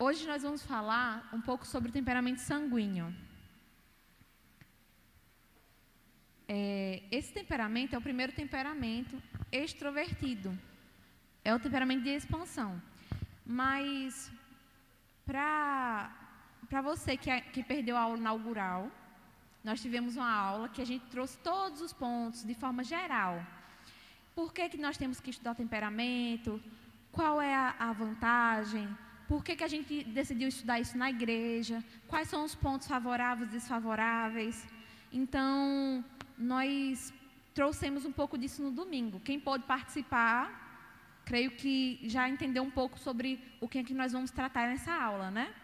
Hoje nós vamos falar um pouco sobre o temperamento sanguíneo. É, esse temperamento é o primeiro temperamento extrovertido. É o temperamento de expansão. Mas, para você que, é, que perdeu a aula inaugural, nós tivemos uma aula que a gente trouxe todos os pontos de forma geral. Por que, que nós temos que estudar temperamento? Qual é a, a vantagem? Por que, que a gente decidiu estudar isso na igreja? Quais são os pontos favoráveis e desfavoráveis? Então, nós trouxemos um pouco disso no domingo. Quem pôde participar, creio que já entendeu um pouco sobre o que, é que nós vamos tratar nessa aula, né?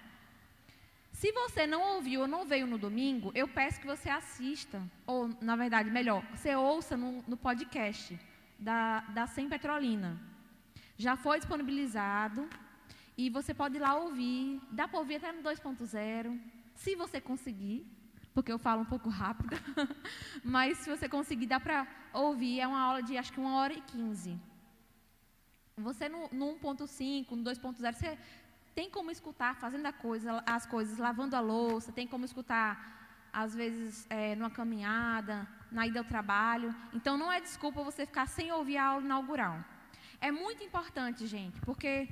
Se você não ouviu ou não veio no domingo, eu peço que você assista, ou, na verdade, melhor, você ouça no, no podcast da, da Sem Petrolina. Já foi disponibilizado e você pode ir lá ouvir. Dá para ouvir até no 2.0, se você conseguir, porque eu falo um pouco rápido. Mas se você conseguir, dá para ouvir. É uma aula de acho que uma hora e quinze. Você no, no 1.5, no 2.0, você tem como escutar fazendo coisa, as coisas, lavando a louça, tem como escutar, às vezes, é, numa caminhada, na ida ao trabalho. Então, não é desculpa você ficar sem ouvir a aula inaugural. É muito importante, gente, porque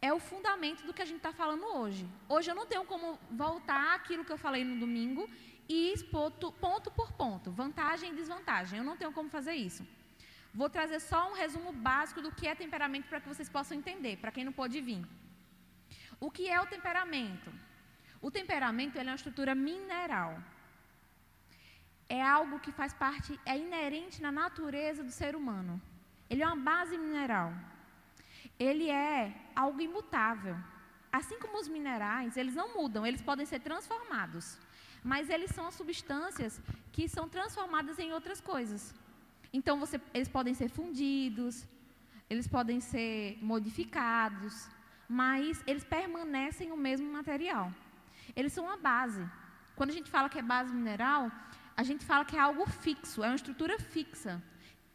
é o fundamento do que a gente está falando hoje. Hoje eu não tenho como voltar aquilo que eu falei no domingo e expor ponto por ponto, vantagem e desvantagem. Eu não tenho como fazer isso. Vou trazer só um resumo básico do que é temperamento para que vocês possam entender, para quem não pode vir. O que é o temperamento? O temperamento é uma estrutura mineral. É algo que faz parte, é inerente na natureza do ser humano. Ele é uma base mineral. Ele é algo imutável. Assim como os minerais, eles não mudam, eles podem ser transformados. Mas eles são substâncias que são transformadas em outras coisas. Então, você, eles podem ser fundidos, eles podem ser modificados, mas eles permanecem o mesmo material. Eles são uma base. Quando a gente fala que é base mineral, a gente fala que é algo fixo, é uma estrutura fixa,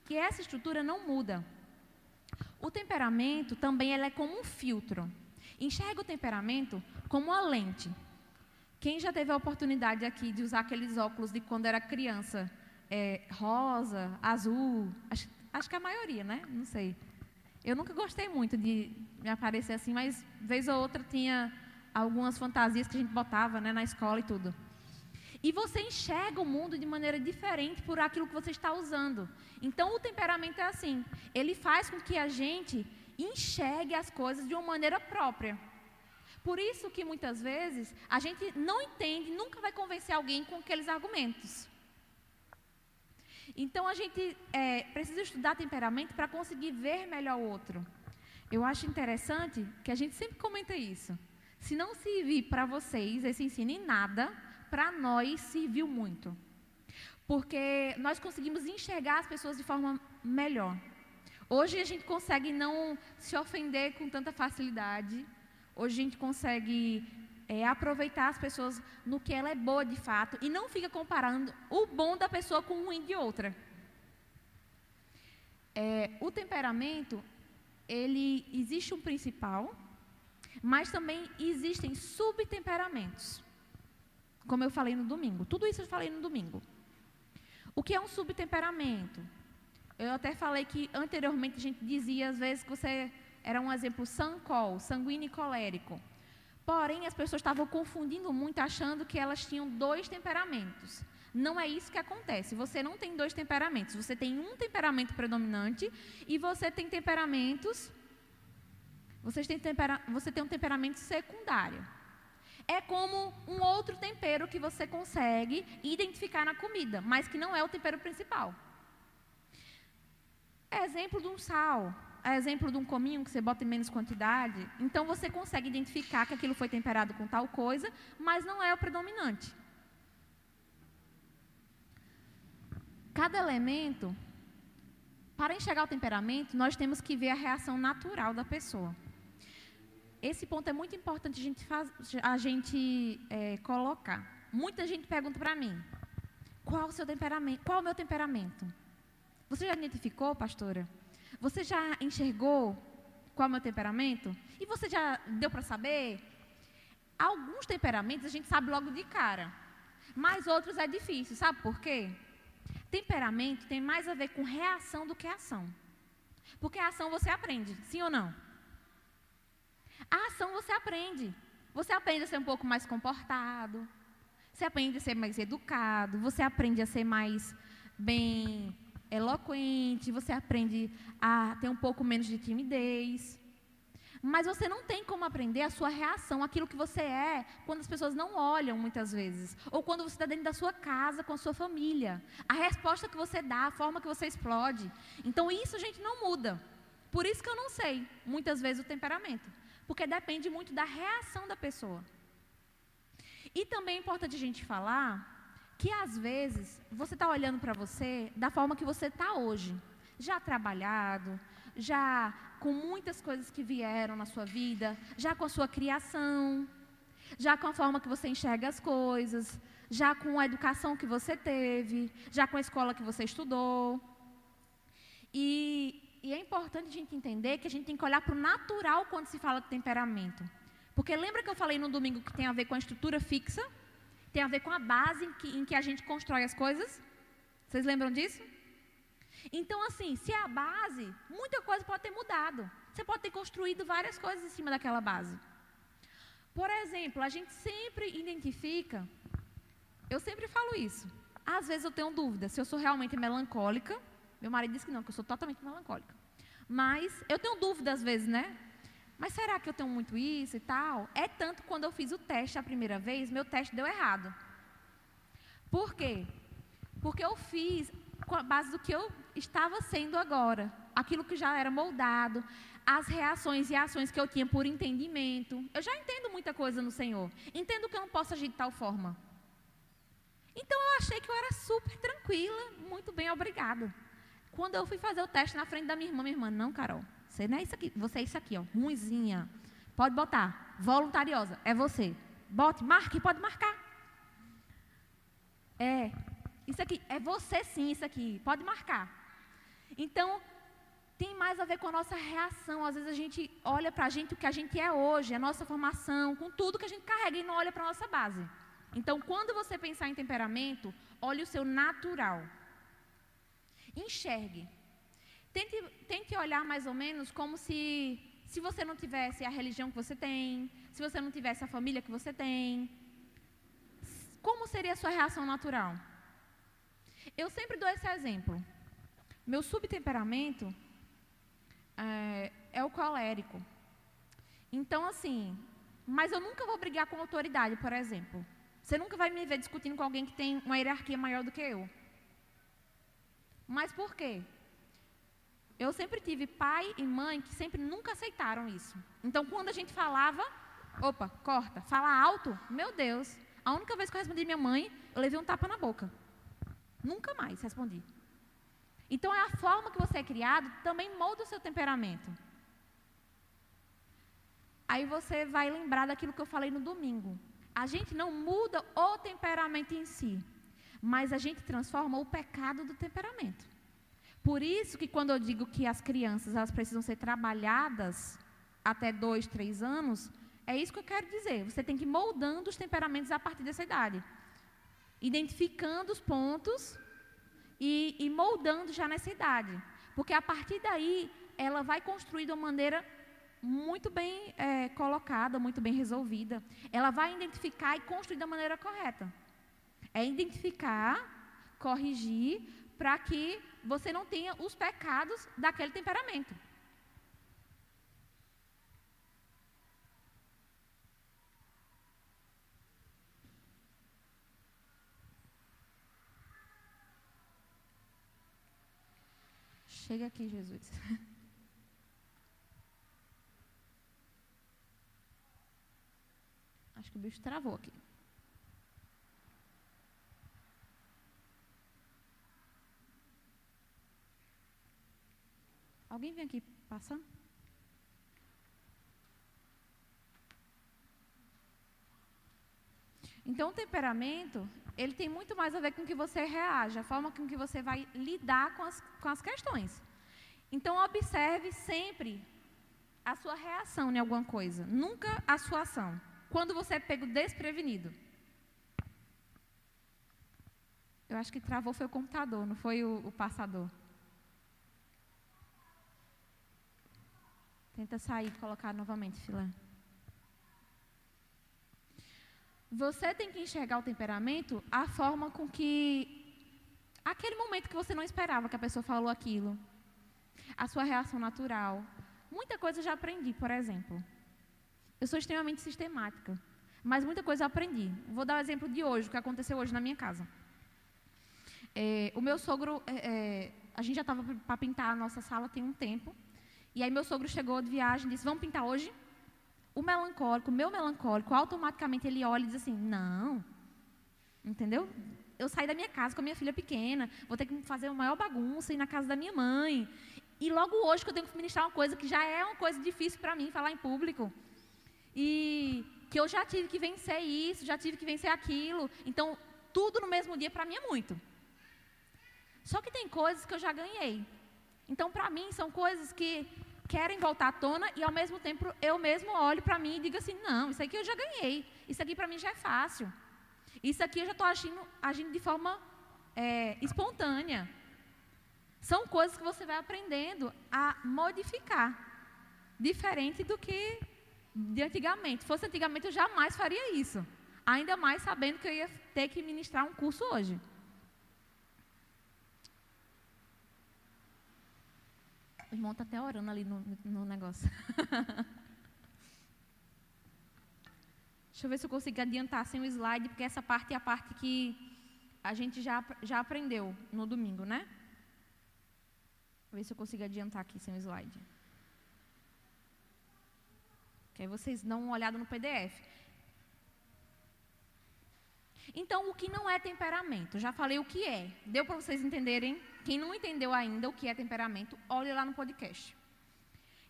que essa estrutura não muda. O temperamento também é como um filtro. Enxerga o temperamento como uma lente. Quem já teve a oportunidade aqui de usar aqueles óculos de quando era criança, é, rosa, azul, acho, acho que a maioria, né? Não sei. Eu nunca gostei muito de me aparecer assim, mas vez ou outra tinha algumas fantasias que a gente botava né, na escola e tudo. E você enxerga o mundo de maneira diferente por aquilo que você está usando. Então, o temperamento é assim: ele faz com que a gente enxergue as coisas de uma maneira própria. Por isso que muitas vezes a gente não entende, nunca vai convencer alguém com aqueles argumentos. Então a gente é, precisa estudar temperamento para conseguir ver melhor o outro. Eu acho interessante que a gente sempre comenta isso. Se não servir para vocês esse ensino em nada, para nós serviu muito. Porque nós conseguimos enxergar as pessoas de forma melhor. Hoje a gente consegue não se ofender com tanta facilidade. Hoje a gente consegue é, aproveitar as pessoas no que ela é boa de fato e não fica comparando o bom da pessoa com o ruim de outra. É, o temperamento, ele existe um principal, mas também existem subtemperamentos. Como eu falei no domingo. Tudo isso eu falei no domingo. O que é um subtemperamento? Eu até falei que anteriormente a gente dizia às vezes que você era um exemplo sancol, sanguíneo e colérico. Porém, as pessoas estavam confundindo muito, achando que elas tinham dois temperamentos. Não é isso que acontece. Você não tem dois temperamentos. Você tem um temperamento predominante e você tem temperamentos. Você tem, tempera, você tem um temperamento secundário. É como um outro tempero que você consegue identificar na comida, mas que não é o tempero principal. É exemplo de um sal a exemplo de um cominho que você bota em menos quantidade, então você consegue identificar que aquilo foi temperado com tal coisa, mas não é o predominante. Cada elemento, para enxergar o temperamento, nós temos que ver a reação natural da pessoa. Esse ponto é muito importante a gente, faz, a gente é, colocar. Muita gente pergunta para mim: qual o seu temperamento? Qual o meu temperamento? Você já identificou, pastora? Você já enxergou qual é o meu temperamento? E você já deu para saber? Alguns temperamentos a gente sabe logo de cara, mas outros é difícil. Sabe por quê? Temperamento tem mais a ver com reação do que ação. Porque a ação você aprende, sim ou não? A ação você aprende. Você aprende a ser um pouco mais comportado, você aprende a ser mais educado, você aprende a ser mais bem eloquente, você aprende a ter um pouco menos de timidez. Mas você não tem como aprender a sua reação, aquilo que você é, quando as pessoas não olham muitas vezes. Ou quando você está dentro da sua casa com a sua família. A resposta que você dá, a forma que você explode. Então isso gente não muda. Por isso que eu não sei, muitas vezes, o temperamento. Porque depende muito da reação da pessoa. E também é importante a gente falar que às vezes você está olhando para você da forma que você está hoje. Já trabalhado, já com muitas coisas que vieram na sua vida, já com a sua criação, já com a forma que você enxerga as coisas, já com a educação que você teve, já com a escola que você estudou. E, e é importante a gente entender que a gente tem que olhar para o natural quando se fala de temperamento. Porque lembra que eu falei no domingo que tem a ver com a estrutura fixa? Tem a ver com a base em que, em que a gente constrói as coisas? Vocês lembram disso? Então, assim, se é a base, muita coisa pode ter mudado. Você pode ter construído várias coisas em cima daquela base. Por exemplo, a gente sempre identifica, eu sempre falo isso. Às vezes eu tenho dúvida se eu sou realmente melancólica. Meu marido disse que não, que eu sou totalmente melancólica. Mas eu tenho dúvida às vezes, né? Mas será que eu tenho muito isso e tal? É tanto quando eu fiz o teste a primeira vez, meu teste deu errado. Por quê? Porque eu fiz com a base do que eu estava sendo agora, aquilo que já era moldado, as reações e ações que eu tinha por entendimento. Eu já entendo muita coisa no Senhor. Entendo que eu não posso agir de tal forma. Então eu achei que eu era super tranquila, muito bem, obrigada. Quando eu fui fazer o teste na frente da minha irmã, minha irmã, não, Carol, você não é isso aqui, você é isso aqui, ó, ruimzinha. Pode botar, voluntariosa, é você. Bote, marque, pode marcar. É, isso aqui, é você sim, isso aqui, pode marcar. Então, tem mais a ver com a nossa reação. Às vezes a gente olha para a gente o que a gente é hoje, a nossa formação, com tudo que a gente carrega e não olha para a nossa base. Então, quando você pensar em temperamento, olhe o seu natural. Enxergue. Tente, tente olhar mais ou menos como se, se você não tivesse a religião que você tem, se você não tivesse a família que você tem. Como seria a sua reação natural? Eu sempre dou esse exemplo. Meu subtemperamento é, é o colérico. Então, assim, mas eu nunca vou brigar com autoridade, por exemplo. Você nunca vai me ver discutindo com alguém que tem uma hierarquia maior do que eu. Mas por quê? Eu sempre tive pai e mãe que sempre nunca aceitaram isso. Então, quando a gente falava, opa, corta, fala alto, meu Deus. A única vez que eu respondi minha mãe, eu levei um tapa na boca. Nunca mais respondi. Então, é a forma que você é criado também molda o seu temperamento. Aí você vai lembrar daquilo que eu falei no domingo. A gente não muda o temperamento em si, mas a gente transforma o pecado do temperamento. Por isso que quando eu digo que as crianças elas precisam ser trabalhadas até dois, três anos, é isso que eu quero dizer. Você tem que ir moldando os temperamentos a partir dessa idade. Identificando os pontos e, e moldando já nessa idade. Porque a partir daí, ela vai construir de uma maneira muito bem é, colocada, muito bem resolvida. Ela vai identificar e construir da maneira correta. É identificar, corrigir, para que você não tenha os pecados daquele temperamento. Chega aqui, Jesus. Acho que o bicho travou aqui. Alguém vem aqui passar? Então, o temperamento, ele tem muito mais a ver com o que você reage, a forma com que você vai lidar com as, com as questões. Então, observe sempre a sua reação em alguma coisa, nunca a sua ação. quando você é pego desprevenido. Eu acho que travou foi o computador, não foi o, o passador. Tenta sair e colocar novamente, filé. Você tem que enxergar o temperamento a forma com que. Aquele momento que você não esperava que a pessoa falou aquilo. A sua reação natural. Muita coisa eu já aprendi, por exemplo. Eu sou extremamente sistemática. Mas muita coisa eu aprendi. Vou dar o um exemplo de hoje, o que aconteceu hoje na minha casa. É, o meu sogro, é, é, a gente já estava para pintar a nossa sala tem um tempo. E aí meu sogro chegou de viagem e disse, vamos pintar hoje? O melancólico, o meu melancólico, automaticamente ele olha e diz assim, não. Entendeu? Eu saí da minha casa com a minha filha pequena, vou ter que fazer uma maior bagunça, ir na casa da minha mãe. E logo hoje que eu tenho que ministrar uma coisa que já é uma coisa difícil para mim, falar em público. E que eu já tive que vencer isso, já tive que vencer aquilo. Então, tudo no mesmo dia para mim é muito. Só que tem coisas que eu já ganhei. Então, para mim, são coisas que querem voltar à tona e, ao mesmo tempo, eu mesmo olho para mim e digo assim: não, isso aqui eu já ganhei. Isso aqui para mim já é fácil. Isso aqui eu já estou agindo, agindo de forma é, espontânea. São coisas que você vai aprendendo a modificar. Diferente do que de antigamente. Se fosse antigamente, eu jamais faria isso. Ainda mais sabendo que eu ia ter que ministrar um curso hoje. O irmão está até orando ali no, no negócio. Deixa eu ver se eu consigo adiantar sem o slide, porque essa parte é a parte que a gente já, já aprendeu no domingo, né? Vou ver se eu consigo adiantar aqui sem o slide. Que aí vocês dão uma olhada no PDF. Então, o que não é temperamento? Já falei o que é. Deu para vocês entenderem? Quem não entendeu ainda o que é temperamento, olhe lá no podcast.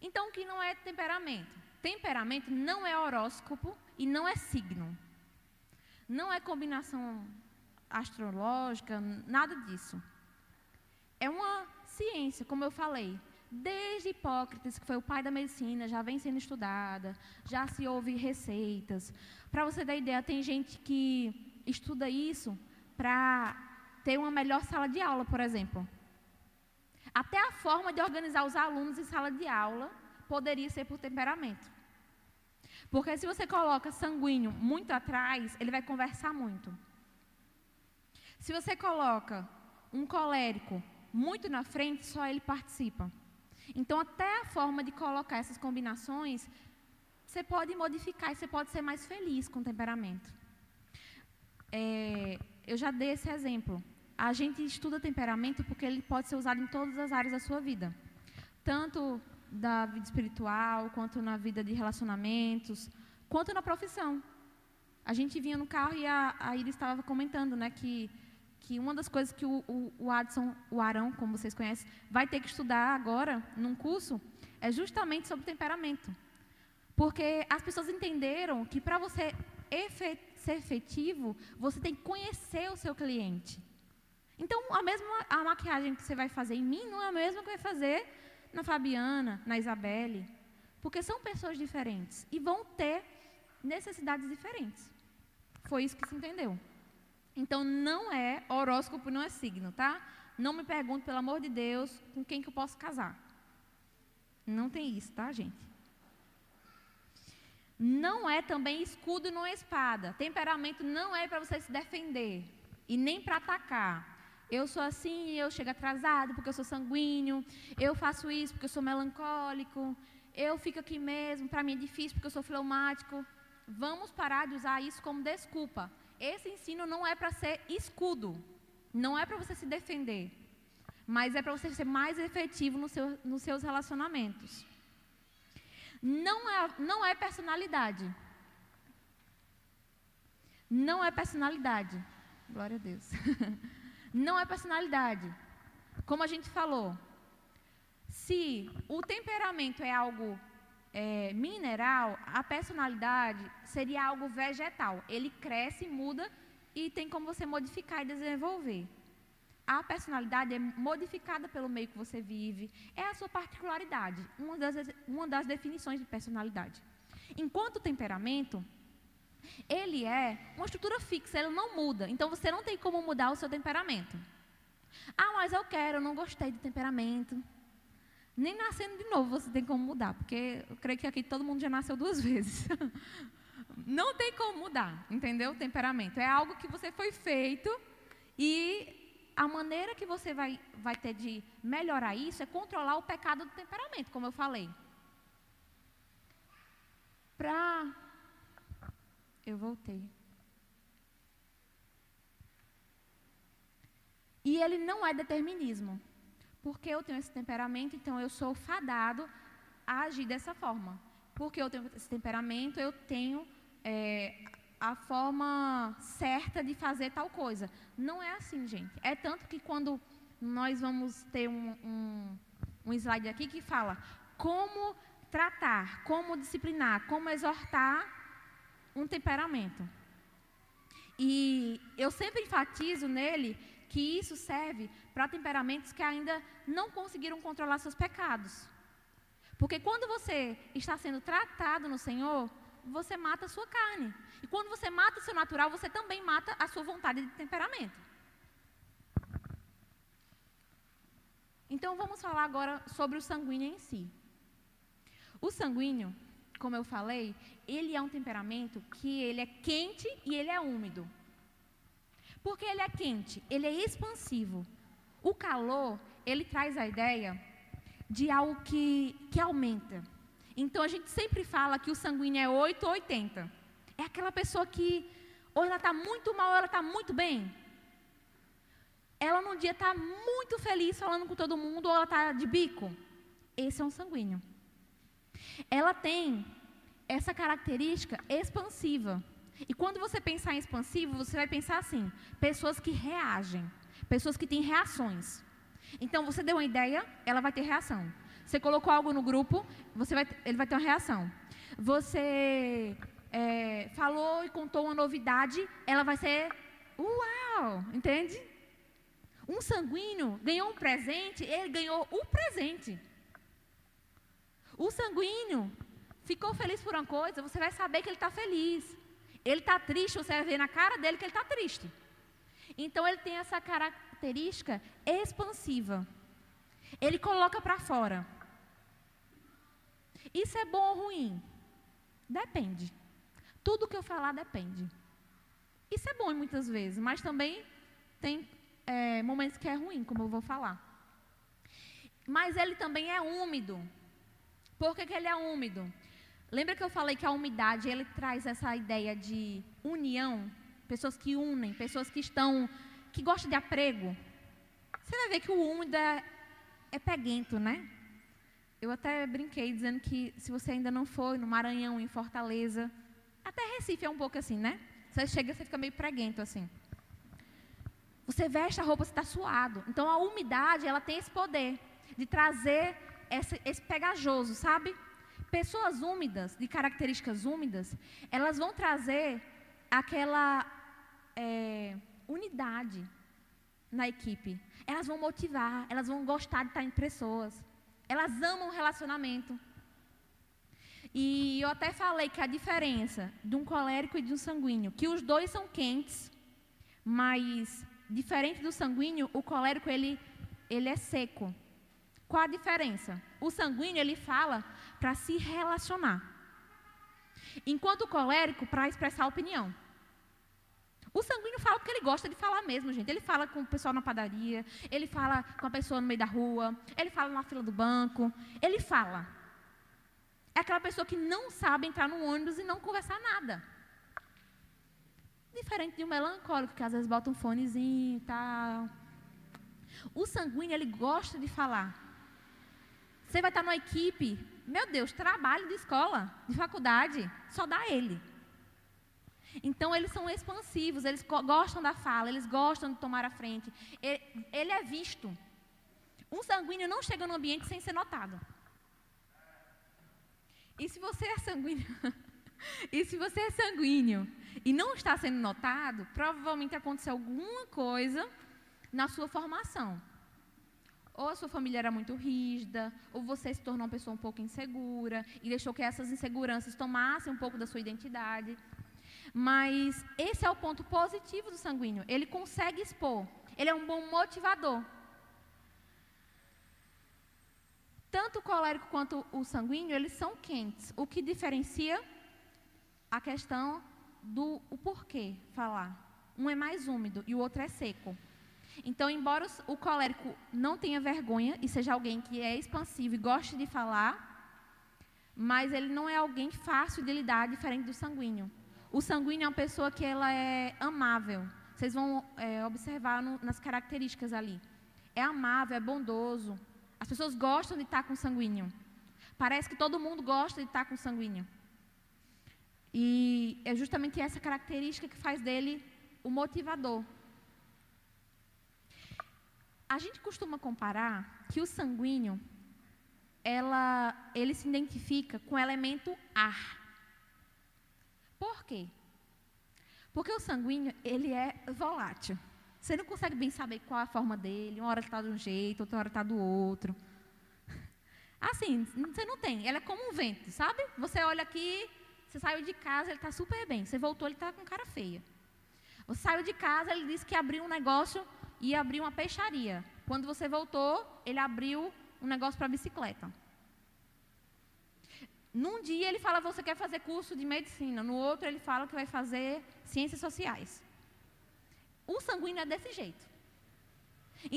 Então, o que não é temperamento? Temperamento não é horóscopo e não é signo. Não é combinação astrológica, nada disso. É uma ciência, como eu falei. Desde Hipócrates, que foi o pai da medicina, já vem sendo estudada, já se ouve receitas. Para você dar ideia, tem gente que estuda isso para ter uma melhor sala de aula, por exemplo. Até a forma de organizar os alunos em sala de aula poderia ser por temperamento. Porque se você coloca sanguíneo muito atrás, ele vai conversar muito. Se você coloca um colérico muito na frente, só ele participa. Então, até a forma de colocar essas combinações, você pode modificar e você pode ser mais feliz com o temperamento é, eu já dei esse exemplo. A gente estuda temperamento porque ele pode ser usado em todas as áreas da sua vida. Tanto da vida espiritual, quanto na vida de relacionamentos, quanto na profissão. A gente vinha no carro e a, a Iris estava comentando, né, que, que uma das coisas que o, o, o Adson, o Arão, como vocês conhecem, vai ter que estudar agora, num curso, é justamente sobre temperamento. Porque as pessoas entenderam que para você efetivamente ser efetivo, você tem que conhecer o seu cliente. Então, a mesma a maquiagem que você vai fazer em mim não é a mesma que vai fazer na Fabiana, na Isabelle. Porque são pessoas diferentes e vão ter necessidades diferentes. Foi isso que se entendeu. Então, não é horóscopo, não é signo, tá? Não me pergunte, pelo amor de Deus, com quem que eu posso casar. Não tem isso, tá, gente? não é também escudo não espada. Temperamento não é para você se defender e nem para atacar. Eu sou assim, eu chego atrasado porque eu sou sanguíneo. Eu faço isso porque eu sou melancólico. Eu fico aqui mesmo, para mim é difícil porque eu sou fleumático. Vamos parar de usar isso como desculpa. Esse ensino não é para ser escudo, não é para você se defender, mas é para você ser mais efetivo no seu, nos seus relacionamentos não é, não é personalidade. Não é personalidade. Glória a Deus. não é personalidade. Como a gente falou, se o temperamento é algo é, mineral, a personalidade seria algo vegetal. Ele cresce, muda e tem como você modificar e desenvolver. A personalidade é modificada pelo meio que você vive, é a sua particularidade, uma das, uma das definições de personalidade. Enquanto temperamento ele é uma estrutura fixa, ele não muda. Então você não tem como mudar o seu temperamento. Ah, mas eu quero, eu não gostei do temperamento. Nem nascendo de novo você tem como mudar, porque eu creio que aqui todo mundo já nasceu duas vezes. Não tem como mudar, entendeu? O temperamento. É algo que você foi feito e a maneira que você vai, vai ter de melhorar isso é controlar o pecado do temperamento, como eu falei. Pra. Eu voltei. E ele não é determinismo. Porque eu tenho esse temperamento, então eu sou fadado a agir dessa forma. Porque eu tenho esse temperamento, eu tenho é, a forma certa de fazer tal coisa. Não é assim, gente. É tanto que quando nós vamos ter um, um, um slide aqui que fala como tratar, como disciplinar, como exortar um temperamento. E eu sempre enfatizo nele que isso serve para temperamentos que ainda não conseguiram controlar seus pecados. Porque quando você está sendo tratado no Senhor, você mata a sua carne. E quando você mata o seu natural, você também mata a sua vontade de temperamento. Então vamos falar agora sobre o sanguíneo em si. O sanguíneo, como eu falei, ele é um temperamento que ele é quente e ele é úmido. Porque ele é quente, ele é expansivo. O calor, ele traz a ideia de algo que, que aumenta. Então a gente sempre fala que o sanguíneo é 8 ou 80. É aquela pessoa que ou ela está muito mal ou ela está muito bem. Ela num dia está muito feliz falando com todo mundo ou ela está de bico. Esse é um sanguíneo. Ela tem essa característica expansiva. E quando você pensar em expansivo, você vai pensar assim: pessoas que reagem, pessoas que têm reações. Então, você deu uma ideia, ela vai ter reação. Você colocou algo no grupo, você vai, ele vai ter uma reação. Você é, falou e contou uma novidade, ela vai ser uau, entende? Um sanguíneo ganhou um presente, ele ganhou o presente. O sanguíneo ficou feliz por uma coisa, você vai saber que ele está feliz. Ele está triste, você vai ver na cara dele que ele está triste. Então ele tem essa característica expansiva. Ele coloca para fora. Isso é bom ou ruim? Depende. Tudo que eu falar depende. Isso é bom muitas vezes, mas também tem é, momentos que é ruim, como eu vou falar. Mas ele também é úmido. Por que, que ele é úmido? Lembra que eu falei que a umidade ele traz essa ideia de união, pessoas que unem, pessoas que estão que gostam de aprego. Você vai ver que o úmido é, é peguento, né? Eu até brinquei dizendo que se você ainda não foi no Maranhão, em Fortaleza, até Recife é um pouco assim, né? Você chega, você fica meio preguento assim. Você veste a roupa, você está suado. Então a umidade, ela tem esse poder de trazer esse, esse pegajoso, sabe? Pessoas úmidas, de características úmidas, elas vão trazer aquela é, unidade na equipe. Elas vão motivar, elas vão gostar de estar em pessoas. Elas amam o relacionamento. E eu até falei que a diferença de um colérico e de um sanguíneo, que os dois são quentes, mas diferente do sanguíneo, o colérico ele, ele é seco. Qual a diferença? O sanguíneo ele fala para se relacionar. Enquanto o colérico, para expressar opinião. O sanguíneo fala porque ele gosta de falar mesmo, gente. Ele fala com o pessoal na padaria, ele fala com a pessoa no meio da rua, ele fala na fila do banco, ele fala. É aquela pessoa que não sabe entrar no ônibus e não conversar nada. Diferente de um melancólico, que às vezes bota um fonezinho e tal. O sanguíneo, ele gosta de falar. Você vai estar numa equipe meu Deus, trabalho de escola, de faculdade, só dá ele. Então, eles são expansivos, eles gostam da fala, eles gostam de tomar a frente. Ele, ele é visto. Um sanguíneo não chega no ambiente sem ser notado. E se você é sanguíneo, e se você é sanguíneo e não está sendo notado, provavelmente aconteceu alguma coisa na sua formação. Ou a sua família era muito rígida, ou você se tornou uma pessoa um pouco insegura e deixou que essas inseguranças tomassem um pouco da sua identidade. Mas esse é o ponto positivo do sanguíneo. Ele consegue expor. Ele é um bom motivador. Tanto o colérico quanto o sanguíneo, eles são quentes. O que diferencia a questão do o porquê falar. Um é mais úmido e o outro é seco. Então, embora o colérico não tenha vergonha e seja alguém que é expansivo e goste de falar, mas ele não é alguém fácil de lidar, diferente do sanguíneo. O sanguíneo é uma pessoa que ela é amável. Vocês vão é, observar no, nas características ali. É amável, é bondoso. As pessoas gostam de estar com sanguíneo. Parece que todo mundo gosta de estar com sanguíneo. E é justamente essa característica que faz dele o motivador. A gente costuma comparar que o sanguíneo, ela, ele se identifica com o elemento ar. Por quê? Porque o sanguíneo, ele é volátil. Você não consegue bem saber qual a forma dele. Uma hora ele está de um jeito, outra hora está do outro. Assim, você não tem. Ele é como um vento, sabe? Você olha aqui, você saiu de casa, ele está super bem. Você voltou, ele está com cara feia. Você saiu de casa, ele disse que abriu um negócio e abriu uma peixaria. Quando você voltou, ele abriu um negócio para bicicleta. Num dia ele fala você quer fazer curso de medicina, no outro ele fala que vai fazer ciências sociais. O sanguíneo é desse jeito.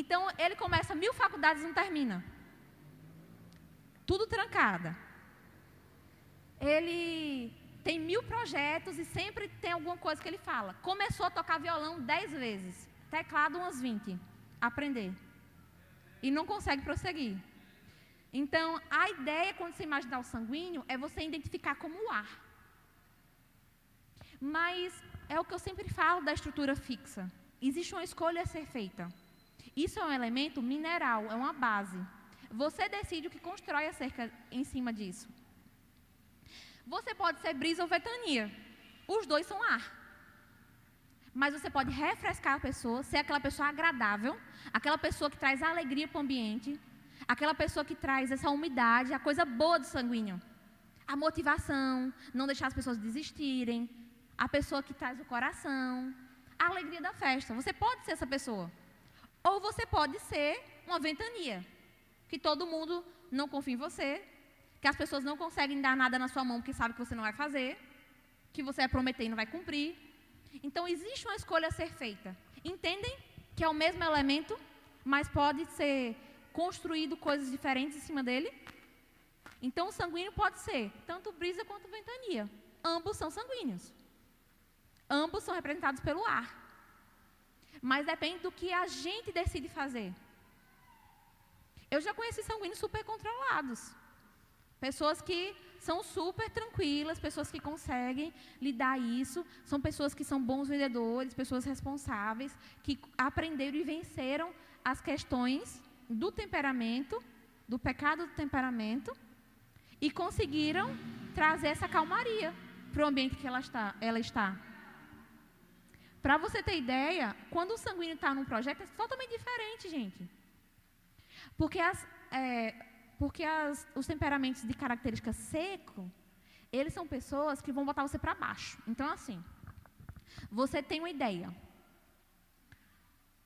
Então ele começa mil faculdades e não termina. Tudo trancada. Ele tem mil projetos e sempre tem alguma coisa que ele fala. Começou a tocar violão dez vezes, teclado umas vinte, aprender. E não consegue prosseguir. Então, a ideia, quando você imaginar o sanguíneo, é você identificar como o ar. Mas é o que eu sempre falo da estrutura fixa. Existe uma escolha a ser feita. Isso é um elemento mineral, é uma base. Você decide o que constrói acerca em cima disso. Você pode ser brisa ou ventania. Os dois são ar. Mas você pode refrescar a pessoa, ser aquela pessoa agradável, aquela pessoa que traz alegria para o ambiente, Aquela pessoa que traz essa umidade, a coisa boa do sanguíneo. A motivação, não deixar as pessoas desistirem. A pessoa que traz o coração. A alegria da festa. Você pode ser essa pessoa. Ou você pode ser uma ventania. Que todo mundo não confia em você. Que as pessoas não conseguem dar nada na sua mão porque sabem que você não vai fazer. Que você vai prometer e não vai cumprir. Então existe uma escolha a ser feita. Entendem que é o mesmo elemento, mas pode ser construído coisas diferentes em cima dele. Então, o sanguíneo pode ser tanto brisa quanto ventania. Ambos são sanguíneos. Ambos são representados pelo ar. Mas depende do que a gente decide fazer. Eu já conheci sanguíneos super controlados. Pessoas que são super tranquilas, pessoas que conseguem lidar isso, são pessoas que são bons vendedores, pessoas responsáveis, que aprenderam e venceram as questões do temperamento, do pecado do temperamento, e conseguiram trazer essa calmaria para o ambiente que ela está. Ela está. Para você ter ideia, quando o sanguíneo está num projeto, é totalmente diferente, gente. Porque, as, é, porque as, os temperamentos de característica seco, eles são pessoas que vão botar você para baixo. Então, assim, você tem uma ideia.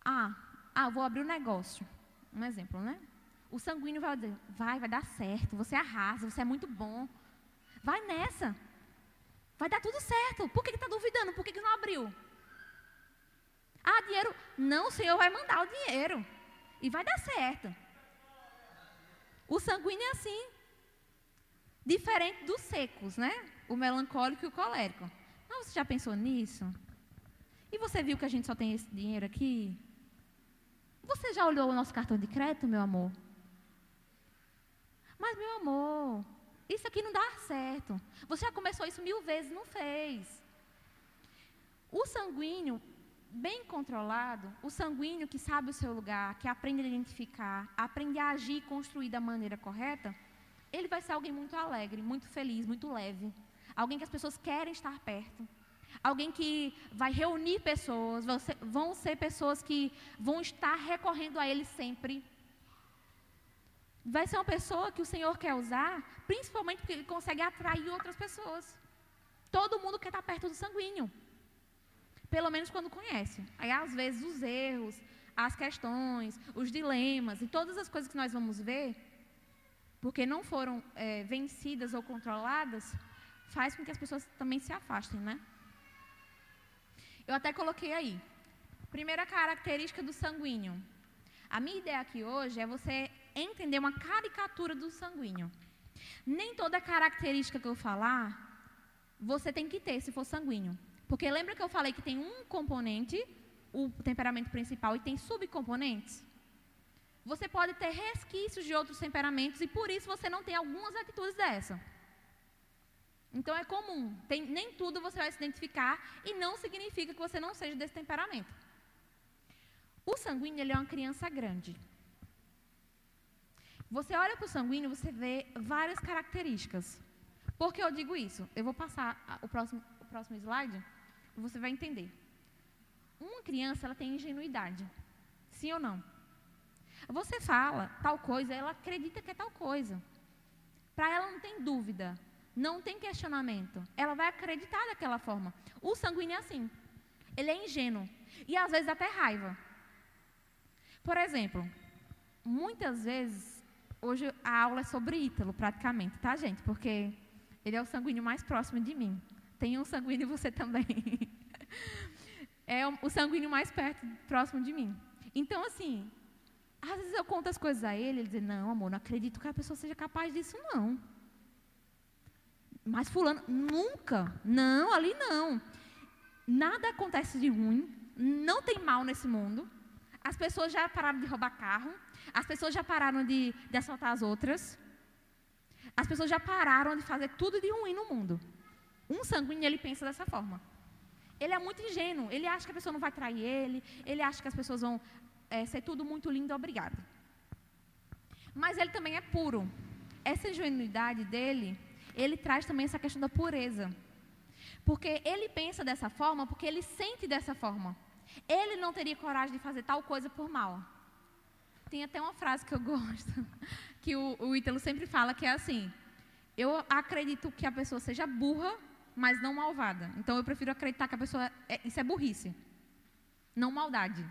Ah, ah, vou abrir um negócio. Um exemplo, né? O sanguíneo vai dizer, vai, vai dar certo, você arrasa, você é muito bom. Vai nessa. Vai dar tudo certo. Por que está duvidando? Por que, que não abriu? Ah, dinheiro. Não, o Senhor vai mandar o dinheiro. E vai dar certo. O sanguíneo é assim. Diferente dos secos, né? O melancólico e o colérico. Não, você já pensou nisso? E você viu que a gente só tem esse dinheiro aqui? Você já olhou o nosso cartão de crédito, meu amor? Mas, meu amor, isso aqui não dá certo. Você já começou isso mil vezes, não fez. O sanguíneo, bem controlado, o sanguíneo que sabe o seu lugar, que aprende a identificar, aprende a agir e construir da maneira correta, ele vai ser alguém muito alegre, muito feliz, muito leve. Alguém que as pessoas querem estar perto alguém que vai reunir pessoas, vão ser, pessoas que vão estar recorrendo a Ele sempre. Vai ser uma pessoa que o Senhor quer usar, principalmente porque Ele consegue atrair outras pessoas. Todo mundo quer estar perto do sanguíneo. Pelo menos quando conhece. Aí, às vezes, os erros, as questões, os dilemas e todas as coisas que nós vamos ver, porque não foram é, vencidas ou controladas, faz com que as pessoas também se afastem, né? Eu até coloquei aí. Primeira característica do sanguíneo. A minha ideia aqui hoje é você entender uma caricatura do sanguíneo. Nem toda característica que eu falar, você tem que ter se for sanguíneo. Porque lembra que eu falei que tem um componente, o temperamento principal, e tem subcomponentes? Você pode ter resquícios de outros temperamentos e por isso você não tem algumas atitudes dessa. Então é comum. Tem, nem tudo você vai se identificar e não significa que você não seja desse temperamento. O sanguíneo ele é uma criança grande. Você olha para o sanguíneo, você vê várias características. Por que eu digo isso? Eu vou passar o próximo, o próximo slide você vai entender. Uma criança ela tem ingenuidade. Sim ou não? Você fala tal coisa, ela acredita que é tal coisa. Para ela não tem dúvida, não tem questionamento. Ela vai acreditar daquela forma. O sanguíneo é assim. Ele é ingênuo. E às vezes até raiva. Por exemplo, muitas vezes, hoje a aula é sobre Ítalo, praticamente, tá, gente? Porque ele é o sanguíneo mais próximo de mim. Tem um sanguíneo você também. é o sanguíneo mais perto, próximo de mim. Então, assim, às vezes eu conto as coisas a ele, ele diz, não, amor, não acredito que a pessoa seja capaz disso, não. Mas fulano, nunca, não, ali não. Nada acontece de ruim, não tem mal nesse mundo. As pessoas já pararam de roubar carro. As pessoas já pararam de, de assaltar as outras. As pessoas já pararam de fazer tudo de ruim no mundo. Um sanguíneo, ele pensa dessa forma. Ele é muito ingênuo. Ele acha que a pessoa não vai trair ele. Ele acha que as pessoas vão é, ser tudo muito lindo, obrigado. Mas ele também é puro. Essa ingenuidade dele, ele traz também essa questão da pureza. Porque ele pensa dessa forma, porque ele sente dessa forma. Ele não teria coragem de fazer tal coisa por mal. Tem até uma frase que eu gosto, que o, o Ítalo sempre fala, que é assim: Eu acredito que a pessoa seja burra, mas não malvada. Então eu prefiro acreditar que a pessoa. É, isso é burrice, não maldade.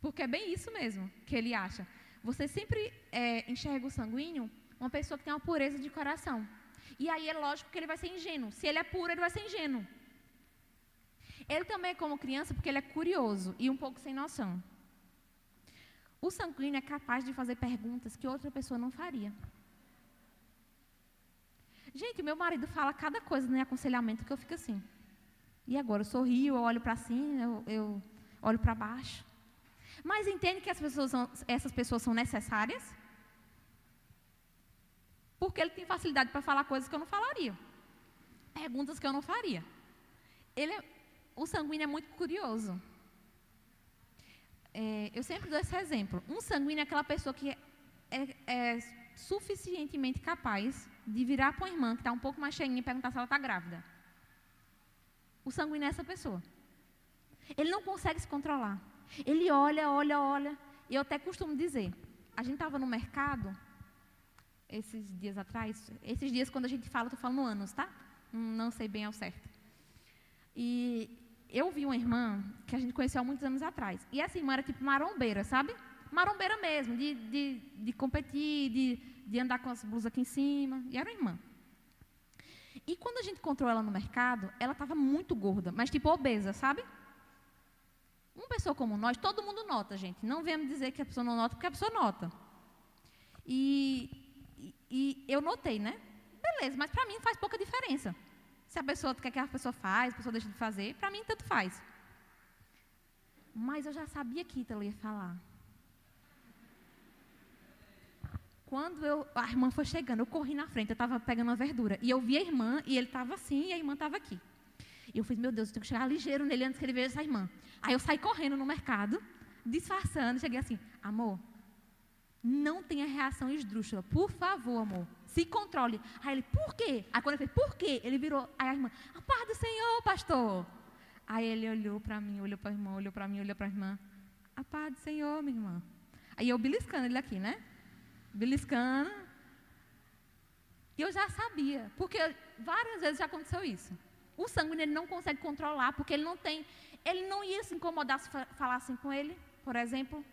Porque é bem isso mesmo que ele acha. Você sempre é, enxerga o sanguíneo uma pessoa que tem uma pureza de coração. E aí é lógico que ele vai ser ingênuo. Se ele é puro, ele vai ser ingênuo. Ele também é como criança porque ele é curioso e um pouco sem noção. O sanguíneo é capaz de fazer perguntas que outra pessoa não faria. Gente, meu marido fala cada coisa no aconselhamento que eu fico assim. E agora? Eu sorrio, eu olho para cima, eu, eu olho para baixo. Mas entende que pessoas são, essas pessoas são necessárias? Porque ele tem facilidade para falar coisas que eu não falaria. Perguntas que eu não faria. Ele é o sanguíneo é muito curioso. É, eu sempre dou esse exemplo. Um sanguíneo é aquela pessoa que é, é suficientemente capaz de virar para uma irmã que está um pouco mais cheinha e perguntar se ela está grávida. O sanguíneo é essa pessoa. Ele não consegue se controlar. Ele olha, olha, olha. E eu até costumo dizer: a gente estava no mercado esses dias atrás. Esses dias, quando a gente fala, estou falando anos, tá? Não sei bem ao certo. E eu vi uma irmã que a gente conheceu há muitos anos atrás. E essa irmã era tipo marombeira, sabe? Marombeira mesmo, de, de, de competir, de, de andar com as blusas aqui em cima. E era irmã. E quando a gente encontrou ela no mercado, ela estava muito gorda, mas tipo obesa, sabe? Uma pessoa como nós, todo mundo nota, gente. Não me dizer que a pessoa não nota, porque a pessoa nota. E, e, e eu notei, né? Beleza, mas para mim faz pouca diferença. Se a pessoa quer que a pessoa faz, a pessoa deixa de fazer, para mim tanto faz. Mas eu já sabia que Ítalo ia falar. Quando eu, a irmã foi chegando, eu corri na frente, eu estava pegando uma verdura. E eu vi a irmã, e ele estava assim, e a irmã estava aqui. E eu fiz, meu Deus, eu tenho que chegar ligeiro nele antes que ele veja essa irmã. Aí eu saí correndo no mercado, disfarçando, cheguei assim, amor, não tenha reação esdrúxula, por favor, amor. Se controle. Aí ele, por quê? Aí quando ele fez, por quê? Ele virou, aí a irmã, a paz do Senhor, pastor. Aí ele olhou para mim, olhou para a irmã, olhou para mim, olhou para a irmã. A paz do Senhor, minha irmã. Aí eu beliscando ele aqui, né? Beliscando. E eu já sabia, porque várias vezes já aconteceu isso. O sanguíneo ele não consegue controlar, porque ele não tem. Ele não ia se incomodar se falassem com ele, por exemplo.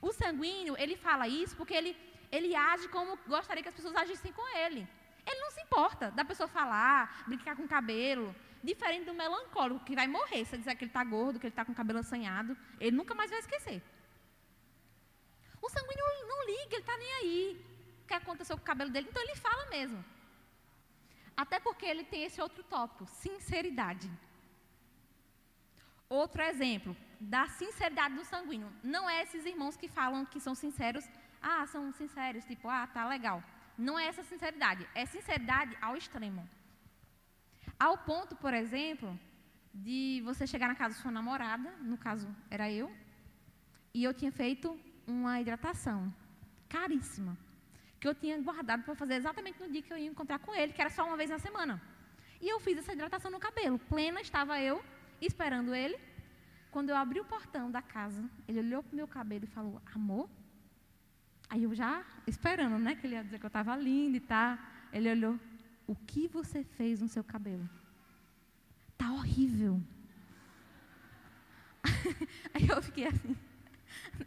O sanguíneo, ele fala isso porque ele, ele age como gostaria que as pessoas agissem com ele. Ele não se importa da pessoa falar, brincar com o cabelo. Diferente do melancólico, que vai morrer se dizer que ele está gordo, que ele está com o cabelo assanhado. Ele nunca mais vai esquecer. O sanguíneo não liga, ele está nem aí. O que aconteceu com o cabelo dele? Então ele fala mesmo. Até porque ele tem esse outro tópico, sinceridade. Outro exemplo da sinceridade do sanguíneo. Não é esses irmãos que falam que são sinceros, ah, são sinceros, tipo, ah, tá legal. Não é essa sinceridade, é sinceridade ao extremo. Ao ponto, por exemplo, de você chegar na casa da sua namorada, no caso era eu, e eu tinha feito uma hidratação caríssima, que eu tinha guardado para fazer exatamente no dia que eu ia encontrar com ele, que era só uma vez na semana. E eu fiz essa hidratação no cabelo. Plena estava eu esperando ele. Quando eu abri o portão da casa, ele olhou para o meu cabelo e falou: Amor? Aí eu já esperando, né? Que ele ia dizer que eu estava linda e tá. Ele olhou: O que você fez no seu cabelo? Tá horrível. Aí eu fiquei assim: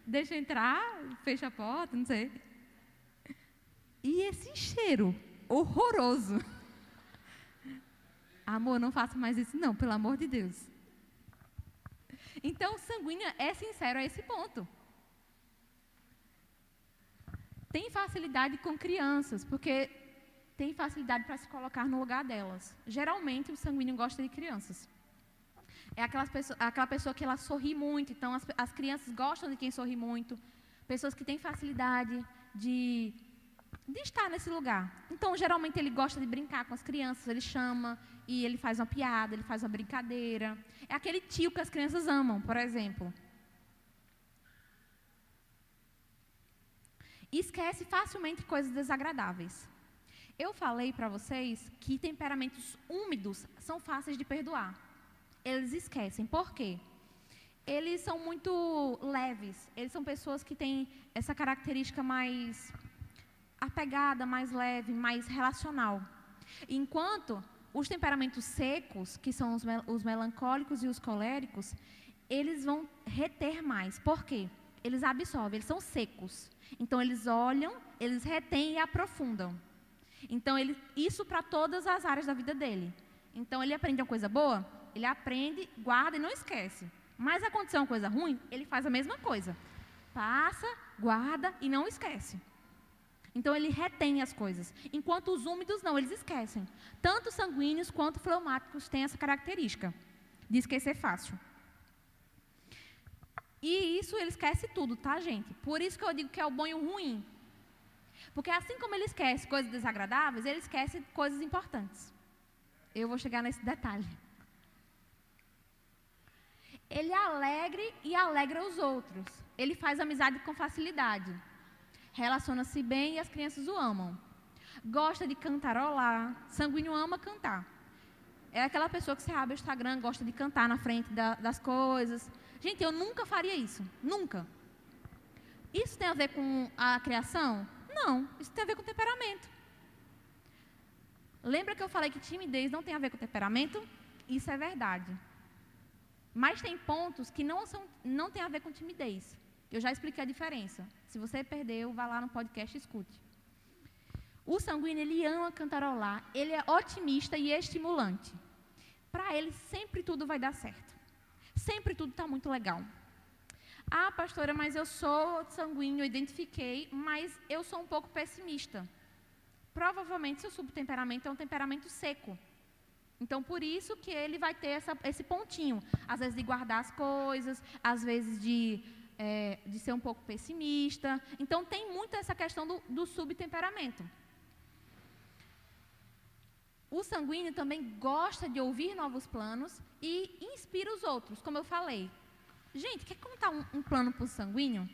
Deixa entrar, fecha a porta, não sei. E esse cheiro horroroso. Amor, não faça mais isso, não, pelo amor de Deus. Então, sanguínea é sincero a esse ponto. Tem facilidade com crianças, porque tem facilidade para se colocar no lugar delas. Geralmente, o sanguíneo gosta de crianças. É pessoa, aquela pessoa que ela sorri muito, então as, as crianças gostam de quem sorri muito. Pessoas que têm facilidade de, de estar nesse lugar. Então, geralmente, ele gosta de brincar com as crianças, ele chama, e ele faz uma piada, ele faz uma brincadeira. É aquele tio que as crianças amam, por exemplo. E esquece facilmente coisas desagradáveis. Eu falei para vocês que temperamentos úmidos são fáceis de perdoar. Eles esquecem. Por quê? Eles são muito leves. Eles são pessoas que têm essa característica mais apegada, mais leve, mais relacional. Enquanto os temperamentos secos, que são os, mel os melancólicos e os coléricos, eles vão reter mais. Por quê? Eles absorvem, eles são secos. Então, eles olham, eles retêm e aprofundam. Então, ele, isso para todas as áreas da vida dele. Então, ele aprende uma coisa boa, ele aprende, guarda e não esquece. Mas aconteceu uma coisa ruim, ele faz a mesma coisa. Passa, guarda e não esquece. Então ele retém as coisas. Enquanto os úmidos não, eles esquecem. Tanto sanguíneos quanto fleumáticos têm essa característica de esquecer fácil. E isso ele esquece tudo, tá, gente? Por isso que eu digo que é o bom e o ruim. Porque assim como ele esquece coisas desagradáveis, ele esquece coisas importantes. Eu vou chegar nesse detalhe. Ele é alegre e alegra os outros. Ele faz amizade com facilidade relaciona-se bem e as crianças o amam. Gosta de cantarolar, sanguíneo ama cantar. É aquela pessoa que você abre o Instagram, gosta de cantar na frente da, das coisas. Gente, eu nunca faria isso. Nunca. Isso tem a ver com a criação? Não. Isso tem a ver com temperamento. Lembra que eu falei que timidez não tem a ver com temperamento? Isso é verdade. Mas tem pontos que não, são, não tem a ver com timidez. Eu já expliquei a diferença. Se você perdeu, vá lá no podcast e escute. O sanguíneo, ele ama cantarolar, ele é otimista e estimulante. Para ele, sempre tudo vai dar certo. Sempre tudo está muito legal. Ah, pastora, mas eu sou sanguíneo, identifiquei, mas eu sou um pouco pessimista. Provavelmente, seu subtemperamento é um temperamento seco. Então, por isso que ele vai ter essa, esse pontinho. Às vezes de guardar as coisas, às vezes de é, de ser um pouco pessimista. Então, tem muito essa questão do, do subtemperamento. O sanguíneo também gosta de ouvir novos planos e inspira os outros, como eu falei. Gente, quer contar um, um plano para o sanguíneo?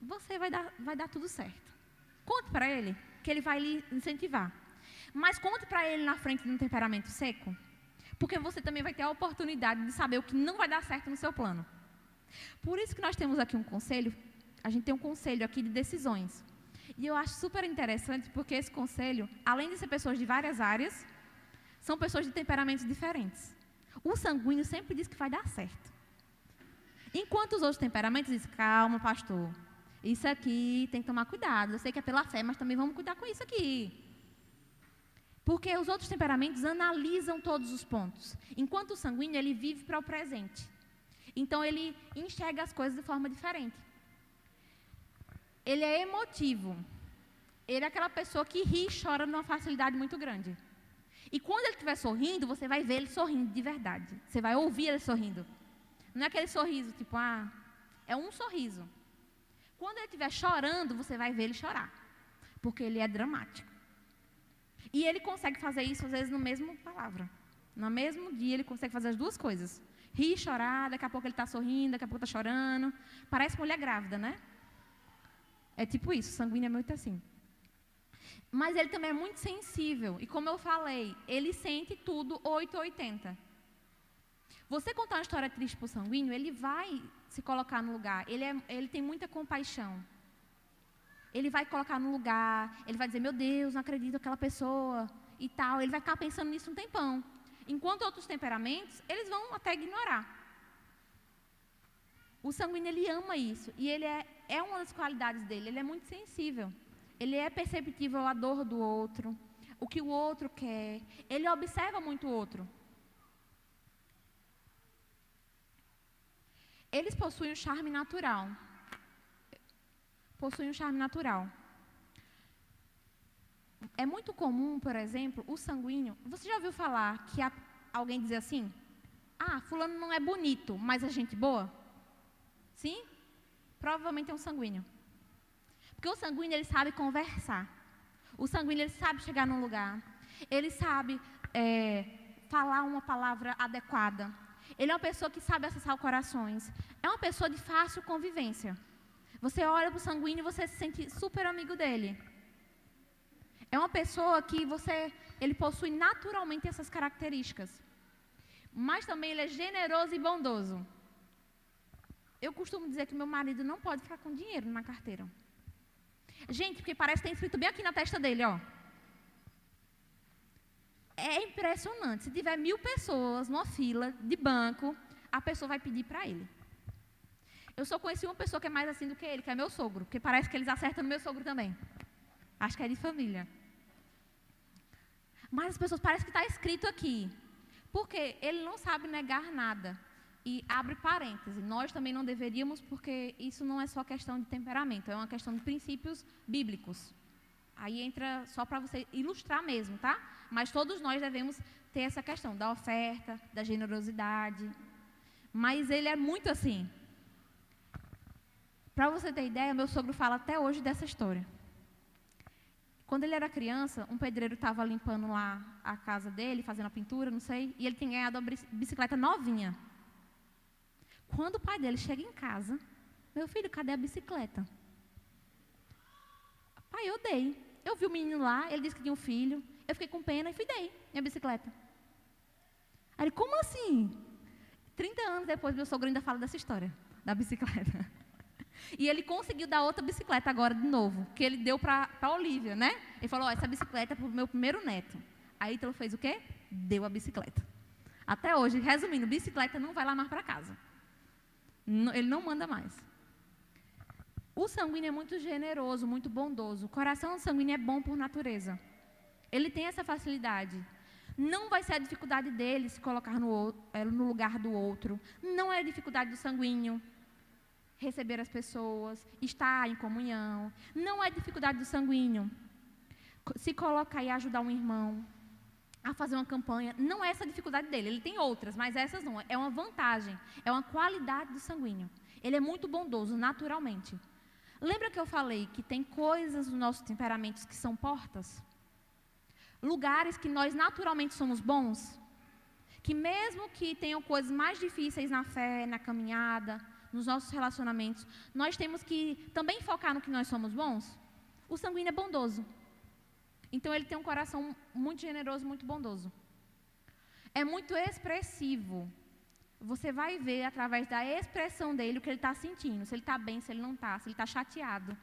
Você vai dar, vai dar tudo certo. Conte para ele, que ele vai lhe incentivar. Mas conte para ele na frente de um temperamento seco, porque você também vai ter a oportunidade de saber o que não vai dar certo no seu plano. Por isso que nós temos aqui um conselho, a gente tem um conselho aqui de decisões. E eu acho super interessante porque esse conselho, além de ser pessoas de várias áreas, são pessoas de temperamentos diferentes. O sanguíneo sempre diz que vai dar certo. Enquanto os outros temperamentos dizem, calma, pastor, isso aqui tem que tomar cuidado. Eu sei que é pela fé, mas também vamos cuidar com isso aqui. Porque os outros temperamentos analisam todos os pontos. Enquanto o sanguíneo, ele vive para o presente. Então, ele enxerga as coisas de forma diferente. Ele é emotivo. Ele é aquela pessoa que ri e chora numa facilidade muito grande. E quando ele estiver sorrindo, você vai ver ele sorrindo de verdade. Você vai ouvir ele sorrindo. Não é aquele sorriso tipo, ah, é um sorriso. Quando ele estiver chorando, você vai ver ele chorar. Porque ele é dramático. E ele consegue fazer isso, às vezes, no mesmo palavra. No mesmo dia, ele consegue fazer as duas coisas. Rir, chorar, daqui a pouco ele está sorrindo, daqui a pouco está chorando. Parece mulher grávida, né? É tipo isso, sanguíneo é muito assim. Mas ele também é muito sensível. E como eu falei, ele sente tudo 880. Você contar uma história triste para o sanguíneo, ele vai se colocar no lugar. Ele, é, ele tem muita compaixão. Ele vai colocar no lugar, ele vai dizer, meu Deus, não acredito aquela pessoa e tal. Ele vai ficar pensando nisso um tempão. Enquanto outros temperamentos, eles vão até ignorar. O sanguíneo, ele ama isso. E ele é, é uma das qualidades dele. Ele é muito sensível. Ele é perceptível à dor do outro, o que o outro quer. Ele observa muito o outro. Eles possuem um charme natural possuem um charme natural. É muito comum, por exemplo, o sanguíneo. Você já ouviu falar que alguém dizer assim? Ah, fulano não é bonito, mas é gente boa? Sim? Provavelmente é um sanguíneo. Porque o sanguíneo ele sabe conversar. O sanguíneo ele sabe chegar num lugar. Ele sabe é, falar uma palavra adequada. Ele é uma pessoa que sabe acessar corações. É uma pessoa de fácil convivência. Você olha para o sanguíneo e você se sente super amigo dele. É uma pessoa que você, ele possui naturalmente essas características. Mas também ele é generoso e bondoso. Eu costumo dizer que meu marido não pode ficar com dinheiro na carteira. Gente, porque parece que tem escrito bem aqui na testa dele, ó. É impressionante. Se tiver mil pessoas numa fila de banco, a pessoa vai pedir para ele. Eu só conheci uma pessoa que é mais assim do que ele, que é meu sogro, porque parece que eles acertam no meu sogro também. Acho que é de família. Mas as pessoas parecem que está escrito aqui. Porque ele não sabe negar nada. E abre parêntese. Nós também não deveríamos, porque isso não é só questão de temperamento, é uma questão de princípios bíblicos. Aí entra só para você ilustrar mesmo, tá? Mas todos nós devemos ter essa questão da oferta, da generosidade. Mas ele é muito assim. Para você ter ideia, meu sogro fala até hoje dessa história. Quando ele era criança, um pedreiro estava limpando lá a casa dele, fazendo a pintura, não sei, e ele tinha ganhado a bicicleta novinha. Quando o pai dele chega em casa, meu filho, cadê a bicicleta? Pai, eu dei. Eu vi o menino lá, ele disse que tinha um filho. Eu fiquei com pena e fui dei minha bicicleta. Aí ele, como assim? 30 anos depois, meu sogro ainda fala dessa história, da bicicleta. E ele conseguiu dar outra bicicleta agora de novo, que ele deu para a Olivia, né? Ele falou: oh, essa bicicleta é para o meu primeiro neto. Aí Ítalo fez o quê? Deu a bicicleta. Até hoje, resumindo, bicicleta não vai lá mais para casa. Ele não manda mais. O sanguíneo é muito generoso, muito bondoso. O coração sanguíneo é bom por natureza. Ele tem essa facilidade. Não vai ser a dificuldade dele se colocar no, eh, no lugar do outro. Não é a dificuldade do sanguíneo receber as pessoas, estar em comunhão. Não é dificuldade do sanguíneo. Se colocar e ajudar um irmão a fazer uma campanha, não é essa a dificuldade dele. Ele tem outras, mas essas não. É uma vantagem, é uma qualidade do sanguíneo. Ele é muito bondoso, naturalmente. Lembra que eu falei que tem coisas nos nossos temperamentos que são portas? Lugares que nós naturalmente somos bons? Que mesmo que tenham coisas mais difíceis na fé, na caminhada, nos nossos relacionamentos, nós temos que também focar no que nós somos bons? O sanguíneo é bondoso. Então ele tem um coração muito generoso, muito bondoso. É muito expressivo. Você vai ver através da expressão dele o que ele está sentindo. Se ele está bem, se ele não está, se ele está chateado.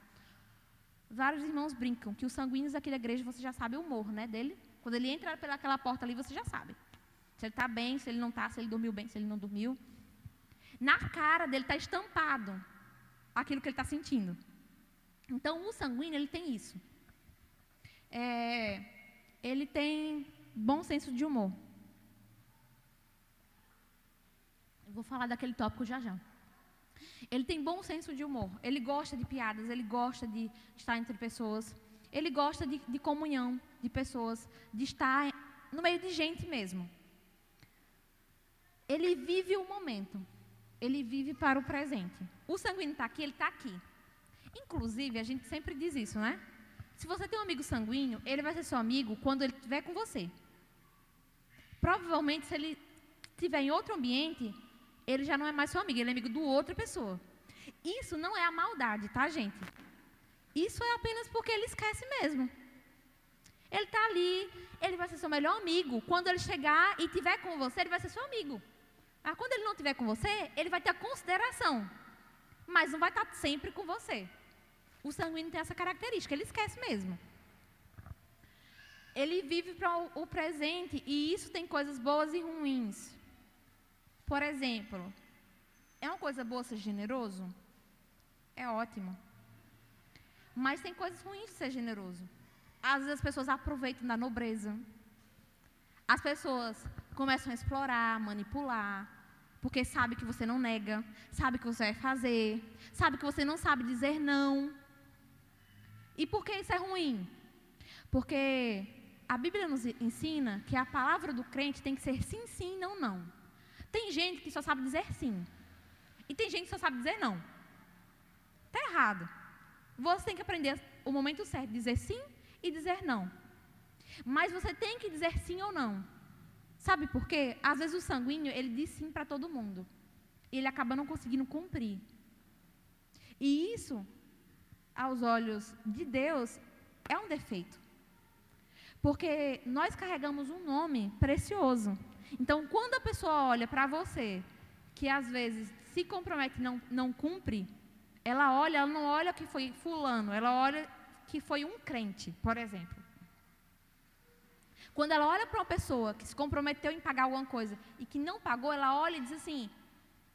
Vários irmãos brincam que os sanguíneos daquela igreja, você já sabe o humor né, dele. Quando ele entra pelaquela porta ali, você já sabe. Se ele está bem, se ele não está, se ele dormiu bem, se ele não dormiu. Na cara dele está estampado aquilo que ele está sentindo. Então, o sanguíneo, ele tem isso. É, ele tem bom senso de humor. Eu vou falar daquele tópico já já. Ele tem bom senso de humor. Ele gosta de piadas, ele gosta de estar entre pessoas. Ele gosta de, de comunhão de pessoas, de estar no meio de gente mesmo. Ele vive o momento. Ele vive para o presente. O sanguíneo está aqui, ele está aqui. Inclusive, a gente sempre diz isso, né? Se você tem um amigo sanguíneo, ele vai ser seu amigo quando ele estiver com você. Provavelmente, se ele estiver em outro ambiente, ele já não é mais seu amigo, ele é amigo do outra pessoa. Isso não é a maldade, tá, gente? Isso é apenas porque ele esquece mesmo. Ele está ali, ele vai ser seu melhor amigo. Quando ele chegar e estiver com você, ele vai ser seu amigo. Mas quando ele não estiver com você, ele vai ter a consideração. Mas não vai estar sempre com você. O sanguíneo tem essa característica, ele esquece mesmo. Ele vive para o presente e isso tem coisas boas e ruins. Por exemplo, é uma coisa boa ser generoso? É ótimo. Mas tem coisas ruins de ser generoso. Às vezes as pessoas aproveitam da nobreza. As pessoas começam a explorar, manipular, porque sabe que você não nega, sabe que você vai fazer, sabe que você não sabe dizer não. E por que isso é ruim? Porque a Bíblia nos ensina que a palavra do crente tem que ser sim, sim, não, não. Tem gente que só sabe dizer sim. E tem gente que só sabe dizer não. Está errado. Você tem que aprender o momento certo de dizer sim e dizer não. Mas você tem que dizer sim ou não. Sabe por quê? Às vezes o sanguíneo, ele diz sim para todo mundo. E ele acaba não conseguindo cumprir. E isso aos olhos de Deus, é um defeito. Porque nós carregamos um nome precioso. Então, quando a pessoa olha para você, que às vezes se compromete e não, não cumpre, ela olha, ela não olha que foi fulano, ela olha que foi um crente, por exemplo. Quando ela olha para uma pessoa que se comprometeu em pagar alguma coisa e que não pagou, ela olha e diz assim: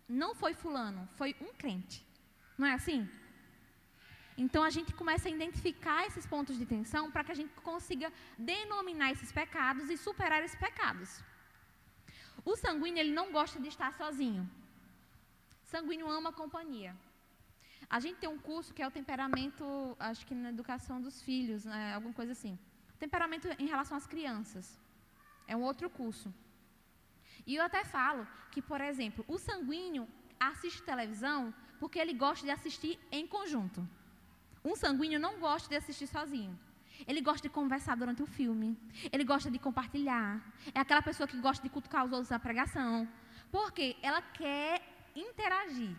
não foi fulano, foi um crente. Não é assim? Então a gente começa a identificar esses pontos de tensão para que a gente consiga denominar esses pecados e superar esses pecados. O sanguíneo ele não gosta de estar sozinho. Sanguíneo ama companhia. A gente tem um curso que é o temperamento, acho que na educação dos filhos, né, alguma coisa assim. Temperamento em relação às crianças. É um outro curso. E eu até falo que, por exemplo, o sanguíneo assiste televisão porque ele gosta de assistir em conjunto. Um sanguíneo não gosta de assistir sozinho. Ele gosta de conversar durante o filme. Ele gosta de compartilhar. É aquela pessoa que gosta de cutucar os outros na pregação. Porque ela quer interagir.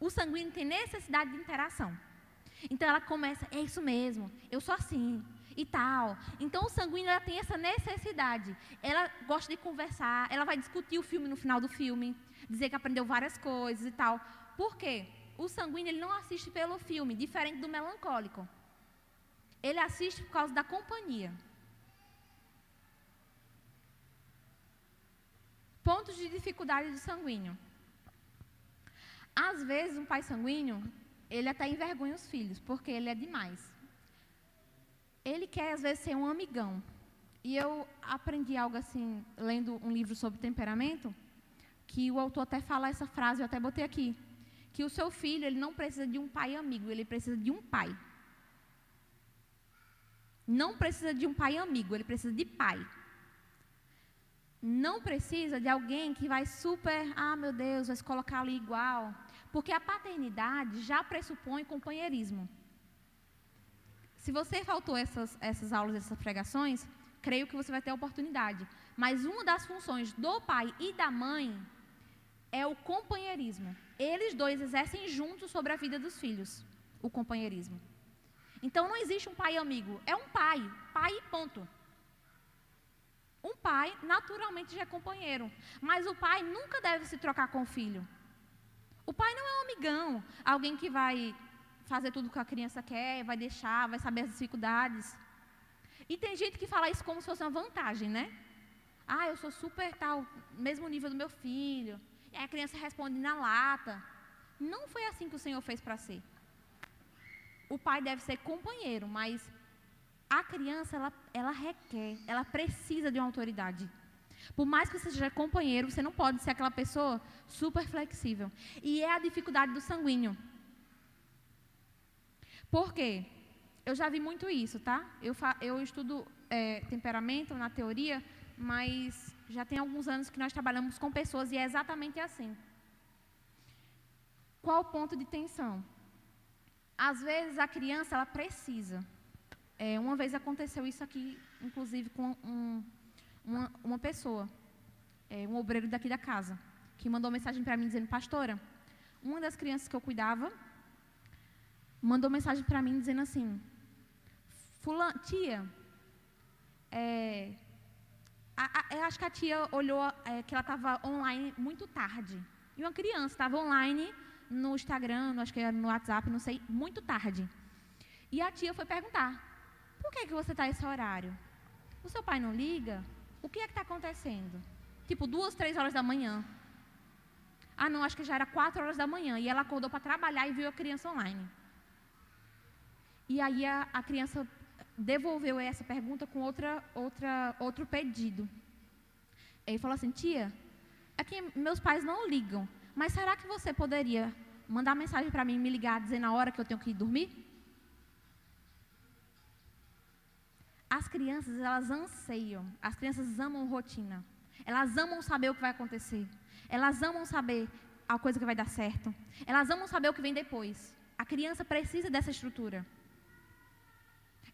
O sanguíneo tem necessidade de interação. Então ela começa, é isso mesmo, eu sou assim e tal. Então o sanguíneo ela tem essa necessidade. Ela gosta de conversar, ela vai discutir o filme no final do filme, dizer que aprendeu várias coisas e tal. Por quê? o sanguíneo ele não assiste pelo filme, diferente do melancólico. Ele assiste por causa da companhia. Pontos de dificuldade do sanguíneo. Às vezes, um pai sanguíneo, ele até envergonha os filhos, porque ele é demais. Ele quer, às vezes, ser um amigão. E eu aprendi algo assim, lendo um livro sobre temperamento, que o autor até fala essa frase, eu até botei aqui que o seu filho ele não precisa de um pai amigo, ele precisa de um pai. Não precisa de um pai amigo, ele precisa de pai. Não precisa de alguém que vai super, ah meu Deus, vai se colocar ali igual. Porque a paternidade já pressupõe companheirismo. Se você faltou essas, essas aulas, essas pregações, creio que você vai ter a oportunidade. Mas uma das funções do pai e da mãe é o companheirismo. Eles dois exercem juntos sobre a vida dos filhos o companheirismo. Então não existe um pai amigo, é um pai, pai ponto. Um pai naturalmente já é companheiro, mas o pai nunca deve se trocar com o filho. O pai não é um amigão, alguém que vai fazer tudo que a criança quer, vai deixar, vai saber as dificuldades. E tem gente que fala isso como se fosse uma vantagem, né? Ah, eu sou super tal, mesmo nível do meu filho. E aí a criança responde na lata. Não foi assim que o Senhor fez para ser. O pai deve ser companheiro, mas a criança, ela, ela requer, ela precisa de uma autoridade. Por mais que você seja companheiro, você não pode ser aquela pessoa super flexível. E é a dificuldade do sanguíneo. Por quê? Eu já vi muito isso, tá? Eu, eu estudo é, temperamento na teoria, mas já tem alguns anos que nós trabalhamos com pessoas e é exatamente assim. Qual o ponto de tensão? Às vezes a criança ela precisa. É, uma vez aconteceu isso aqui, inclusive com um, uma, uma, pessoa, é, um obreiro daqui da casa, que mandou mensagem para mim dizendo: Pastora, uma das crianças que eu cuidava mandou mensagem para mim dizendo assim: Fulano, tia, é, a, a, eu acho que a tia olhou é, que ela estava online muito tarde. E uma criança estava online no Instagram, acho que no WhatsApp, não sei, muito tarde. E a tia foi perguntar: Por que, que você está esse horário? O seu pai não liga? O que é que está acontecendo? Tipo, duas, três horas da manhã. Ah, não, acho que já era quatro horas da manhã. E ela acordou para trabalhar e viu a criança online. E aí a, a criança devolveu essa pergunta com outra, outra, outro pedido. Ele falou assim: Tia, é que meus pais não ligam, mas será que você poderia mandar mensagem para mim, me ligar, dizendo a hora que eu tenho que ir dormir? As crianças, elas anseiam, as crianças amam rotina. Elas amam saber o que vai acontecer. Elas amam saber a coisa que vai dar certo. Elas amam saber o que vem depois. A criança precisa dessa estrutura.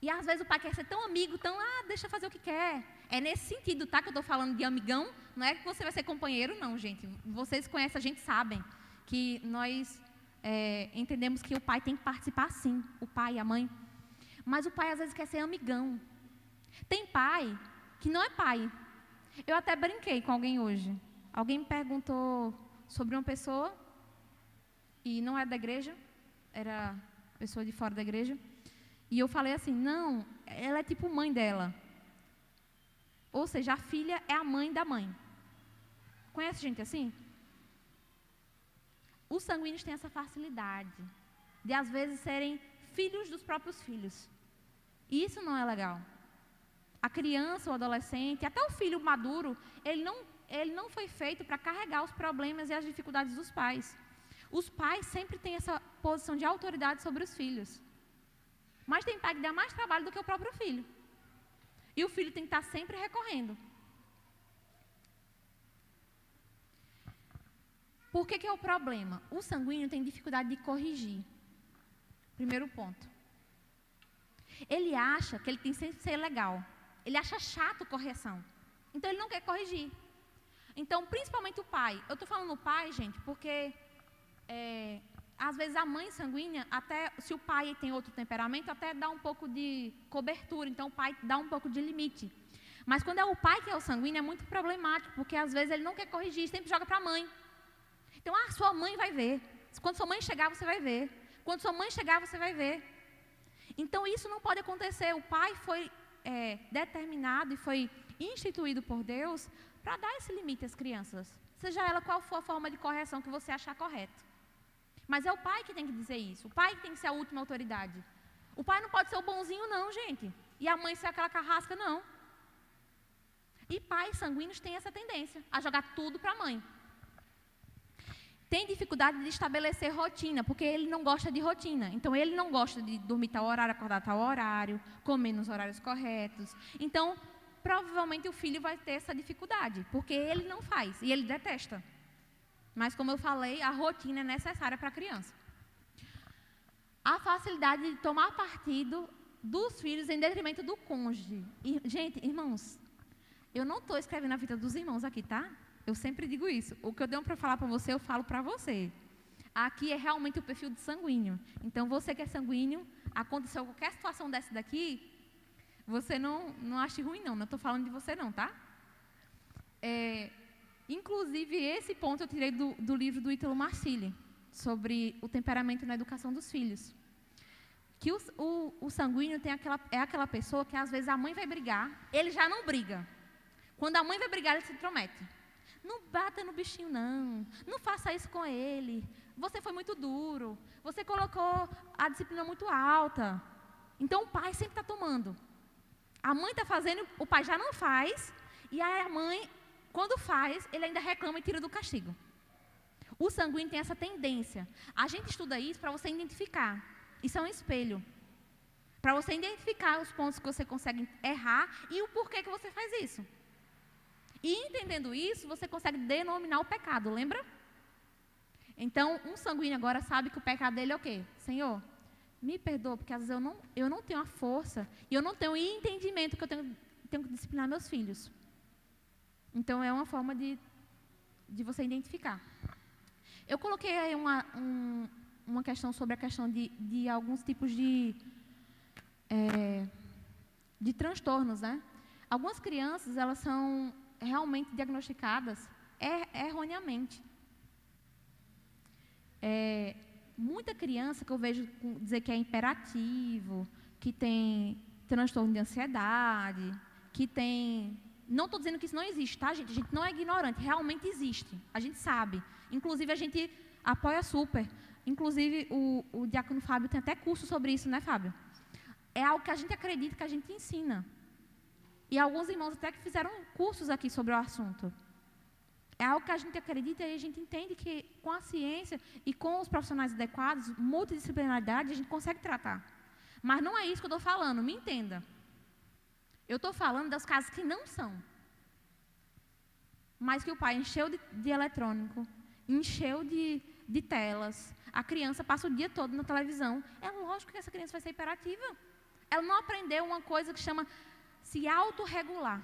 E às vezes o pai quer ser tão amigo, tão, ah, deixa fazer o que quer. É nesse sentido, tá? Que eu estou falando de amigão. Não é que você vai ser companheiro, não, gente. Vocês conhecem, a gente sabem que nós é, entendemos que o pai tem que participar sim, o pai e a mãe. Mas o pai às vezes quer ser amigão. Tem pai que não é pai. Eu até brinquei com alguém hoje. Alguém me perguntou sobre uma pessoa e não é da igreja, era pessoa de fora da igreja. E eu falei assim: não, ela é tipo mãe dela. Ou seja, a filha é a mãe da mãe. Conhece gente assim? Os sanguíneos têm essa facilidade de, às vezes, serem filhos dos próprios filhos. E isso não é legal. A criança, o adolescente, até o filho maduro, ele não, ele não foi feito para carregar os problemas e as dificuldades dos pais. Os pais sempre têm essa posição de autoridade sobre os filhos. Mas tem pai que dá mais trabalho do que o próprio filho. E o filho tem que estar sempre recorrendo. Por que, que é o problema? O sanguíneo tem dificuldade de corrigir. Primeiro ponto. Ele acha que ele tem que ser legal. Ele acha chato correção. Então ele não quer corrigir. Então, principalmente o pai. Eu estou falando pai, gente, porque é, às vezes a mãe sanguínea, até se o pai tem outro temperamento, até dá um pouco de cobertura, então o pai dá um pouco de limite. Mas quando é o pai que é o sanguíneo, é muito problemático, porque às vezes ele não quer corrigir, sempre joga para a mãe. Então, ah, sua mãe vai ver. Quando sua mãe chegar, você vai ver. Quando sua mãe chegar, você vai ver. Então, isso não pode acontecer. O pai foi é, determinado e foi instituído por Deus para dar esse limite às crianças. Seja ela qual for a forma de correção que você achar correto. Mas é o pai que tem que dizer isso. O pai que tem que ser a última autoridade. O pai não pode ser o bonzinho, não, gente. E a mãe ser aquela carrasca, não. E pais sanguíneos têm essa tendência a jogar tudo para a mãe. Tem dificuldade de estabelecer rotina, porque ele não gosta de rotina. Então, ele não gosta de dormir tal horário, acordar tal horário, comer nos horários corretos. Então, provavelmente o filho vai ter essa dificuldade, porque ele não faz e ele detesta. Mas, como eu falei, a rotina é necessária para a criança. A facilidade de tomar partido dos filhos em detrimento do cônjuge. E, gente, irmãos, eu não estou escrevendo a vida dos irmãos aqui, tá? Eu sempre digo isso. O que eu tenho para falar para você, eu falo para você. Aqui é realmente o perfil de sanguíneo. Então, você que é sanguíneo, aconteceu qualquer situação dessa daqui, você não, não ache ruim, não. Não estou falando de você, não, tá? É, Inclusive, esse ponto eu tirei do, do livro do Ítalo Marcilli, sobre o temperamento na educação dos filhos. que o, o, o sanguíneo tem aquela, é aquela pessoa que às vezes a mãe vai brigar, ele já não briga. Quando a mãe vai brigar, ele se intromete. Não bata no bichinho, não. Não faça isso com ele. Você foi muito duro. Você colocou a disciplina muito alta. Então o pai sempre está tomando. A mãe está fazendo, o pai já não faz. E aí a mãe, quando faz, ele ainda reclama e tira do castigo. O sanguíneo tem essa tendência. A gente estuda isso para você identificar. Isso é um espelho. Para você identificar os pontos que você consegue errar e o porquê que você faz isso. E entendendo isso, você consegue denominar o pecado, lembra? Então, um sanguíneo agora sabe que o pecado dele é o quê? Senhor, me perdoa, porque às vezes eu não, eu não tenho a força e eu não tenho o entendimento que eu tenho, tenho que disciplinar meus filhos. Então, é uma forma de, de você identificar. Eu coloquei aí uma, um, uma questão sobre a questão de, de alguns tipos de, é, de transtornos, né? Algumas crianças, elas são realmente diagnosticadas er, erroneamente. É, muita criança que eu vejo dizer que é imperativo, que tem transtorno de ansiedade, que tem. Não estou dizendo que isso não existe, tá, gente? A gente não é ignorante, realmente existe. A gente sabe. Inclusive, a gente apoia super. Inclusive, o, o Diácono Fábio tem até curso sobre isso, né, Fábio? É algo que a gente acredita, que a gente ensina. E alguns irmãos até que fizeram cursos aqui sobre o assunto. É algo que a gente acredita e a gente entende que com a ciência e com os profissionais adequados, multidisciplinaridade, a gente consegue tratar. Mas não é isso que eu estou falando, me entenda. Eu estou falando dos casos que não são. Mas que o pai encheu de, de eletrônico, encheu de, de telas, a criança passa o dia todo na televisão. É lógico que essa criança vai ser hiperativa. Ela não aprendeu uma coisa que chama se autorregular.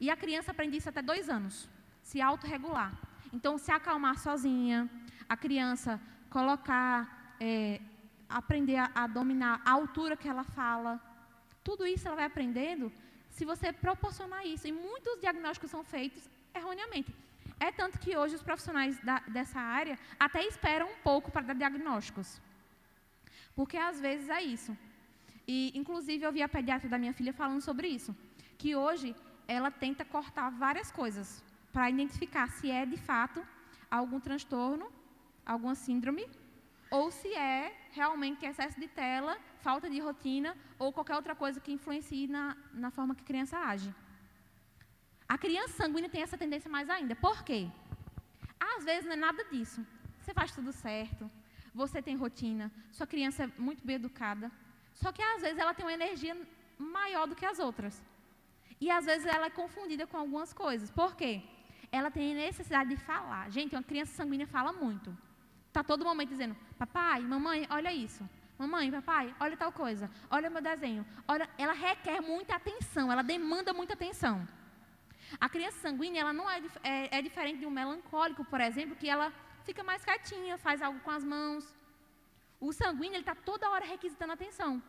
E a criança aprende isso até dois anos. Se autorregular. Então, se acalmar sozinha, a criança colocar, é, aprender a, a dominar a altura que ela fala. Tudo isso ela vai aprendendo se você proporcionar isso. E muitos diagnósticos são feitos erroneamente. É tanto que hoje os profissionais da, dessa área até esperam um pouco para dar diagnósticos. Porque às vezes é isso. E, inclusive, eu vi a pediatra da minha filha falando sobre isso. Que hoje ela tenta cortar várias coisas para identificar se é de fato algum transtorno, alguma síndrome, ou se é realmente excesso de tela, falta de rotina ou qualquer outra coisa que influencie na, na forma que a criança age. A criança sanguínea tem essa tendência mais ainda. Por quê? Às vezes não é nada disso. Você faz tudo certo, você tem rotina, sua criança é muito bem educada. Só que às vezes ela tem uma energia maior do que as outras. E às vezes ela é confundida com algumas coisas. Por quê? Ela tem necessidade de falar. Gente, uma criança sanguínea fala muito. Está todo momento dizendo: Papai, mamãe, olha isso. Mamãe, papai, olha tal coisa. Olha meu desenho. Olha, ela requer muita atenção. Ela demanda muita atenção. A criança sanguínea ela não é, é, é diferente de um melancólico, por exemplo, que ela fica mais quietinha, faz algo com as mãos. O sanguíneo está toda hora requisitando atenção.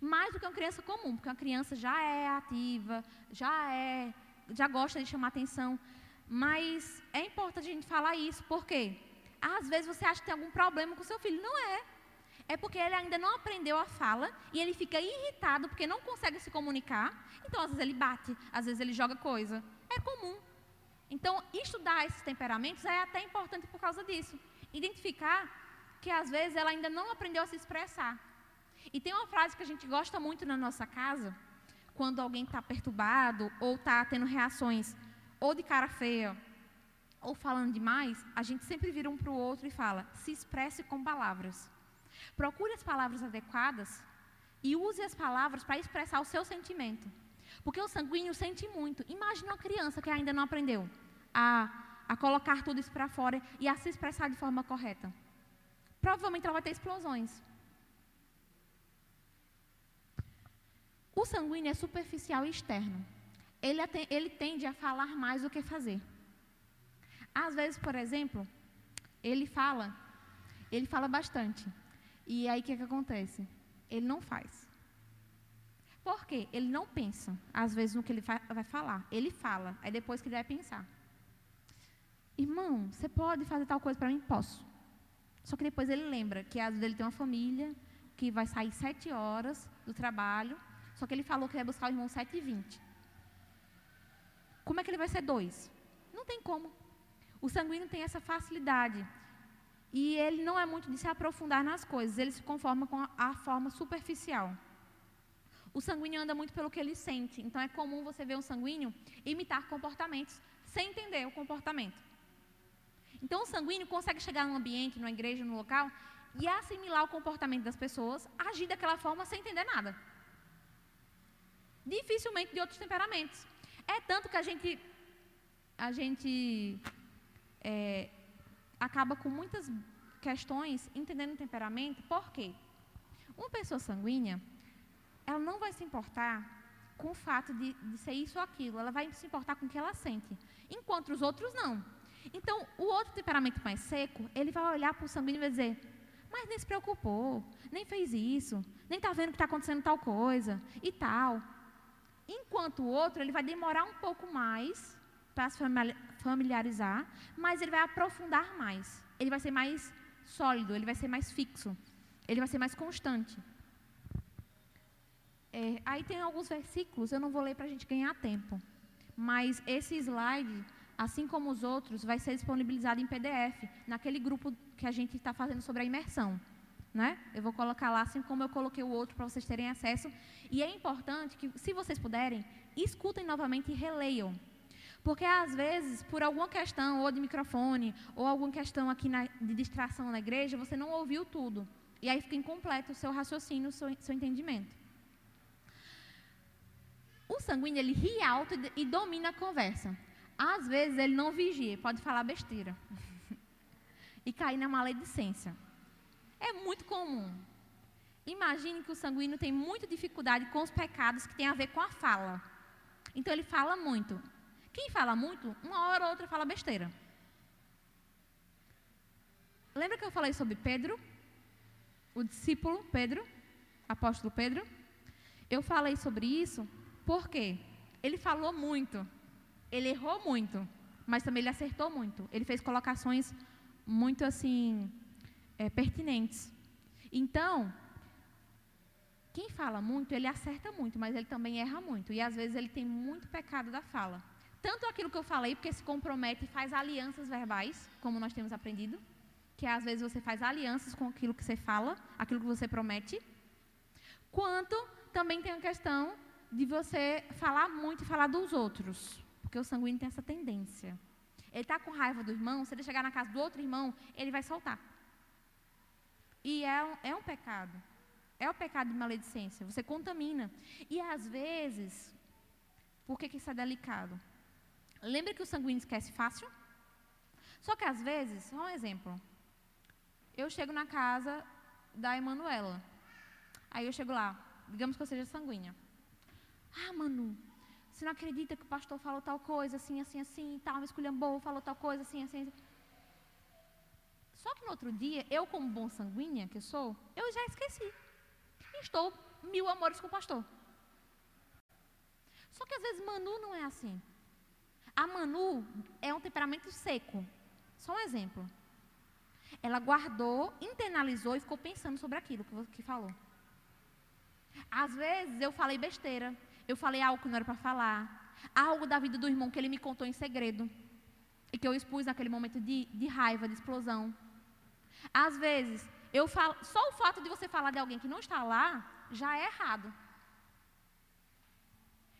Mais do que uma criança comum, porque uma criança já é ativa, já é, já gosta de chamar atenção. Mas é importante a gente falar isso, porque às vezes você acha que tem algum problema com seu filho. Não é. É porque ele ainda não aprendeu a fala e ele fica irritado porque não consegue se comunicar. Então, às vezes ele bate, às vezes ele joga coisa. É comum. Então, estudar esses temperamentos é até importante por causa disso. Identificar que às vezes ela ainda não aprendeu a se expressar. E tem uma frase que a gente gosta muito na nossa casa, quando alguém está perturbado ou está tendo reações ou de cara feia ou falando demais, a gente sempre vira um para o outro e fala: se expresse com palavras. Procure as palavras adequadas e use as palavras para expressar o seu sentimento. Porque o sanguíneo sente muito. Imagina uma criança que ainda não aprendeu a, a colocar tudo isso para fora e a se expressar de forma correta. Provavelmente ela vai ter explosões. O sanguíneo é superficial e externo. Ele, ele tende a falar mais do que fazer. Às vezes, por exemplo, ele fala, ele fala bastante. E aí o que, é que acontece? Ele não faz. Por quê? Ele não pensa, às vezes, no que ele vai falar. Ele fala, aí depois que ele vai pensar. Irmão, você pode fazer tal coisa para mim? Posso. Só que depois ele lembra que às vezes ele tem uma família, que vai sair sete horas do trabalho, só que ele falou que vai buscar o irmão sete e vinte. Como é que ele vai ser dois? Não tem como. O sanguíneo tem essa facilidade. E ele não é muito de se aprofundar nas coisas, ele se conforma com a, forma superficial. O sanguíneo anda muito pelo que ele sente. Então é comum você ver um sanguíneo imitar comportamentos sem entender o comportamento. Então o sanguíneo consegue chegar num ambiente, numa igreja, num local e assimilar o comportamento das pessoas, agir daquela forma sem entender nada. Dificilmente de outros temperamentos. É tanto que a gente a gente é, acaba com muitas questões entendendo o temperamento. Por quê? Uma pessoa sanguínea, ela não vai se importar com o fato de, de ser isso ou aquilo, ela vai se importar com o que ela sente, enquanto os outros não. Então, o outro temperamento mais seco, ele vai olhar para o sanguíneo e vai dizer: Mas nem se preocupou, nem fez isso, nem está vendo que está acontecendo tal coisa e tal. Enquanto o outro, ele vai demorar um pouco mais para se familiarizar, mas ele vai aprofundar mais. Ele vai ser mais sólido, ele vai ser mais fixo, ele vai ser mais constante. É, aí tem alguns versículos, eu não vou ler para a gente ganhar tempo, mas esse slide, assim como os outros, vai ser disponibilizado em PDF, naquele grupo que a gente está fazendo sobre a imersão. Né? Eu vou colocar lá, assim como eu coloquei o outro, para vocês terem acesso. E é importante que, se vocês puderem, escutem novamente e releiam. Porque às vezes, por alguma questão, ou de microfone, ou alguma questão aqui na, de distração na igreja, você não ouviu tudo. E aí fica incompleto o seu raciocínio, o seu, seu entendimento. O sanguíneo, ele ri alto e, e domina a conversa. Às vezes, ele não vigia, pode falar besteira. e cair na maledicência. É muito comum. Imagine que o sanguíneo tem muita dificuldade com os pecados que têm a ver com a fala. Então, ele fala muito. Quem fala muito, uma hora ou outra fala besteira. Lembra que eu falei sobre Pedro? O discípulo Pedro, apóstolo Pedro? Eu falei sobre isso porque ele falou muito, ele errou muito, mas também ele acertou muito. Ele fez colocações muito assim é, pertinentes. Então, quem fala muito, ele acerta muito, mas ele também erra muito. E às vezes ele tem muito pecado da fala. Tanto aquilo que eu falei, porque se compromete e faz alianças verbais, como nós temos aprendido, que às vezes você faz alianças com aquilo que você fala, aquilo que você promete, quanto também tem a questão de você falar muito e falar dos outros, porque o sanguíneo tem essa tendência. Ele está com raiva do irmão, se ele chegar na casa do outro irmão, ele vai soltar. E é um, é um pecado. É o pecado de maledicência. Você contamina. E às vezes, por que, que isso é delicado? Lembra que o sanguíneo esquece fácil? Só que às vezes, só um exemplo. Eu chego na casa da Emanuela. Aí eu chego lá, digamos que eu seja sanguínea. Ah, Manu, você não acredita que o pastor falou tal coisa, assim, assim, assim, tal, me esculhambou, falou tal coisa, assim, assim, assim. Só que no outro dia, eu, como bom sanguínea que sou, eu já esqueci. Estou mil amores com o pastor. Só que às vezes Manu não é assim. A Manu é um temperamento seco. Só um exemplo. Ela guardou, internalizou e ficou pensando sobre aquilo que, falou. Às vezes eu falei besteira. Eu falei algo que não era para falar. Algo da vida do irmão que ele me contou em segredo. E que eu expus naquele momento de, de raiva, de explosão. Às vezes, eu falo, só o fato de você falar de alguém que não está lá já é errado.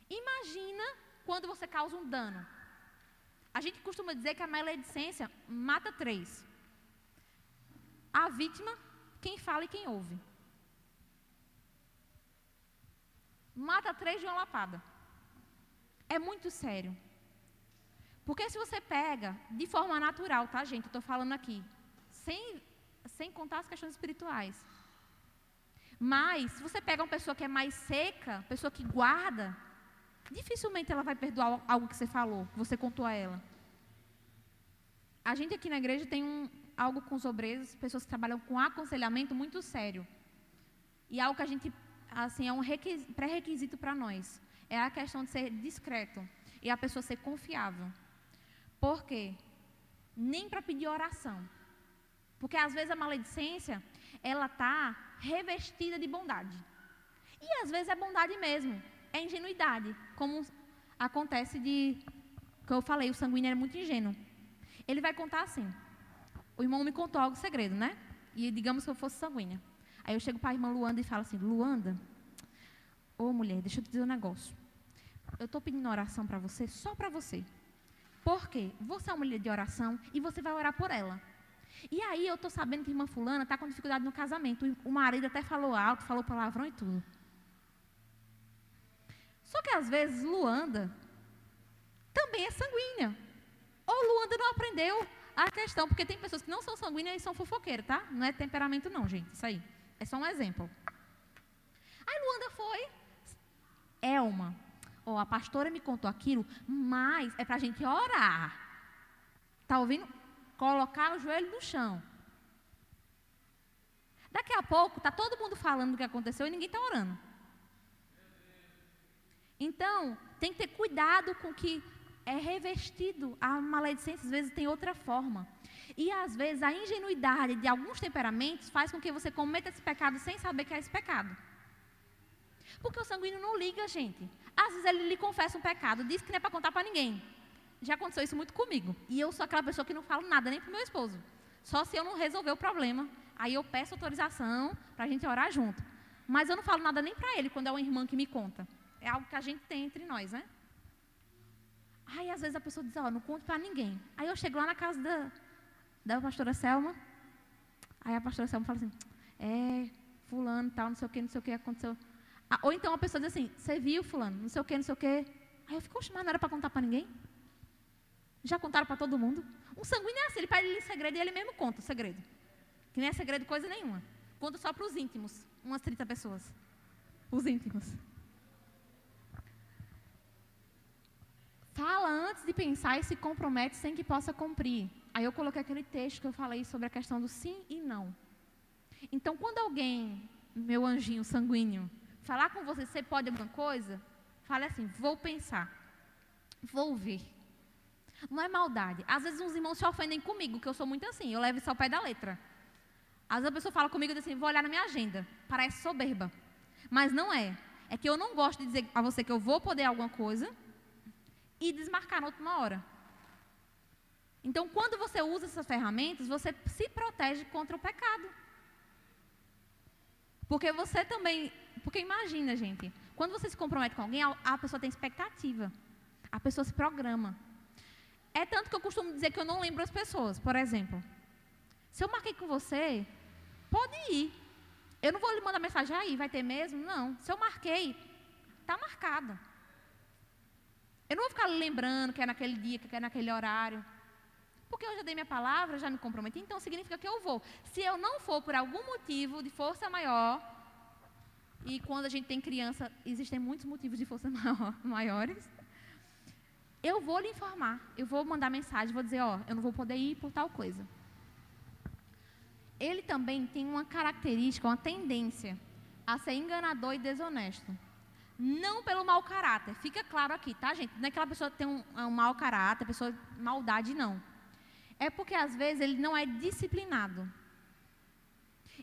Imagina quando você causa um dano. A gente costuma dizer que a maledicência mata três: a vítima, quem fala e quem ouve. Mata três de uma lapada. É muito sério. Porque se você pega de forma natural, tá, gente? Eu estou falando aqui, sem, sem contar as questões espirituais. Mas, se você pega uma pessoa que é mais seca, pessoa que guarda, dificilmente ela vai perdoar algo que você falou, que você contou a ela. A gente aqui na igreja tem um, algo com os obreiros, pessoas que trabalham com aconselhamento muito sério. E algo que a gente, assim, é um pré-requisito para nós. É a questão de ser discreto e a pessoa ser confiável. Por quê? Nem para pedir oração. Porque às vezes a maledicência, ela está revestida de bondade. E às vezes é bondade mesmo, é ingenuidade, como acontece de que eu falei, o sanguíneo é muito ingênuo. Ele vai contar assim: o irmão me contou algo segredo, né? E digamos que eu fosse sanguínea. Aí eu chego para a irmã Luanda e falo assim: Luanda, ô mulher, deixa eu te dizer um negócio. Eu estou pedindo oração para você, só para você. Por quê? Você é uma mulher de oração e você vai orar por ela. E aí eu estou sabendo que a irmã fulana está com dificuldade no casamento. O marido até falou alto, falou palavrão e tudo. Só que às vezes Luanda também é sanguínea. Ou Luanda não aprendeu a questão, porque tem pessoas que não são sanguíneas e são fofoqueiras, tá? Não é temperamento não, gente, isso aí. É só um exemplo. Aí Luanda foi, Elma, oh, a pastora me contou aquilo, mas é para a gente orar. Está ouvindo? Colocar o joelho no chão. Daqui a pouco, está todo mundo falando do que aconteceu e ninguém está orando. Então, tem que ter cuidado com que é revestido. A maledicência, às vezes, tem outra forma. E, às vezes, a ingenuidade de alguns temperamentos faz com que você cometa esse pecado sem saber que é esse pecado. Porque o sanguíneo não liga, gente. Às vezes, ele lhe confessa um pecado, diz que não é para contar para ninguém. Já aconteceu isso muito comigo. E eu sou aquela pessoa que não falo nada nem para o meu esposo. Só se eu não resolver o problema. Aí eu peço autorização para a gente orar junto. Mas eu não falo nada nem para ele quando é uma irmã que me conta. É algo que a gente tem entre nós, né? Aí às vezes a pessoa diz, ó, oh, não conto para ninguém. Aí eu chego lá na casa da, da pastora Selma. Aí a pastora Selma fala assim, é, fulano, tal, não sei o que, não sei o que aconteceu. Ah, ou então a pessoa diz assim, você viu fulano, não sei o que, não sei o que. Aí eu fico, mas não era para contar para ninguém? Já contaram para todo mundo? Um sanguíneo é assim, ele pede ele em segredo e ele mesmo conta o segredo. Que nem é segredo coisa nenhuma. Conta só para os íntimos, umas 30 pessoas. Os íntimos. Fala antes de pensar e se compromete sem que possa cumprir. Aí eu coloquei aquele texto que eu falei sobre a questão do sim e não. Então, quando alguém, meu anjinho sanguíneo, falar com você, você pode alguma coisa, fale assim: vou pensar, vou ver. Não é maldade. Às vezes uns irmãos se ofendem comigo, que eu sou muito assim, eu levo isso ao pé da letra. Às vezes a pessoa fala comigo e diz assim: vou olhar na minha agenda. Parece soberba. Mas não é. É que eu não gosto de dizer a você que eu vou poder alguma coisa e desmarcar na última hora. Então, quando você usa essas ferramentas, você se protege contra o pecado. Porque você também. Porque imagina, gente, quando você se compromete com alguém, a, pessoa tem expectativa. A pessoa se programa. É tanto que eu costumo dizer que eu não lembro as pessoas. Por exemplo, se eu marquei com você, pode ir. Eu não vou lhe mandar mensagem aí, vai ter mesmo? Não. Se eu marquei, está marcado. Eu não vou ficar lembrando que é naquele dia, que é naquele horário. Porque eu já dei minha palavra, já me comprometi, então significa que eu vou. Se eu não for por algum motivo de força maior, e quando a gente tem criança, existem muitos motivos de força maior, maiores, eu vou lhe informar. Eu vou mandar mensagem, vou dizer, ó, eu não vou poder ir por tal coisa. Ele também tem uma característica, uma tendência a ser enganador e desonesto. Não pelo mau caráter, fica claro aqui, tá, gente? Não é que aquela pessoa tem um, é um mau caráter, pessoa maldade, não. É porque às vezes ele não é disciplinado.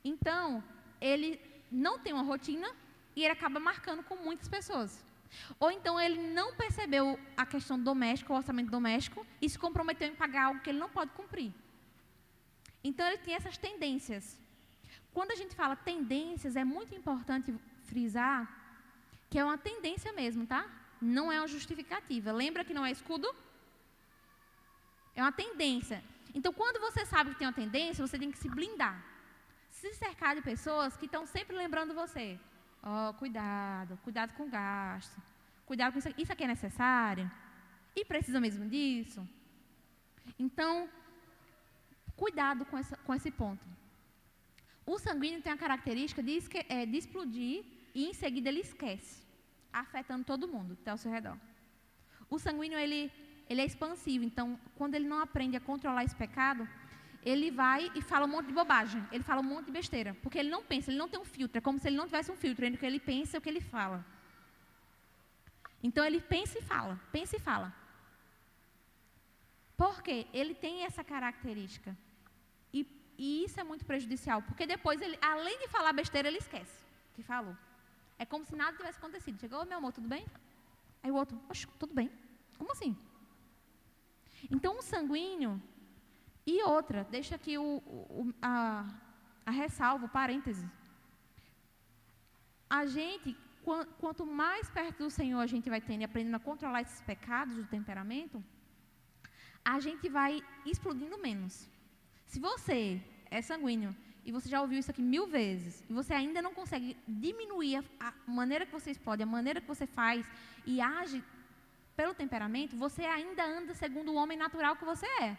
Então, ele não tem uma rotina e ele acaba marcando com muitas pessoas. Ou então ele não percebeu a questão doméstica, o orçamento doméstico, e se comprometeu em pagar algo que ele não pode cumprir. Então ele tem essas tendências. Quando a gente fala tendências, é muito importante frisar que é uma tendência mesmo, tá? Não é uma justificativa. Lembra que não é escudo? É uma tendência. Então, quando você sabe que tem uma tendência, você tem que se blindar. Se cercar de pessoas que estão sempre lembrando você. Ó, oh, cuidado, cuidado com o gasto. Cuidado com isso aqui. Isso aqui é necessário? E precisa mesmo disso? Então, cuidado com, essa, com esse ponto. O sanguíneo tem a característica de, é, de explodir e em seguida ele esquece afetando todo mundo que está ao seu redor. O sanguíneo, ele, ele é expansivo, então, quando ele não aprende a controlar esse pecado, ele vai e fala um monte de bobagem, ele fala um monte de besteira, porque ele não pensa, ele não tem um filtro, é como se ele não tivesse um filtro entre o que ele pensa e o que ele fala. Então, ele pensa e fala, pensa e fala. Porque ele tem essa característica. E, E isso é muito prejudicial, porque depois, ele, além de falar besteira, ele esquece que falou. É como se nada tivesse acontecido. Chegou, meu amor, tudo bem? Aí o outro, oxe, tudo bem. Como assim? Então, um sanguíneo. E outra, deixa aqui o, o, a, a ressalva, o parêntese. A gente, quanto mais perto do Senhor a gente vai tendo aprendendo a controlar esses pecados do temperamento, a gente vai explodindo menos. Se você é sanguíneo e você já ouviu isso aqui mil vezes, e você ainda não consegue diminuir a, a maneira que você explode, a maneira que você faz e age pelo temperamento, você ainda anda segundo o homem natural que você é.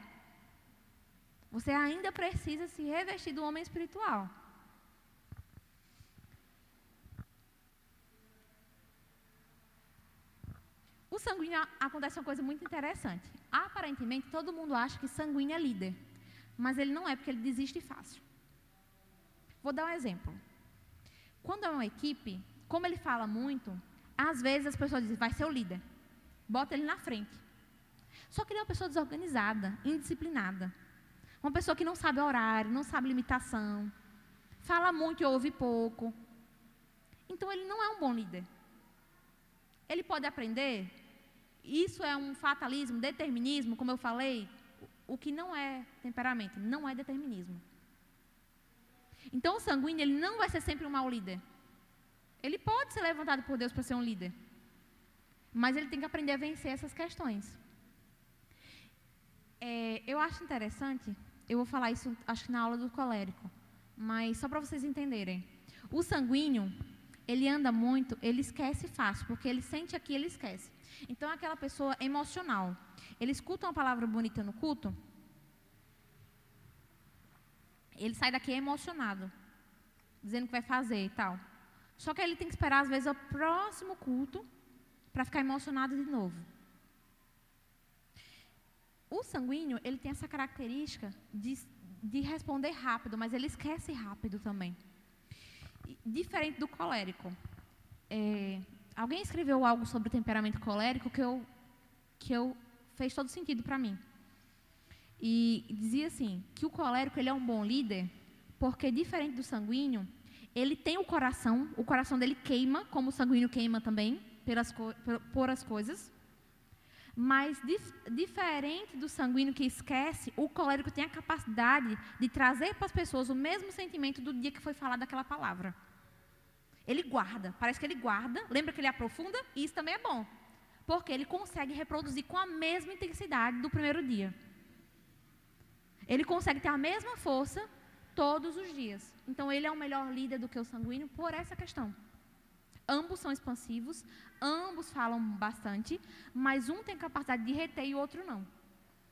Você ainda precisa se revestir do homem espiritual. O sanguíneo acontece uma coisa muito interessante. Aparentemente, todo mundo acha que sanguíneo é líder. Mas ele não é, porque ele desiste fácil. Vou dar um exemplo. Quando é uma equipe, como ele fala muito, às vezes as pessoas dizem, vai ser o líder. Bota ele na frente. Só que ele é uma pessoa desorganizada, indisciplinada. Uma pessoa que não sabe horário, não sabe limitação. Fala muito e ouve pouco. Então ele não é um bom líder. Ele pode aprender. Isso é um fatalismo, determinismo, como eu falei. O que não é temperamento, não é determinismo. Então o sanguíneo ele não vai ser sempre um mau líder. Ele pode ser levantado por Deus para ser um líder. Mas ele tem que aprender a vencer essas questões. É, eu acho interessante, eu vou falar isso acho que na aula do colérico, mas só para vocês entenderem. O sanguíneo, ele anda muito, ele esquece fácil, porque ele sente aqui, ele esquece. Então, é aquela pessoa emocional. Ele escuta uma palavra bonita no culto, ele sai daqui emocionado, dizendo que vai fazer e tal. Só que ele tem que esperar, às vezes, o próximo culto para ficar emocionado de novo. O sanguíneo, ele tem essa característica de, de responder rápido, mas ele esquece rápido também. Diferente do colérico. É, alguém escreveu algo sobre o temperamento colérico que eu, que eu fez todo sentido para mim. E dizia assim, que o colérico ele é um bom líder, porque diferente do sanguíneo, ele tem o coração, o coração dele queima, como o sanguíneo queima também, pelas, por as coisas. Mas, dif, diferente do sanguíneo que esquece, o colérico tem a capacidade de trazer para as pessoas o mesmo sentimento do dia que foi falada aquela palavra. Ele guarda, parece que ele guarda, lembra que ele aprofunda, e isso também é bom. Porque ele consegue reproduzir com a mesma intensidade do primeiro dia. Ele consegue ter a mesma força todos os dias. Então, ele é um melhor líder do que o sanguíneo por essa questão. Ambos são expansivos, ambos falam bastante, mas um tem capacidade de reter e o outro não.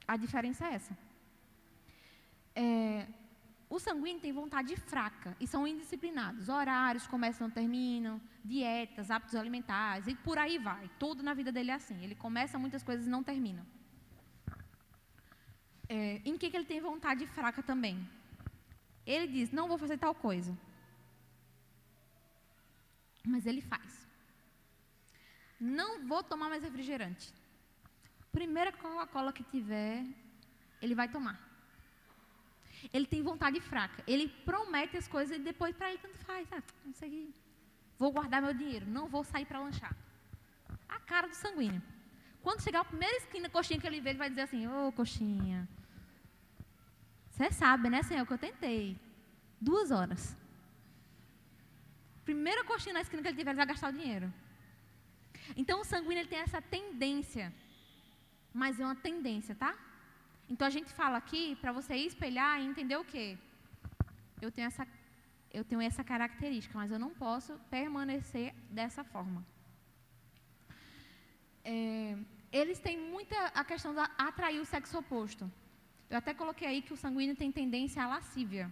A diferença é essa. É, o sanguíneo tem vontade fraca e são indisciplinados. Horários começam terminam, dietas, hábitos alimentares e por aí vai. Tudo na vida dele é assim. Ele começa muitas coisas e não termina. É, em que, que ele tem vontade fraca também? Ele diz: Não vou fazer tal coisa. Mas ele faz. Não vou tomar mais refrigerante. Primeira Coca-Cola que tiver, ele vai tomar. Ele tem vontade fraca. Ele promete as coisas e depois para ele tanto faz. Ah, não sei. Vou guardar meu dinheiro. Não vou sair para lanchar. A cara do sanguíneo. Quando chegar a primeira esquina, coxinha que ele vê, ele vai dizer assim: Ô, oh, coxinha. Você sabe, né, Senhor, que eu tentei. Duas horas. Primeira coxinha na esquina que ele tiver, ele vai gastar o dinheiro. Então o sanguíneo ele tem essa tendência. Mas é uma tendência, tá? Então a gente fala aqui para você espelhar e entender o quê? Eu tenho essa eu tenho essa característica, mas eu não posso permanecer dessa forma. É, eles têm muita a questão de atrair o sexo oposto. Eu até coloquei aí que o sanguíneo tem tendência à lascívia.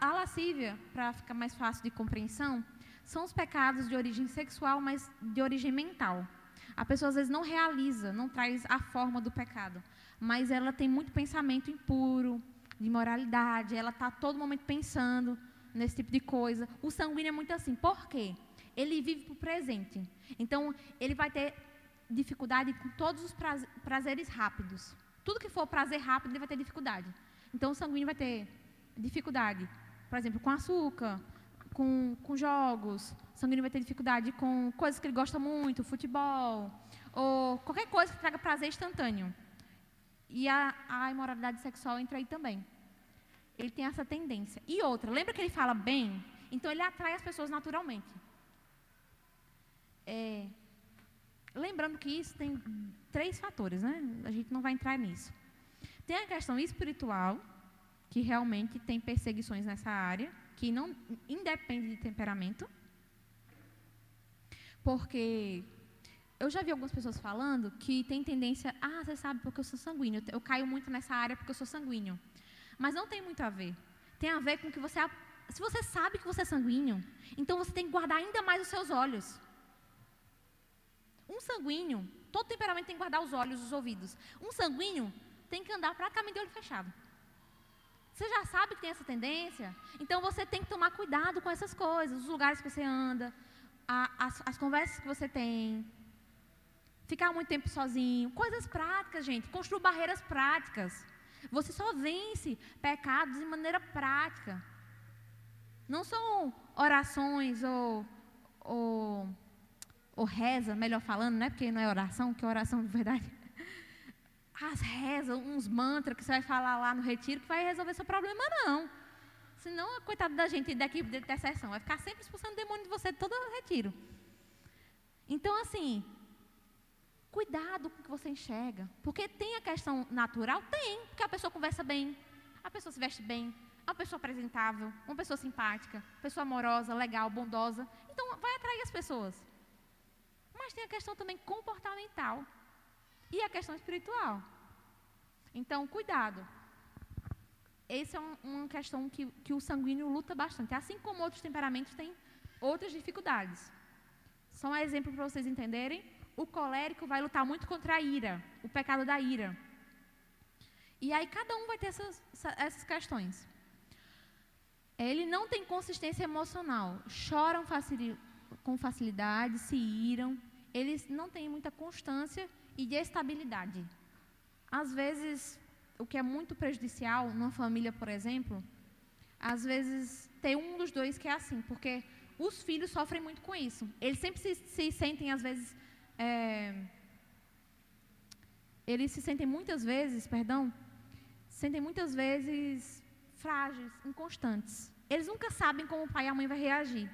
A lascívia, para ficar mais fácil de compreensão, são os pecados de origem sexual, mas de origem mental. A pessoa às vezes não realiza, não traz a forma do pecado, mas ela tem muito pensamento impuro, de moralidade, ela está todo momento pensando nesse tipo de coisa. O sanguíneo é muito assim. Por quê? Ele vive para o presente. Então, ele vai ter dificuldade com todos os prazeres rápidos. Tudo que for prazer rápido, ele vai ter dificuldade. Então, o sanguíneo vai ter dificuldade, por exemplo, com açúcar, com, com jogos. Sanguíneo vai ter dificuldade com coisas que ele gosta muito, futebol, ou qualquer coisa que traga prazer instantâneo. E a, a imoralidade sexual entra aí também. Ele tem essa tendência. E outra, lembra que ele fala bem? Então ele atrai as pessoas naturalmente. É, lembrando que isso tem três fatores, né? A gente não vai entrar nisso. Tem a questão espiritual, que realmente tem perseguições nessa área, que não independe de temperamento. Porque eu já vi algumas pessoas falando que tem tendência, ah, você sabe porque eu sou sanguíneo, eu caio muito nessa área porque eu sou sanguíneo. Mas não tem muito a ver. Tem a ver com que você, se você sabe que você é sanguíneo, então você tem que guardar ainda mais os seus olhos. Um sanguíneo, todo temperamento tem que guardar os olhos, os ouvidos. Um sanguíneo tem que andar praticamente de olho fechado. Você já sabe que tem essa tendência, então você tem que tomar cuidado com essas coisas, os lugares que você anda, a, as, as conversas que você tem, ficar muito tempo sozinho, coisas práticas, gente. Construir barreiras práticas. Você só vence pecados de maneira prática. Não são orações ou, ou, ou reza, melhor falando, né? Porque não é oração, que é oração de verdade. As rezas, uns mantras que você vai falar lá no retiro que vai resolver seu problema, não. Senão, coitado da gente da equipe de intercessão, vai ficar sempre expulsando demônio de você todo o retiro. Então, assim, cuidado com o que você enxerga. Porque tem a questão natural? Tem, porque a pessoa conversa bem, a pessoa se veste bem, é uma pessoa apresentável, uma pessoa simpática, pessoa amorosa, legal, bondosa. Então, vai atrair as pessoas. Mas tem a questão também comportamental e a questão espiritual. Então, cuidado. Essa é um, uma questão que, que o sanguíneo luta bastante. Assim como outros temperamentos têm outras dificuldades. Só um exemplo para vocês entenderem. O colérico vai lutar muito contra a ira, o pecado da ira. E aí cada um vai ter essas, essas questões. Ele não tem consistência emocional. Choram facil, com facilidade, se iram. Eles não têm muita constância e de estabilidade. Às vezes, o que é muito prejudicial numa família, por exemplo, às vezes tem um dos dois que é assim, porque os filhos sofrem muito com isso. Eles sempre se, se sentem, às vezes, é, eles se sentem muitas vezes, perdão, sentem muitas vezes frágeis, inconstantes. Eles nunca sabem como o pai e a mãe vai reagir.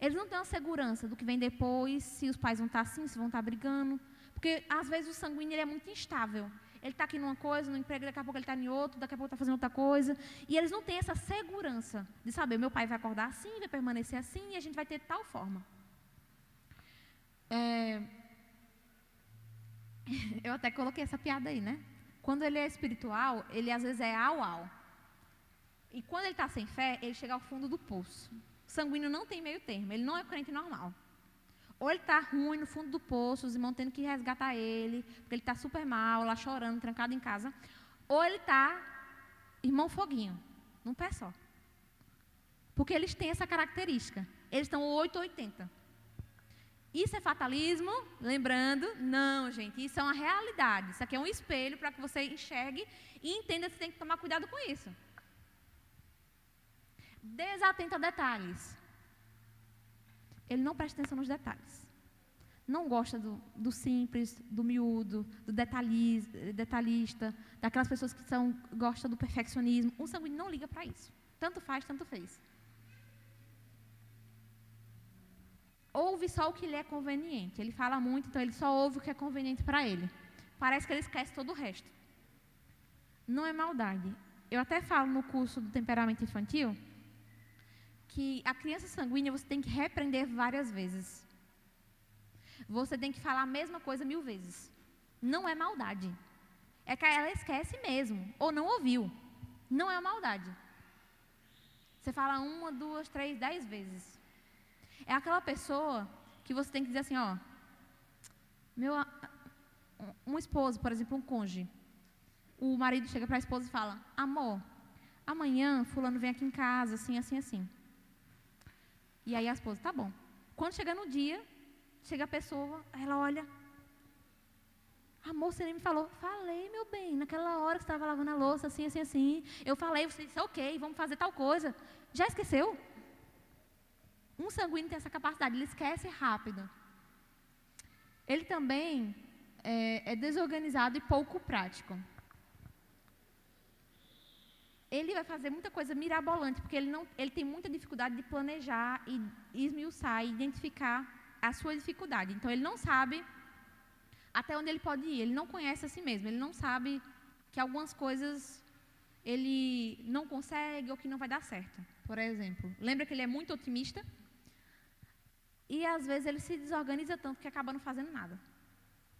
Eles não têm a segurança do que vem depois, se os pais vão estar assim, se vão estar brigando. Porque às vezes o sanguíneo é muito instável. Ele está aqui numa coisa, no emprego, daqui a pouco ele está em outro, daqui a pouco está fazendo outra coisa. E eles não têm essa segurança de saber, meu pai vai acordar assim, vai permanecer assim, e a gente vai ter tal forma. É... Eu até coloquei essa piada aí, né? Quando ele é espiritual, ele às vezes é au-au. E quando ele está sem fé, ele chega ao fundo do poço. O sanguíneo não tem meio termo, ele não é crente normal. Ou ele está ruim no fundo do poço, os irmãos tendo que resgatar ele, porque ele está super mal, lá chorando, trancado em casa. Ou ele está, irmão foguinho, num pé só. Porque eles têm essa característica. Eles estão 880. Isso é fatalismo? Lembrando, não, gente, isso é uma realidade. Isso aqui é um espelho para que você enxergue e entenda que você tem que tomar cuidado com isso. Desatento a detalhes. Ele não presta atenção nos detalhes. Não gosta do, do simples, do miúdo, do detalhista, daquelas pessoas que são, gostam do perfeccionismo. O sanguíneo não liga para isso. Tanto faz, tanto fez. Ouve só o que lhe é conveniente. Ele fala muito, então ele só ouve o que é conveniente para ele. Parece que ele esquece todo o resto. Não é maldade. Eu até falo no curso do temperamento infantil que a criança sanguínea você tem que repreender várias vezes. Você tem que falar a mesma coisa mil vezes. Não é maldade. É que ela esquece mesmo, ou não ouviu. Não é maldade. Você fala uma, duas, três, dez vezes. É aquela pessoa que você tem que dizer assim, ó. Meu, um esposo, por exemplo, um cônjuge. O marido chega para a esposa e fala: Amor, amanhã fulano vem aqui em casa, assim, assim, assim. E aí a esposa, tá bom. Quando chega no dia, chega a pessoa, ela olha. A moça nem me falou, falei, meu bem, naquela hora que você estava lavando a louça, assim, assim, assim. Eu falei, você disse, ok, vamos fazer tal coisa. Já esqueceu? Um sanguíneo tem essa capacidade, ele esquece rápido. Ele também é, é desorganizado e pouco prático. Ele vai fazer muita coisa mirabolante, porque ele, não, ele tem muita dificuldade de planejar e esmiuçar e identificar a sua dificuldade. Então, ele não sabe até onde ele pode ir. Ele não conhece a si mesmo. Ele não sabe que algumas coisas ele não consegue ou que não vai dar certo. Por exemplo, lembra que ele é muito otimista? E às vezes ele se desorganiza tanto que acaba não fazendo nada.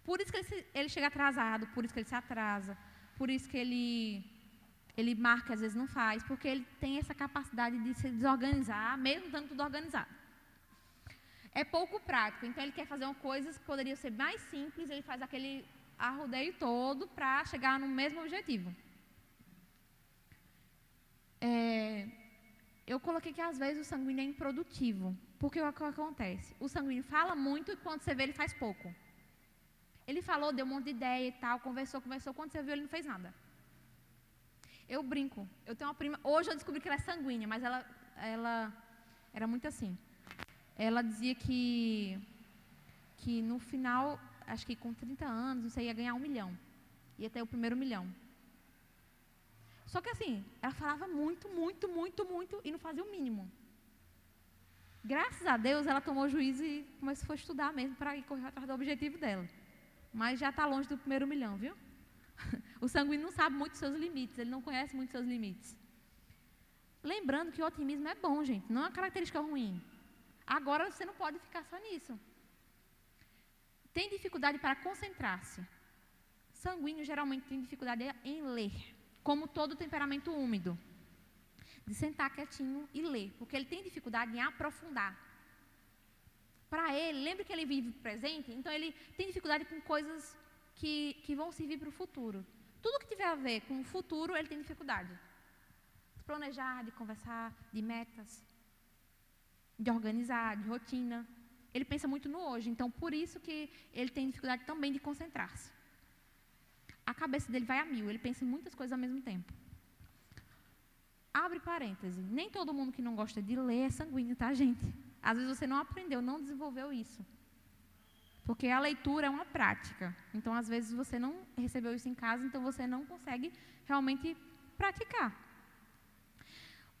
Por isso que ele, se, ele chega atrasado, por isso que ele se atrasa, por isso que ele, ele marca, às vezes não faz, porque ele tem essa capacidade de se desorganizar, mesmo estando tudo organizado é pouco prático. Então, ele quer fazer uma coisa que poderia ser mais simples, ele faz aquele arrodeio todo para chegar no mesmo objetivo. É, eu coloquei que às vezes o sanguíneo é improdutivo. Porque o que acontece? O sanguíneo fala muito e quando você vê ele faz pouco. Ele falou, deu um monte de ideia e tal, conversou, conversou. Quando você viu, ele não fez nada. Eu brinco. Eu tenho uma prima. Hoje eu descobri que ela é sanguínea, mas ela, ela era muito assim ela dizia que, que no final, acho que com 30 anos, você ia ganhar um milhão. Ia ter o primeiro milhão. Só que assim, ela falava muito, muito, muito, muito e não fazia o mínimo. Graças a Deus, ela tomou juízo e começou a estudar mesmo para ir correr atrás do objetivo dela. Mas já está longe do primeiro milhão, viu? O sanguíneo não sabe muito seus limites, ele não conhece muito seus limites. Lembrando que o otimismo é bom, gente, não é uma característica ruim. Agora você não pode ficar só nisso. Tem dificuldade para concentrar-se. Sanguíneo geralmente tem dificuldade em ler, como todo temperamento úmido. De sentar quietinho e ler, porque ele tem dificuldade em aprofundar. Para ele, lembre que ele vive presente, então ele tem dificuldade com coisas que, que vão servir para o futuro. Tudo que tiver a ver com o futuro, ele tem dificuldade. De planejar, de conversar, de metas de organizar, de rotina. Ele pensa muito no hoje, então por isso que ele tem dificuldade também de concentrar-se. A cabeça dele vai a mil, ele pensa em muitas coisas ao mesmo tempo. Abre parêntese. Nem todo mundo que não gosta de ler é sanguíneo, tá, gente? Às vezes você não aprendeu, não desenvolveu isso. Porque a leitura é uma prática. Então, às vezes, você não recebeu isso em casa, então você não consegue realmente praticar.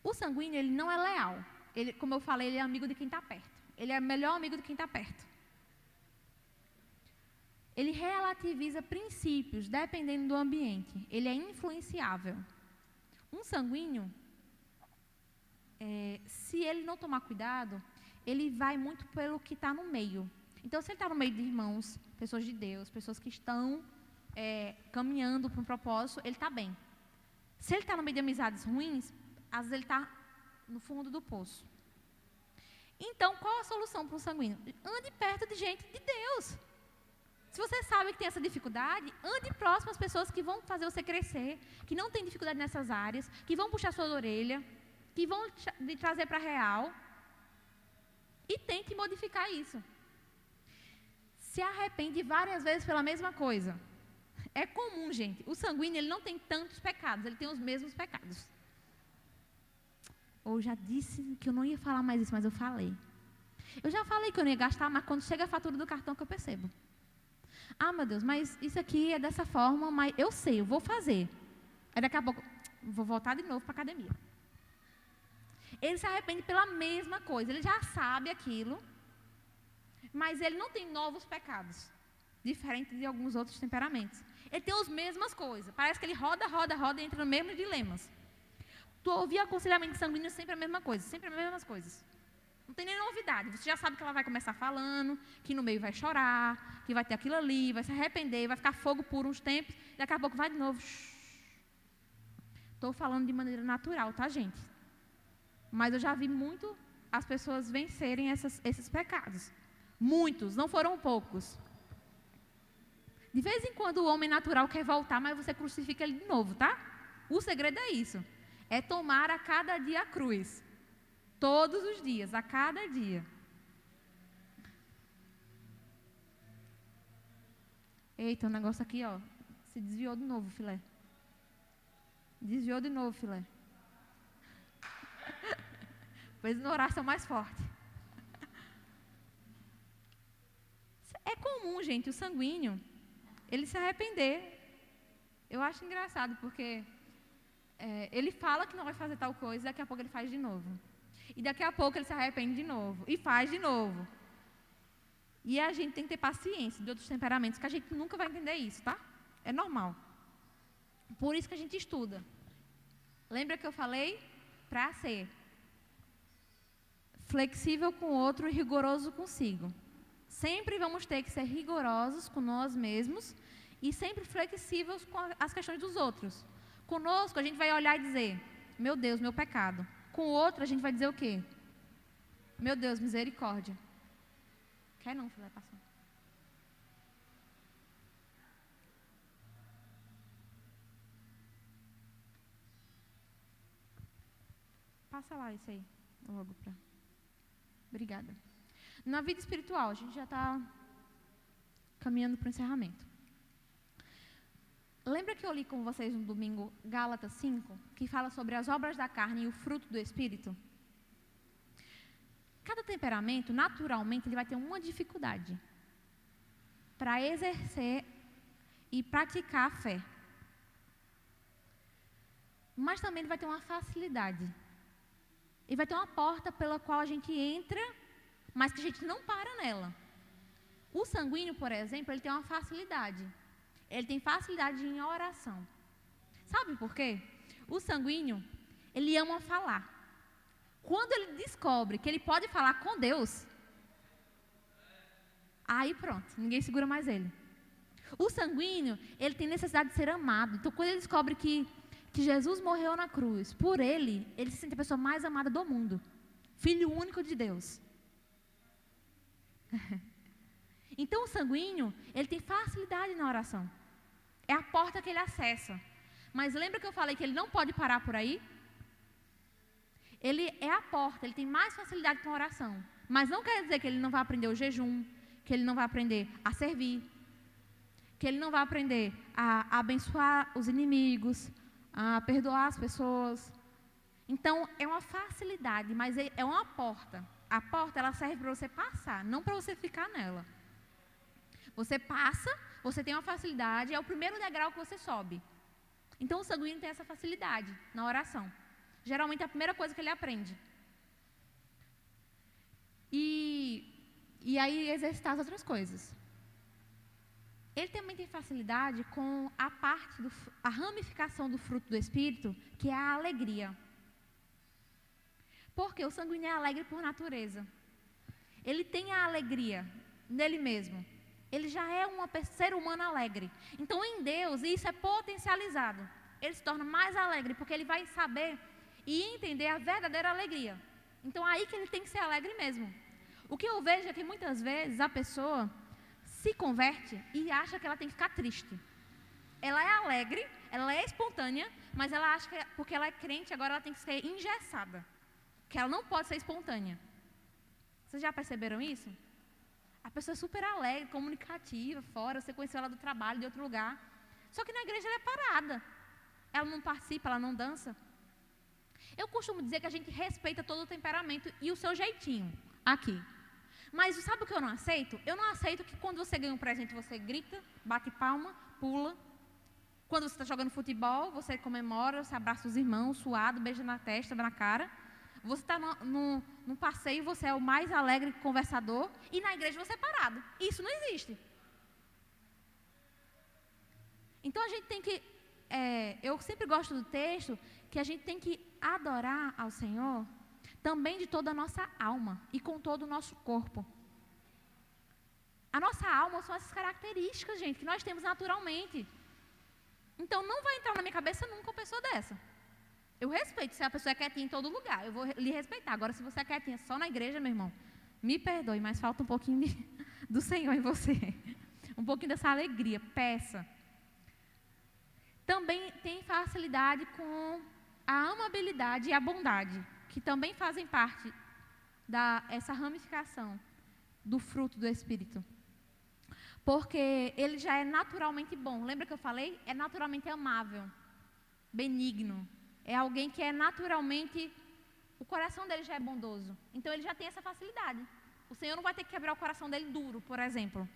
O sanguíneo, ele não é leal. Ele, como eu falei, ele é amigo de quem está perto. Ele é melhor amigo de quem está perto. Ele relativiza princípios dependendo do ambiente. Ele é influenciável. Um sanguíneo, é, se ele não tomar cuidado, ele vai muito pelo que está no meio. Então, se ele está no meio de irmãos, pessoas de Deus, pessoas que estão é, caminhando para um propósito, ele está bem. Se ele está no meio de amizades ruins, às vezes ele está no fundo do poço. Então, qual a solução para um sanguíneo? Ande perto de gente de Deus. Se você sabe que tem essa dificuldade, ande próximo às pessoas que vão fazer você crescer, que não têm dificuldade nessas áreas, que vão puxar sua orelha, que vão lhe trazer para a real. E tente modificar isso. Se arrepende várias vezes pela mesma coisa. É comum, gente. O sanguíneo ele não tem tantos pecados, ele tem os mesmos pecados. Ou já disse que eu não ia falar mais isso, mas eu falei. Eu já falei que eu não ia gastar, mas quando chega a fatura do cartão que eu percebo. Ah, meu Deus, mas isso aqui é dessa forma, mas eu sei, eu vou fazer. Aí daqui a pouco, vou voltar de novo para a academia. Ele se arrepende pela mesma coisa, ele já sabe aquilo, mas ele não tem novos pecados, diferente de alguns outros temperamentos. Ele tem as mesmas coisas, parece que ele roda, roda, roda e entra no mesmo dilemas. Tu ouvir aconselhamento sanguíneo é sempre a mesma coisa, sempre as mesmas coisas. Não tem nem novidade. Você já sabe que ela vai começar falando, que no meio vai chorar, que vai ter aquilo ali, vai se arrepender, vai ficar fogo por uns tempos, daqui a pouco vai de novo. Estou falando de maneira natural, tá, gente? Mas eu já vi muito as pessoas vencerem essas, esses pecados. Muitos, não foram poucos. De vez em quando o homem natural quer voltar, mas você crucifica ele de novo, tá? O segredo é isso é tomar a cada dia a cruz. Todos os dias, a cada dia. Eita, o negócio aqui, ó, se desviou de novo, filé. Desviou de novo, filé. pois no oração mais forte. É comum, gente, o sanguíneo, ele se arrepender. Eu acho engraçado, porque é, ele fala que não vai fazer tal coisa, daqui a pouco ele faz de novo. E daqui a pouco ele se arrepende de novo. E faz de novo. E a gente tem que ter paciência de outros temperamentos, que a gente nunca vai entender isso, tá? É normal. Por isso que a gente estuda. Lembra que eu falei? Para ser flexível com o outro e rigoroso consigo. Sempre vamos ter que ser rigorosos com nós mesmos e sempre flexíveis com as questões dos outros. Conosco, a gente vai olhar e dizer: Meu Deus, meu pecado. Com o outro, a gente vai dizer o quê? Meu Deus, misericórdia. Quer não, filé, passou. Passa lá isso aí, logo. Obrigada. Na vida espiritual, a gente já está caminhando para o encerramento. Lembra que eu li com vocês no domingo Gálatas 5, que fala sobre as obras da carne e o fruto do espírito? Cada temperamento, naturalmente, ele vai ter uma dificuldade para exercer e praticar a fé. Mas também ele vai ter uma facilidade. Ele vai ter uma porta pela qual a gente entra, mas que a gente não para nela. O sanguíneo, por exemplo, ele tem uma facilidade. Ele tem facilidade em oração. Sabe por quê? O sanguíneo, ele ama falar. Quando ele descobre que ele pode falar com Deus, aí pronto, ninguém segura mais ele. O sanguíneo, ele tem necessidade de ser amado. Então, quando ele descobre que, que Jesus morreu na cruz, por ele, ele se sente a pessoa mais amada do mundo. Filho único de Deus. então, o sanguíneo, ele tem facilidade na oração. É a porta que ele acessa. Mas lembra que eu falei que ele não pode parar por aí? Ele é a porta, ele tem mais facilidade com a oração. Mas não quer dizer que ele não vai aprender o jejum, que ele não vai aprender a servir, que ele não vai aprender a abençoar os inimigos, a perdoar as pessoas. Então, é uma facilidade, mas é, é uma porta. A porta, ela serve para você passar, não para você ficar nela. Você passa, você tem uma facilidade, é o primeiro degrau que você sobe. Então, o sanguíneo tem essa facilidade na oração. Geralmente é a primeira coisa que ele aprende. E, e aí exercitar as outras coisas. Ele também tem facilidade com a parte, do, a ramificação do fruto do Espírito, que é a alegria. Porque o sanguíneo é alegre por natureza. Ele tem a alegria nele mesmo. Ele já é um ser humano alegre. Então, em Deus, isso é potencializado. Ele se torna mais alegre, porque ele vai saber e entender a verdadeira alegria. Então, aí que ele tem que ser alegre mesmo. O que eu vejo é que muitas vezes a pessoa se converte e acha que ela tem que ficar triste. Ela é alegre, ela é espontânea, mas ela acha que porque ela é crente, agora ela tem que ser engessada. Que ela não pode ser espontânea. Vocês já perceberam isso? A pessoa é super alegre, comunicativa, fora, você conheceu ela do trabalho, de outro lugar. Só que na igreja ela é parada. Ela não participa, ela não dança. Eu costumo dizer que a gente respeita todo o temperamento e o seu jeitinho aqui. Mas sabe o que eu não aceito? Eu não aceito que quando você ganha um presente você grita, bate palma, pula. Quando você está jogando futebol, você comemora, você abraça os irmãos, suado, beija na testa, na cara. Você está num passeio, você é o mais alegre conversador, e na igreja você é parado. Isso não existe. Então a gente tem que. É, eu sempre gosto do texto que a gente tem que adorar ao Senhor também de toda a nossa alma e com todo o nosso corpo. A nossa alma são essas características, gente, que nós temos naturalmente. Então não vai entrar na minha cabeça nunca uma pessoa dessa. Eu respeito se a pessoa é quietinha em todo lugar, eu vou lhe respeitar. Agora, se você é quietinha só na igreja, meu irmão, me perdoe, mas falta um pouquinho de, do Senhor em você. Um pouquinho dessa alegria, peça. Também tem facilidade com a amabilidade e a bondade, que também fazem parte da essa ramificação do fruto do Espírito. Porque ele já é naturalmente bom. Lembra que eu falei? É naturalmente amável, benigno. É alguém que é naturalmente. O coração dele já é bondoso. Então ele já tem essa facilidade. O Senhor não vai ter que quebrar o coração dele duro, por exemplo.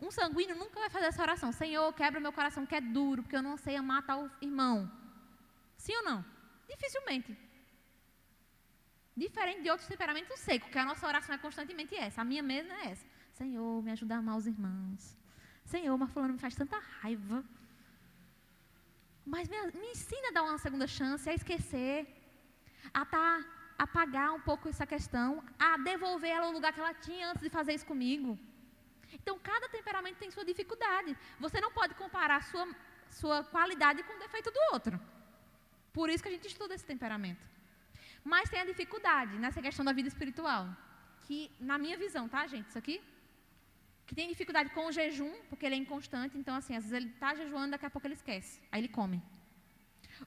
Um sanguíneo nunca vai fazer essa oração. Senhor, quebra meu coração que é duro, porque eu não sei amar tal irmão. Sim ou não? Dificilmente. Diferente de outros temperamentos secos, que a nossa oração é constantemente essa. A minha mesmo é essa. Senhor, me ajuda a amar os irmãos. Senhor, mas fulano me faz tanta raiva. Mas me, me ensina a dar uma segunda chance, a esquecer, a tá, apagar um pouco essa questão, a devolver ela ao lugar que ela tinha antes de fazer isso comigo. Então, cada temperamento tem sua dificuldade. Você não pode comparar sua, sua qualidade com o defeito do outro. Por isso que a gente estuda esse temperamento. Mas tem a dificuldade nessa questão da vida espiritual. Que, na minha visão, tá, gente? Isso aqui. Que tem dificuldade com o jejum, porque ele é inconstante. Então, assim, às vezes ele está jejuando, daqui a pouco ele esquece. Aí ele come.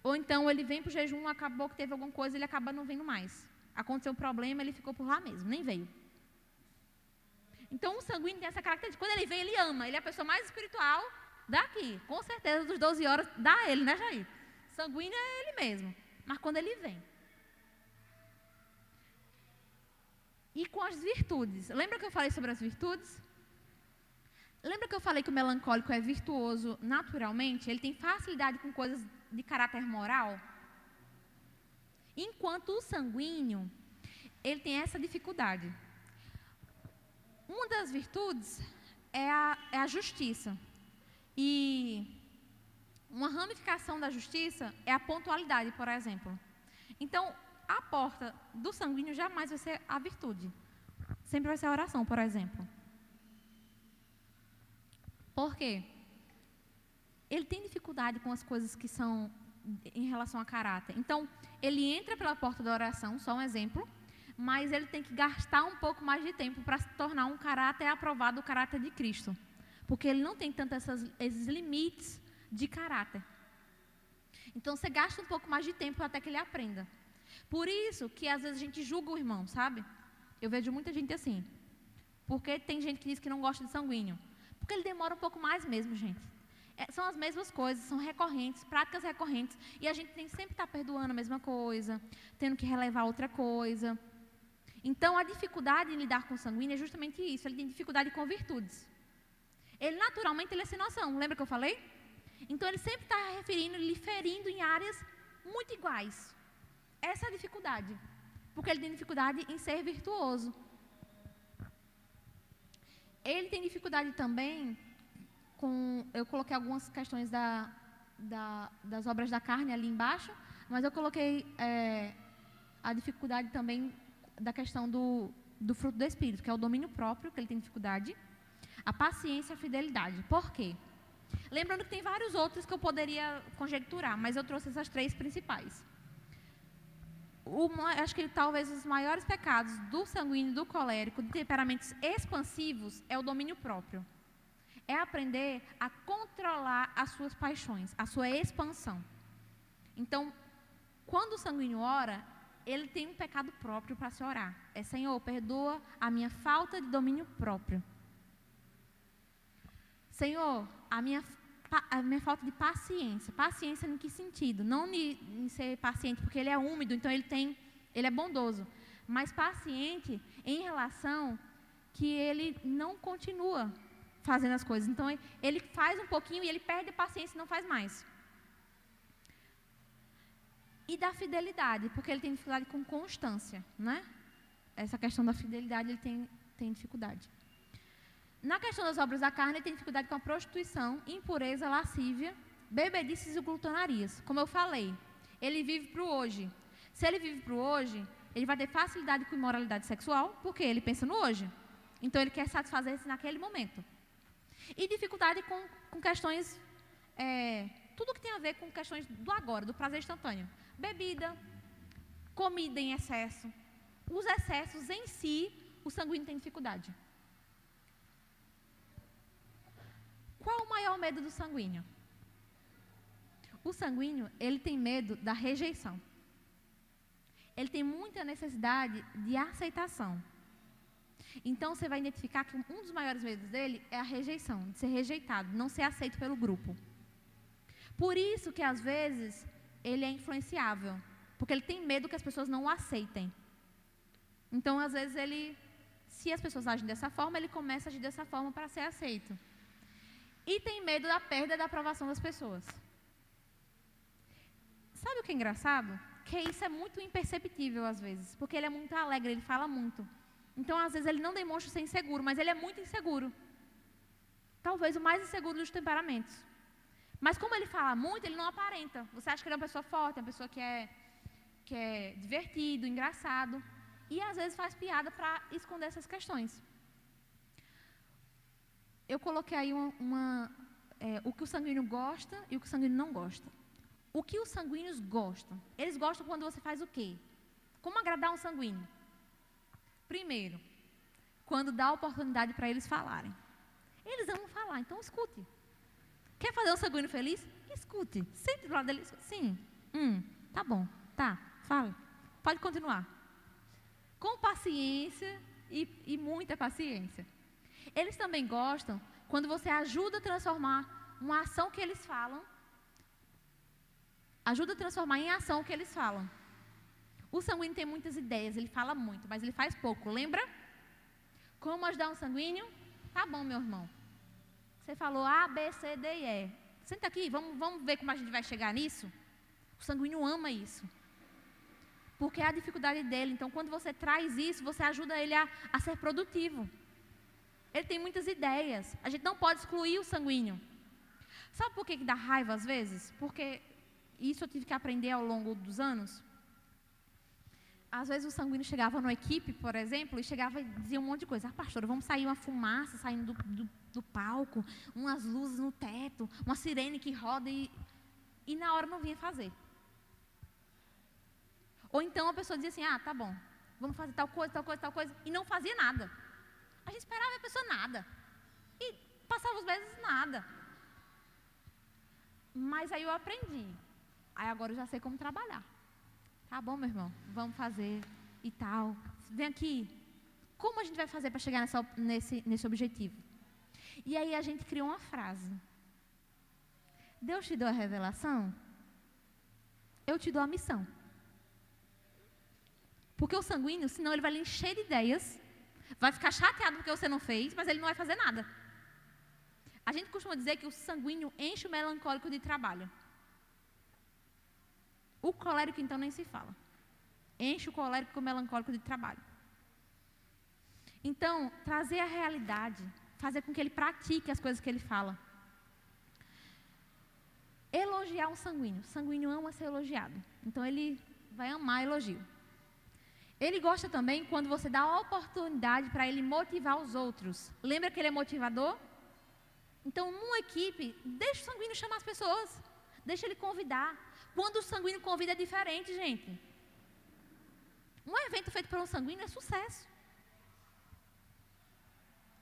Ou então ele vem para o jejum, acabou que teve alguma coisa, ele acaba não vindo mais. Aconteceu um problema, ele ficou por lá mesmo, nem veio. Então, o sanguíneo tem essa característica. Quando ele vem, ele ama. Ele é a pessoa mais espiritual daqui. Com certeza, dos 12 horas, dá ele, né, Jair? Sanguíneo é ele mesmo. Mas quando ele vem. E com as virtudes. Lembra que eu falei sobre as virtudes? Lembra que eu falei que o melancólico é virtuoso naturalmente? Ele tem facilidade com coisas de caráter moral? Enquanto o sanguíneo, ele tem essa dificuldade. Uma das virtudes é a, é a justiça. E uma ramificação da justiça é a pontualidade, por exemplo. Então, a porta do sanguíneo jamais vai ser a virtude. Sempre vai ser a oração, por exemplo. Por quê? Ele tem dificuldade com as coisas que são em relação a caráter. Então, ele entra pela porta da oração, só um exemplo, mas ele tem que gastar um pouco mais de tempo para se tornar um caráter aprovado, o caráter de Cristo. Porque ele não tem tanto esses limites de caráter. Então você gasta um pouco mais de tempo até que ele aprenda. Por isso que às vezes a gente julga o irmão, sabe? Eu vejo muita gente assim. Porque tem gente que diz que não gosta de sanguíneo. Porque ele demora um pouco mais mesmo, gente. É, são as mesmas coisas, são recorrentes, práticas recorrentes. E a gente tem que sempre estar tá perdoando a mesma coisa, tendo que relevar outra coisa. Então, a dificuldade em lidar com sanguíneo é justamente isso. Ele tem dificuldade com virtudes. Ele, naturalmente, ele é sem noção. Lembra que eu falei? Então, ele sempre está referindo, lhe ferindo em áreas muito iguais. Essa é a dificuldade. Porque ele tem dificuldade em ser virtuoso. Ele tem dificuldade também com. Eu coloquei algumas questões da, da, das obras da carne ali embaixo, mas eu coloquei é, a dificuldade também da questão do, do fruto do Espírito, que é o domínio próprio, que ele tem dificuldade, a paciência e a fidelidade. Por quê? Lembrando que tem vários outros que eu poderia conjecturar, mas eu trouxe essas três principais. O, acho que talvez os maiores pecados do sanguíneo, do colérico, de temperamentos expansivos, é o domínio próprio. É aprender a controlar as suas paixões, a sua expansão. Então, quando o sanguíneo ora, ele tem um pecado próprio para se orar. É Senhor, perdoa a minha falta de domínio próprio. Senhor, a minha, a minha falta de paciência. Paciência em que sentido? Não em ser paciente porque ele é úmido, então ele tem, ele é bondoso. Mas paciente em relação que ele não continua fazendo as coisas. Então ele faz um pouquinho e ele perde a paciência e não faz mais e da fidelidade, porque ele tem dificuldade com constância, né? Essa questão da fidelidade ele tem, tem dificuldade. Na questão das obras da carne, ele tem dificuldade com a prostituição, impureza, lascívia, bebedices e glutonarias. Como eu falei, ele vive para o hoje. Se ele vive para o hoje, ele vai ter facilidade com imoralidade sexual, porque ele pensa no hoje. Então ele quer satisfazer-se naquele momento. E dificuldade com, com questões, é, tudo que tem a ver com questões do agora, do prazer instantâneo bebida, comida em excesso. Os excessos em si, o sanguíneo tem dificuldade. Qual o maior medo do sanguíneo? O sanguíneo, ele tem medo da rejeição. Ele tem muita necessidade de aceitação. Então você vai identificar que um dos maiores medos dele é a rejeição, de ser rejeitado, não ser aceito pelo grupo. Por isso que às vezes ele é influenciável, porque ele tem medo que as pessoas não o aceitem. Então, às vezes ele, se as pessoas agem dessa forma, ele começa a agir dessa forma para ser aceito. E tem medo da perda da aprovação das pessoas. Sabe o que é engraçado? Que isso é muito imperceptível às vezes, porque ele é muito alegre, ele fala muito. Então, às vezes, ele não demonstra ser inseguro, mas ele é muito inseguro. Talvez o mais inseguro dos temperamentos. Mas como ele fala muito, ele não aparenta. Você acha que ele é uma pessoa forte, uma pessoa que é, que é divertido, engraçado. E às vezes faz piada para esconder essas questões. Eu coloquei aí uma, uma é, o que o sanguíneo gosta e o que o sanguíneo não gosta. O que os sanguíneos gostam? Eles gostam quando você faz o quê? Como agradar um sanguíneo? Primeiro, quando dá oportunidade para eles falarem. Eles amam falar, então escute. Quer fazer um sanguíneo feliz? Escute. Sente do lado dele. Sim. Hum, tá bom. Tá. Fala. Pode continuar. Com paciência e, e muita paciência. Eles também gostam quando você ajuda a transformar uma ação que eles falam. Ajuda a transformar em ação o que eles falam. O sanguíneo tem muitas ideias, ele fala muito, mas ele faz pouco. Lembra? Como ajudar um sanguíneo? Tá bom, meu irmão. Você falou A, B, C, D e E. Senta aqui, vamos, vamos ver como a gente vai chegar nisso. O sanguíneo ama isso. Porque é a dificuldade dele. Então, quando você traz isso, você ajuda ele a, a ser produtivo. Ele tem muitas ideias. A gente não pode excluir o sanguíneo. Sabe por que, que dá raiva às vezes? Porque isso eu tive que aprender ao longo dos anos às vezes o sanguíneo chegava numa equipe, por exemplo, e chegava e dizia um monte de coisa. Ah, pastor, vamos sair uma fumaça saindo do, do, do, palco, umas luzes no teto, uma sirene que roda e, e na hora não vinha fazer. Ou então a pessoa dizia assim, ah, tá bom, vamos fazer tal coisa, tal coisa, tal coisa, e não fazia nada. A gente esperava a pessoa nada. E passava os meses nada. Mas aí eu aprendi. Aí agora eu já sei como trabalhar. Tá bom, meu irmão, vamos fazer e tal. Vem aqui. Como a gente vai fazer para chegar nessa, nesse, nesse objetivo? E aí a gente criou uma frase. Deus te deu a revelação, eu te dou a missão. Porque o sanguíneo, senão ele vai lhe encher de ideias, vai ficar chateado porque você não fez, mas ele não vai fazer nada. A gente costuma dizer que o sanguíneo enche o melancólico de trabalho. O colérico, então, nem se fala. Enche o colérico com o melancólico de trabalho. Então, trazer a realidade, fazer com que ele pratique as coisas que ele fala. Elogiar um sanguíneo. O sanguíneo ama ser elogiado. Então, ele vai amar elogio. Ele gosta também quando você dá a oportunidade para ele motivar os outros. Lembra que ele é motivador? Então, numa equipe, deixa o sanguíneo chamar as pessoas. Deixa ele convidar. Quando o sanguíneo convida é diferente, gente. Um evento feito por um sanguíneo é sucesso.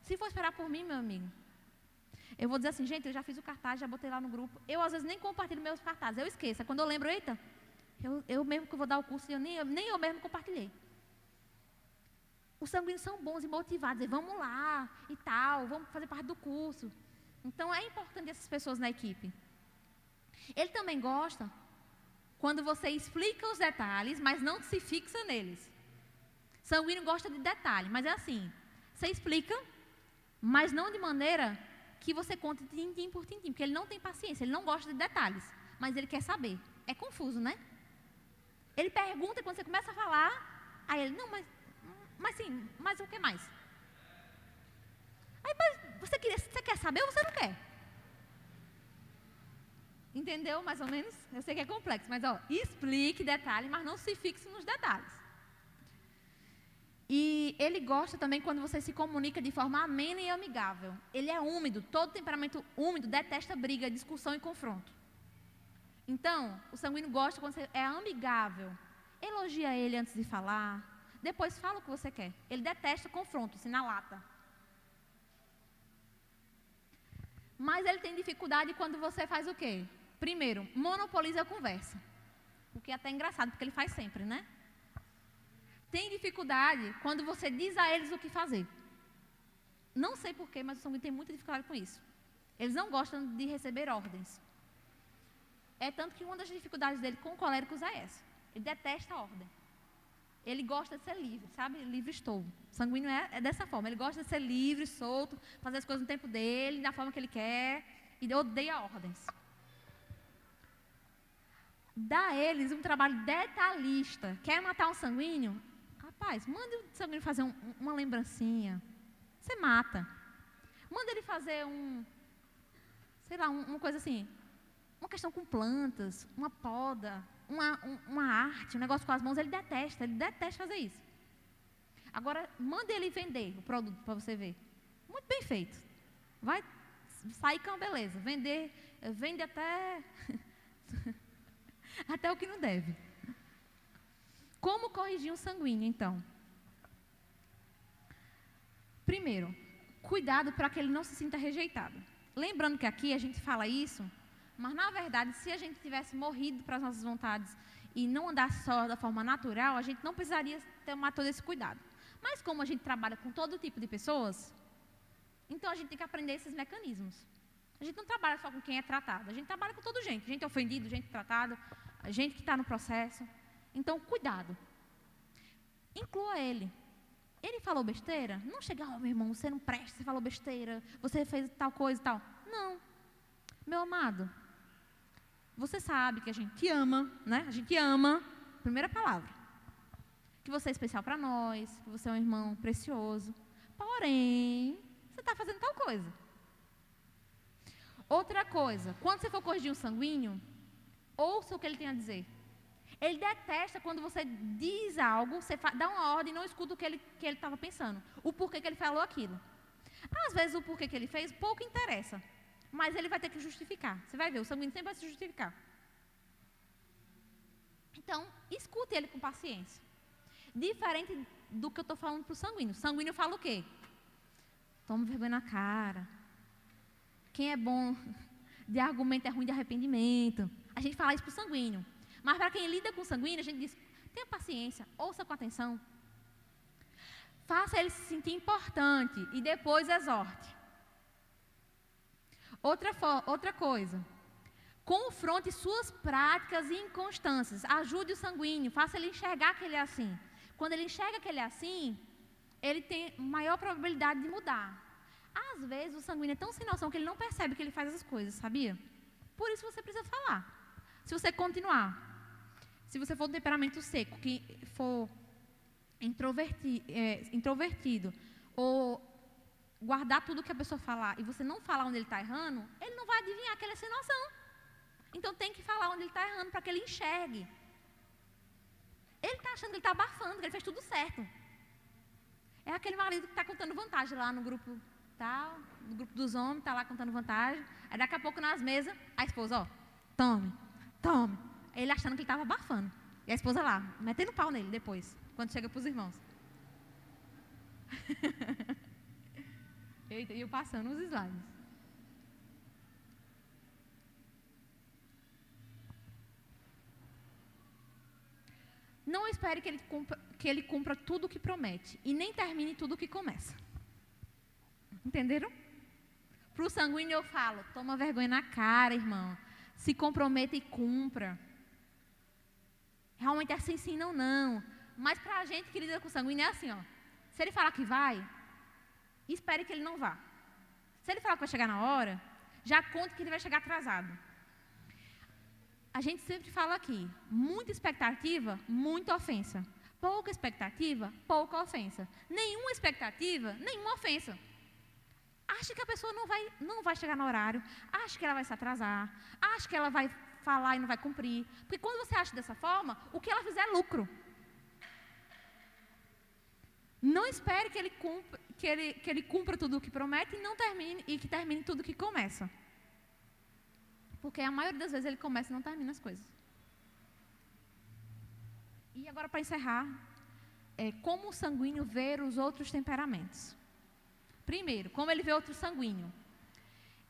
Se for esperar por mim, meu amigo, eu vou dizer assim, gente, eu já fiz o cartaz, já botei lá no grupo. Eu, às vezes, nem compartilho meus cartazes, eu esqueço. É quando eu lembro, eita, eu, eu mesmo que vou dar o curso, eu nem, eu, nem eu mesmo compartilhei. Os sanguíneos são bons e motivados, e vamos lá e tal, vamos fazer parte do curso. Então é importante essas pessoas na equipe. Ele também gosta quando você explica os detalhes, mas não se fixa neles. Sanguíneo gosta de detalhe, mas é assim: você explica, mas não de maneira que você conte tintim por tintim, porque ele não tem paciência, ele não gosta de detalhes, mas ele quer saber. É confuso, né? Ele pergunta e quando você começa a falar, aí ele, não, mas, mas sim, mas o que mais? Aí, você, queria, você quer saber ou você não quer? Entendeu mais ou menos? Eu sei que é complexo, mas ó, explique detalhe, mas não se fixe nos detalhes. E ele gosta também quando você se comunica de forma amena e amigável. Ele é úmido, todo temperamento úmido detesta briga, discussão e confronto. Então, o sanguíneo gosta quando você é amigável. Elogia ele antes de falar. Depois fala o que você quer. Ele detesta confronto, assim, na lata. Mas ele tem dificuldade quando você faz o quê? Primeiro, monopoliza a conversa. O que é até engraçado, porque ele faz sempre, né? tem dificuldade quando você diz a eles o que fazer. Não sei porquê, mas o sanguíneo tem muita dificuldade com isso. Eles não gostam de receber ordens. É tanto que uma das dificuldades dele com coléricos é essa. Ele detesta a ordem. Ele gosta de ser livre, sabe? Livre estou. Sanguíneo é, é, dessa forma. Ele gosta de ser livre, solto, fazer as coisas no tempo dele, da forma que ele quer, e odeia ordens. Dá a eles um trabalho detalhista. Quer matar um sanguíneo? Rapaz, mande o sanguíneo fazer um, uma lembrancinha. Você mata. Manda ele fazer um, sei lá, um, uma coisa assim, uma questão com plantas, uma poda, uma, um, uma arte, um negócio com as mãos, ele detesta, ele detesta fazer isso. Agora, manda ele vender o produto para você ver. Muito bem feito. Vai sair com beleza. Vender, vende até, até o que não deve. Como corrigir um sanguíneo, então? Primeiro, cuidado para que ele não se sinta rejeitado. Lembrando que aqui a gente fala isso, mas na verdade, se a gente tivesse morrido para as nossas vontades e não andar só da forma natural, a gente não precisaria tomar todo esse cuidado. Mas como a gente trabalha com todo tipo de pessoas, então a gente tem que aprender esses mecanismos. A gente não trabalha só com quem é tratado, a gente trabalha com todo gente, gente ofendida, gente tratada, gente que está no processo. Então, cuidado. Inclua ele. Ele falou besteira? Não chega, oh, meu irmão, você não presta, você falou besteira, você fez tal coisa e tal. Não. Meu amado, você sabe que a gente te ama, né? A gente ama, primeira palavra. Que você é especial para nós, que você é um irmão precioso. Porém, você está fazendo tal coisa. Outra coisa, quando você for corrigir um sanguíneo, ouça o que ele tem a dizer. Ele detesta quando você diz algo, você dá uma ordem e não escuta o que ele estava pensando, o porquê que ele falou aquilo. Às vezes o porquê que ele fez pouco interessa, mas ele vai ter que justificar. Você vai ver, o sanguíneo sempre vai se justificar. Então, escute ele com paciência. Diferente do que eu estou falando para o sanguíneo. O sanguíneo fala o quê? Toma vergonha na cara. Quem é bom de argumento é ruim de arrependimento. A gente fala isso para o sanguíneo. Mas para quem lida com sanguíneo, a gente diz: tenha paciência, ouça com atenção. Faça ele se sentir importante e depois exorte. Outra, outra coisa. Confronte suas práticas e inconstâncias. Ajude o sanguíneo, faça ele enxergar que ele é assim. Quando ele enxerga que ele é assim, ele tem maior probabilidade de mudar. Às vezes o sanguíneo é tão sem noção que ele não percebe que ele faz as coisas, sabia? Por isso você precisa falar. Se você continuar, se você for um temperamento seco, que for introverti, é, introvertido, ou guardar tudo que a pessoa falar e você não falar onde ele está errando, ele não vai adivinhar que ele é sem noção. Então tem que falar onde ele está errando para que ele enxergue. Ele está achando que ele está abafando, que ele fez tudo certo. É aquele marido que está contando vantagem lá no grupo tal, no grupo dos homens, está lá contando vantagem. Aí daqui a pouco nas mesas, a esposa, ó, tome, tome, ele achando que ele estava abafando. E a esposa lá, metendo pau nele depois, quando chega para os irmãos. Eita, e eu passando os slides. Não espere que ele, cumpra, que ele cumpra tudo o que promete e nem termine tudo o que começa. Entenderam? Para o sanguíneo eu falo: toma vergonha na cara, irmão. Se comprometa e cumpra. Realmente é assim, sim, não, não. Mas para a gente que lida com sanguíneo é assim, ó. Se ele falar que vai, espere que ele não vá. Se ele falar que vai chegar na hora, já conte que ele vai chegar atrasado. A gente sempre fala aqui, muita expectativa, muita ofensa. Pouca expectativa, pouca ofensa. Nenhuma expectativa, nenhuma ofensa. Acha que a pessoa não vai, não vai chegar no horário, acha que ela vai se atrasar, acha que ela vai falar e não vai cumprir. Porque quando você acha dessa forma, o que ela fizer é lucro. Não espere que ele cumpra, que ele, que ele cumpra tudo o que promete e não termine e que termine tudo o que começa. Porque a maioria das vezes ele começa e não termina as coisas. E agora para encerrar, é, como o sanguíneo vê os outros temperamentos. Primeiro, como ele vê outro sanguíneo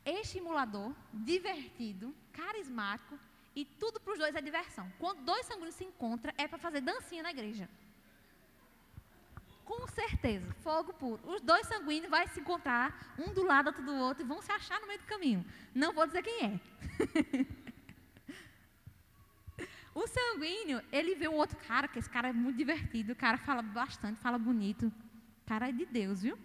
estimulador, divertido, carismático e tudo para os dois é diversão. Quando dois sanguíneos se encontram, é para fazer dancinha na igreja. Com certeza, fogo puro. Os dois sanguíneos vão se encontrar, um do lado, outro do outro, e vão se achar no meio do caminho. Não vou dizer quem é. o sanguíneo, ele vê um outro cara, que esse cara é muito divertido, o cara fala bastante, fala bonito. O cara é de Deus, viu?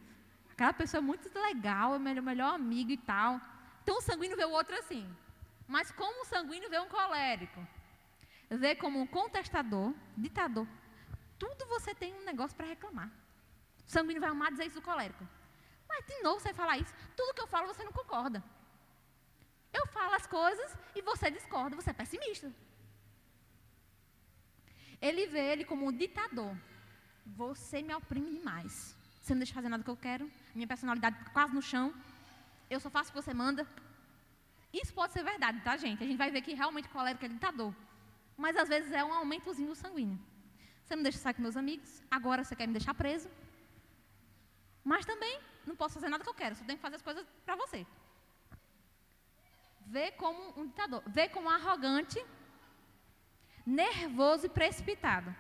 Aquela pessoa é muito legal, é o melhor, melhor amigo e tal. Então o sanguíneo vê o outro assim. Mas como o sanguíneo vê um colérico? Vê como um contestador, ditador. Tudo você tem um negócio para reclamar. O sanguíneo vai amar dizer isso do colérico. Mas de novo você falar isso. Tudo que eu falo você não concorda. Eu falo as coisas e você discorda, você é pessimista. Ele vê ele como um ditador. Você me oprime demais. Você não deixa fazer nada que eu quero. Minha personalidade fica quase no chão. Eu só faço o que você manda. Isso pode ser verdade, tá, gente? A gente vai ver que realmente o colérico é ditador. Mas às vezes é um aumentozinho sanguíneo. Você não deixa sair com meus amigos, agora você quer me deixar preso. Mas também não posso fazer nada que eu quero, só tenho que fazer as coisas para você. Vê como um ditador, vê como arrogante, nervoso e precipitado.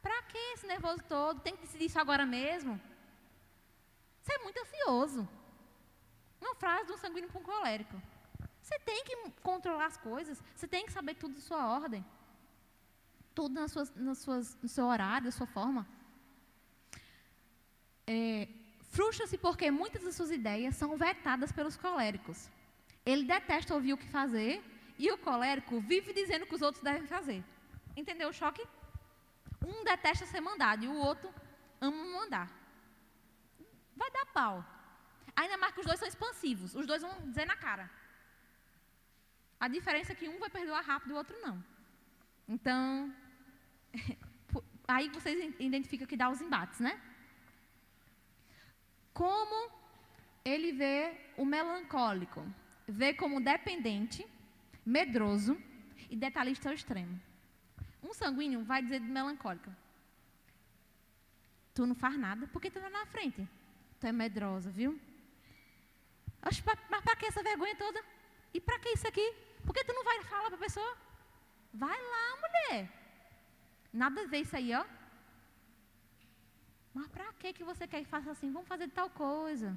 Para que esse nervoso todo? Tem que decidir isso agora mesmo? Você é muito ansioso. Uma frase de um sanguíneo para um colérico. Você tem que controlar as coisas, você tem que saber tudo de sua ordem. Tudo nas suas, nas suas, no seu horário, da sua forma. É, Frustra-se porque muitas das suas ideias são vetadas pelos coléricos. Ele detesta ouvir o que fazer e o colérico vive dizendo que os outros devem fazer. Entendeu o choque? Um detesta ser mandado e o outro ama mandar. Vai dar pau. Ainda mais que os dois são expansivos. Os dois vão dizer na cara. A diferença é que um vai perdoar rápido e o outro não. Então, aí vocês identificam que dá os embates, né? Como ele vê o melancólico? Vê como dependente, medroso e detalhista ao extremo. Um sanguíneo vai dizer de melancólico: Tu não faz nada porque tu está na frente. Tu é medrosa, viu? Mas para que essa vergonha toda? E para que isso aqui? Por que tu não vai falar para a pessoa? Vai lá, mulher. Nada a ver isso aí, ó. Mas para que que você quer que faça assim? Vamos fazer tal coisa.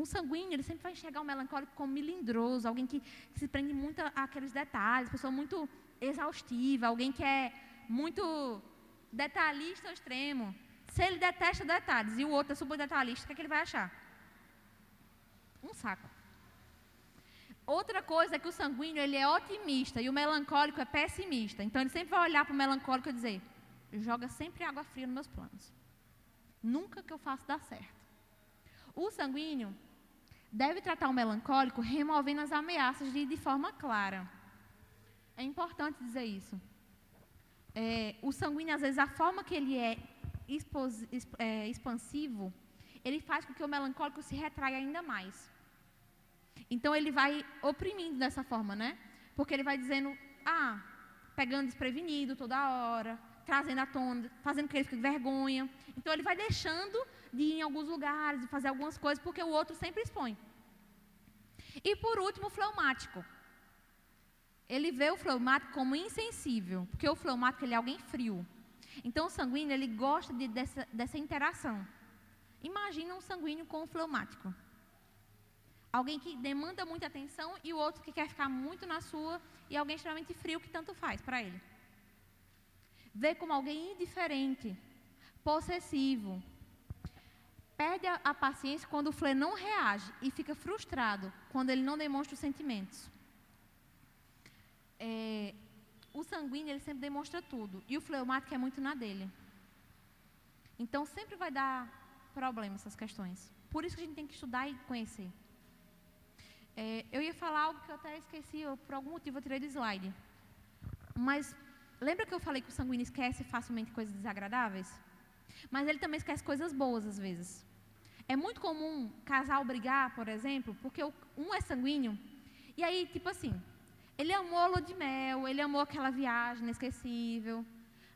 Um sanguíneo, ele sempre vai enxergar um melancólico como melindroso, alguém que, que se prende muito àqueles detalhes, pessoa muito exaustiva, alguém que é muito detalhista ao extremo. Se ele detesta detalhes e o outro é super detalhista, o que, é que ele vai achar? Um saco. Outra coisa é que o sanguíneo ele é otimista e o melancólico é pessimista. Então ele sempre vai olhar para o melancólico e dizer: joga sempre água fria nos meus planos. Nunca que eu faço dar certo. O sanguíneo deve tratar o melancólico removendo as ameaças de, de forma clara. É importante dizer isso. É, o sanguíneo, às vezes, a forma que ele é, expos, é expansivo, ele faz com que o melancólico se retraia ainda mais. Então ele vai oprimindo dessa forma, né? Porque ele vai dizendo, ah, pegando desprevenido toda hora, trazendo à tona, fazendo que ele fique com vergonha. Então ele vai deixando de ir em alguns lugares, de fazer algumas coisas, porque o outro sempre expõe. E por último, o fleumático. Ele vê o fleumático como insensível, porque o fleumático ele é alguém frio. Então o sanguíneo ele gosta de, dessa, dessa interação. Imagina um sanguíneo com um fleumático. Alguém que demanda muita atenção e o outro que quer ficar muito na sua e alguém extremamente frio que tanto faz para ele. Vê como alguém indiferente, possessivo. Perde a, a paciência quando o flê não reage e fica frustrado quando ele não demonstra os sentimentos. É, o sanguíneo ele sempre demonstra tudo e o fleumático é muito na dele. Então sempre vai dar problema essas questões. Por isso que a gente tem que estudar e conhecer. É, eu ia falar algo que eu até esqueci, eu, por algum motivo eu tirei do slide. Mas lembra que eu falei que o sanguíneo esquece facilmente coisas desagradáveis? Mas ele também esquece coisas boas às vezes. É muito comum casal brigar, por exemplo, porque um é sanguíneo, e aí, tipo assim, ele amou a lua de mel, ele amou aquela viagem inesquecível,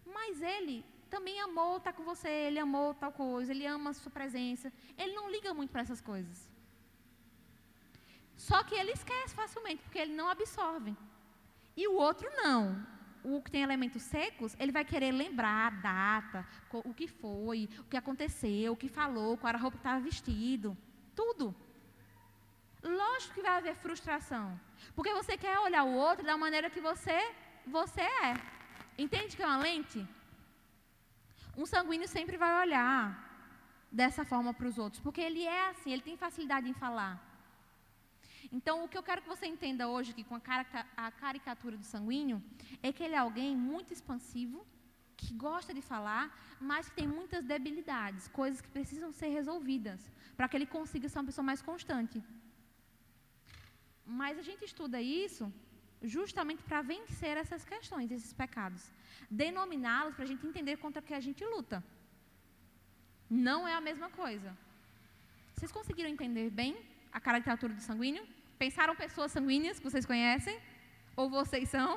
mas ele também amou estar com você, ele amou tal coisa, ele ama a sua presença, ele não liga muito para essas coisas. Só que ele esquece facilmente, porque ele não absorve. E o outro não. o que tem elementos secos, ele vai querer lembrar a data, o que foi, o que aconteceu, o que falou, qual era a roupa que estava vestido, tudo. Lógico que vai haver frustração, porque você quer olhar o outro da maneira que você, você é. Entende que é uma lente? Um sanguíneo sempre vai olhar dessa forma para os outros, porque ele é assim, ele tem facilidade em falar. Então, o que eu quero que você entenda hoje aqui com a, caricatura do sanguíneo é que ele é alguém muito expansivo, que gosta de falar, mas que tem muitas debilidades, coisas que precisam ser resolvidas, para que ele consiga ser uma pessoa mais constante. Mas a gente estuda isso justamente para vencer essas questões, esses pecados. Denominá-los para a gente entender contra o que a gente luta. Não é a mesma coisa. Vocês conseguiram entender bem a caricatura do sanguíneo? Pensaram pessoas sanguíneas que vocês conhecem? Ou vocês são?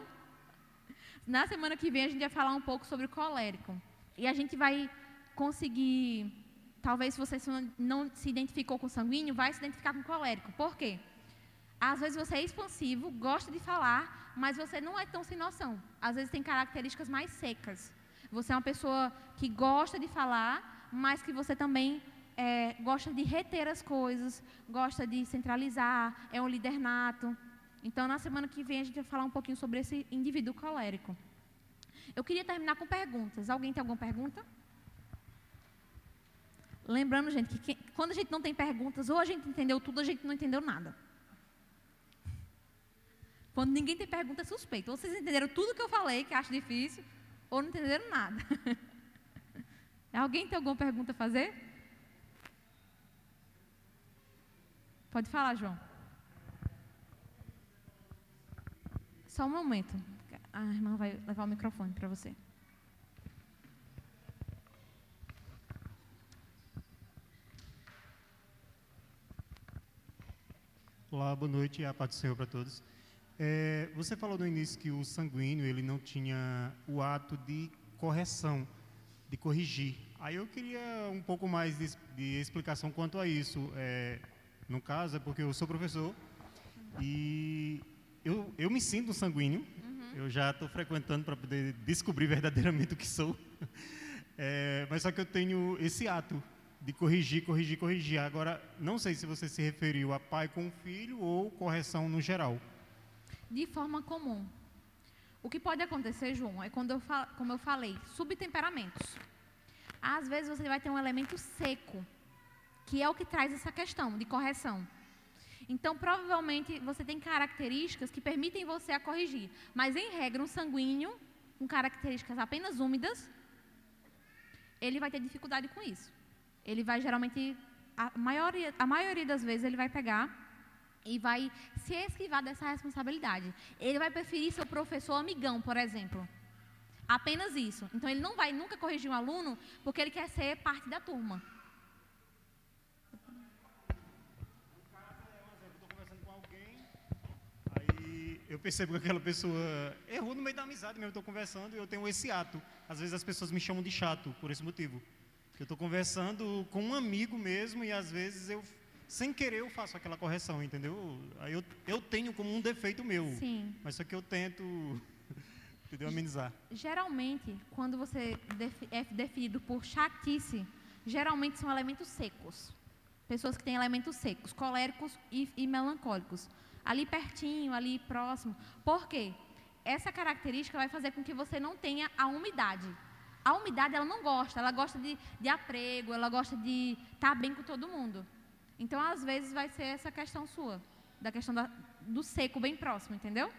Na semana que vem a gente vai falar um pouco sobre colérico. E a gente vai conseguir, talvez se você não se identificou com sanguíneo, vai se identificar com colérico. Por quê? Às vezes você é expansivo, gosta de falar, mas você não é tão sem noção. Às vezes tem características mais secas. Você é uma pessoa que gosta de falar, mas que você também é, gosta de reter as coisas, gosta de centralizar, é um líder nato. Então, na semana que vem, a gente vai falar um pouquinho sobre esse indivíduo colérico. Eu queria terminar com perguntas. Alguém tem alguma pergunta? Lembrando, gente, que quando a gente não tem perguntas, ou a gente entendeu tudo, ou a gente não entendeu nada. Quando ninguém tem pergunta, é suspeito. Ou vocês entenderam tudo que eu falei, que acho difícil, ou não entenderam nada. Alguém tem alguma pergunta a fazer? Pode falar, João. Só um momento. A irmã vai levar o microfone para você. Olá, boa noite e a paz do Senhor para todos. É, você falou no início que o sanguíneo ele não tinha o ato de correção, de corrigir. Aí eu queria um pouco mais de, de explicação quanto a isso. É, no caso, é porque eu sou professor e eu, eu me sinto sanguíneo. Uhum. Eu já estou frequentando para poder descobrir verdadeiramente o que sou. É, mas só que eu tenho esse ato de corrigir, corrigir, corrigir. Agora, não sei se você se referiu a pai com filho ou correção no geral de forma comum. O que pode acontecer, João, é quando eu como eu falei, subtemperamentos. Às vezes você vai ter um elemento seco, que é o que traz essa questão de correção. Então, provavelmente, você tem características que permitem você a corrigir. Mas, em regra, um sanguíneo, com características apenas úmidas, ele vai ter dificuldade com isso. Ele vai, geralmente, a maioria, a maioria das vezes, ele vai pegar e vai se esquivar dessa responsabilidade. Ele vai preferir seu professor amigão, por exemplo. Apenas isso. Então ele não vai nunca corrigir um aluno porque ele quer ser parte da turma. Eu percebo que aquela pessoa errou no meio da amizade mesmo. Eu estou conversando e eu tenho esse ato. Às vezes as pessoas me chamam de chato por esse motivo. Eu estou conversando com um amigo mesmo e às vezes eu sem querer eu faço aquela correção, entendeu? Aí eu, eu tenho como um defeito meu. Sim. Mas só que eu tento entendeu, amenizar. Geralmente, quando você é definido por chatice, geralmente são elementos secos. Pessoas que têm elementos secos, coléricos e, e melancólicos. Ali pertinho, ali próximo. Por quê? Essa característica vai fazer com que você não tenha a umidade. A umidade ela não gosta, ela gosta de, de aprego, ela gosta de estar tá bem com todo mundo. Então, às vezes, vai ser essa questão sua, da questão da, do seco bem próximo, entendeu?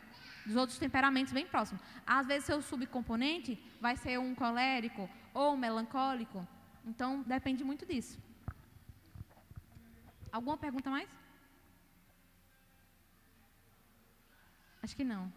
Dos outros temperamentos bem próximo. Às vezes, seu subcomponente vai ser um colérico ou um melancólico. Então, depende muito disso. Alguma pergunta mais? Acho que não.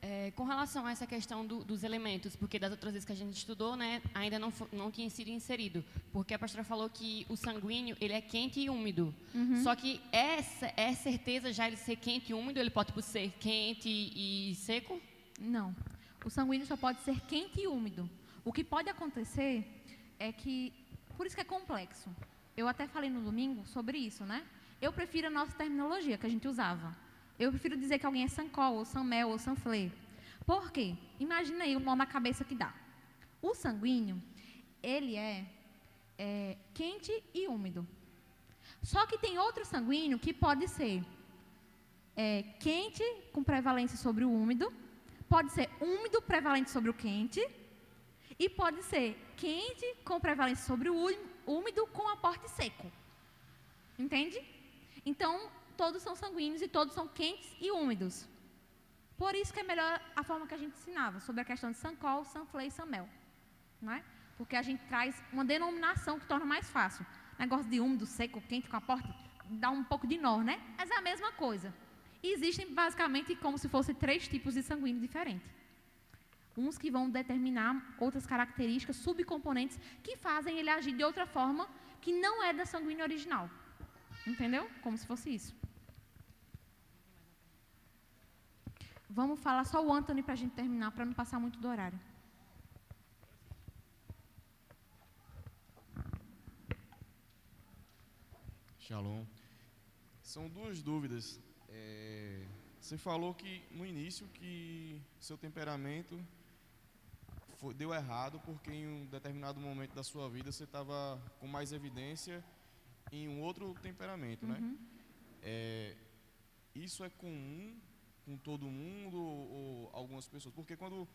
É, com relação a essa questão do, dos elementos, porque das outras vezes que a gente estudou, né, ainda não, não tinha sido inserido, porque a pastora falou que o sanguíneo ele é quente e úmido. Uhum. Só que essa é certeza já ele ser quente e úmido, ele pode tipo, ser quente e seco? Não. O sanguíneo só pode ser quente e úmido. O que pode acontecer é que Por isso que é complexo. Eu até falei no domingo sobre isso, né? Eu prefiro a nossa terminologia que a gente usava. Eu prefiro dizer que alguém é Sancol, ou Sanmel, ou Sanflé. Por quê? Imagina aí o nó na cabeça que dá. O sanguíneo, ele é, é quente e úmido. Só que tem outro sanguíneo que pode ser é, quente com prevalência sobre o úmido, pode ser úmido prevalente sobre o quente, e pode ser quente com prevalência sobre o úmido com aporte seco. Entende? Então, todos são sanguíneos e todos são quentes e úmidos. Por isso que é melhor a forma que a gente ensinava, sobre a questão de Sancol, Sanflé e Sanmel. Não é? Porque a gente traz uma denominação que torna mais fácil. Negócio de úmido, seco, quente, com aporte, dá um pouco de nó, né? Mas é a mesma coisa. Existem basicamente como se fossem três tipos de sanguíneo diferentes. Uns que vão determinar outras características, subcomponentes, que fazem ele agir de outra forma que não é da sanguínea original. Entendeu? Como se fosse isso. Vamos falar só o Anthony para a gente terminar, para não passar muito do horário. Shalom. São duas dúvidas. É, você falou que no início que seu temperamento foi, deu errado porque em um determinado momento da sua vida você estava com mais evidência em um outro temperamento, né? Uhum. É, isso é comum com todo mundo ou, ou, algumas pessoas? Porque quando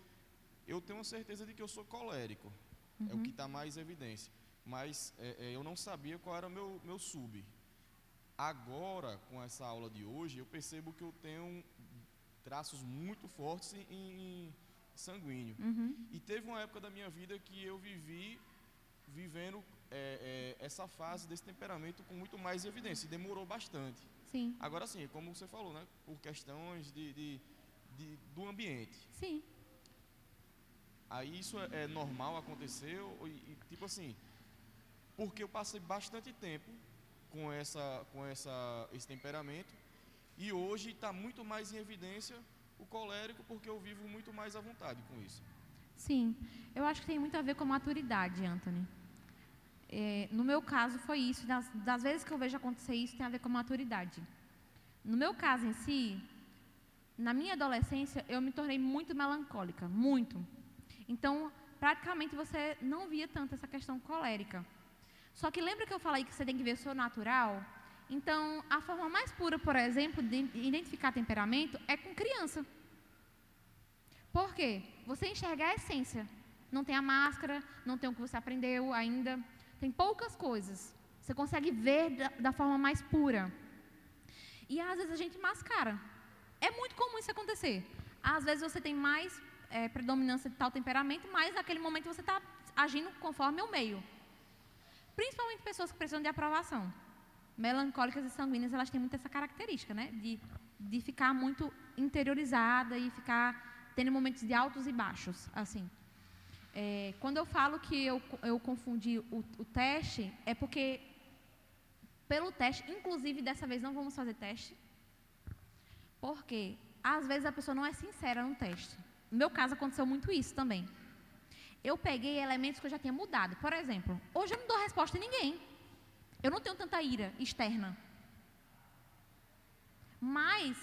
eu tenho certeza de que eu sou colérico, uhum. é o que está mais evidência. Mas é, é, eu não sabia qual era o meu, meu sub. Agora, com essa aula de hoje, eu percebo que eu tenho traços muito fortes em, em sanguíneo. Uhum. E teve uma época da minha vida que eu vivi vivendo é, é, essa fase desse temperamento com muito mais evidência. E demorou bastante. Sim. Agora sim, como você falou, né? Por questões de, de, de do ambiente. Sim. Aí isso é, é normal acontecer e, e, tipo assim, porque eu passei bastante tempo com essa com essa esse temperamento e hoje está muito mais em evidência o colérico porque eu vivo muito mais à vontade com isso. Sim, eu acho que tem muito a ver com maturidade, Anthony. É, no meu caso foi isso, das, das, vezes que eu vejo acontecer isso tem a ver com maturidade. No meu caso em si, na minha adolescência eu me tornei muito melancólica, muito. Então, praticamente você não via tanto essa questão colérica. Só que lembra que eu falei que você tem que ver o seu natural? Então, a forma mais pura, por exemplo, de identificar temperamento é com criança. Por quê? Você enxerga a essência. Não tem a máscara, não tem o que você aprendeu ainda. Tem poucas coisas. Você consegue ver da, da forma mais pura. E às vezes a gente mascara. É muito comum isso acontecer. Às vezes você tem mais é, predominância de tal temperamento, mas naquele momento você está agindo conforme o meio. Principalmente pessoas que precisam de aprovação. Melancólicas e sanguíneas, elas têm muito essa característica, né? De, de ficar muito interiorizada e ficar tendo momentos de altos e baixos, assim. É, quando eu falo que eu, eu confundi o, o, teste, é porque, pelo teste, inclusive dessa vez não vamos fazer teste, porque às vezes a pessoa não é sincera no teste. No meu caso aconteceu muito isso também. Eu peguei elementos que eu já tinha mudado. Por exemplo, hoje eu não dou resposta a ninguém. Eu não tenho tanta ira externa. Mas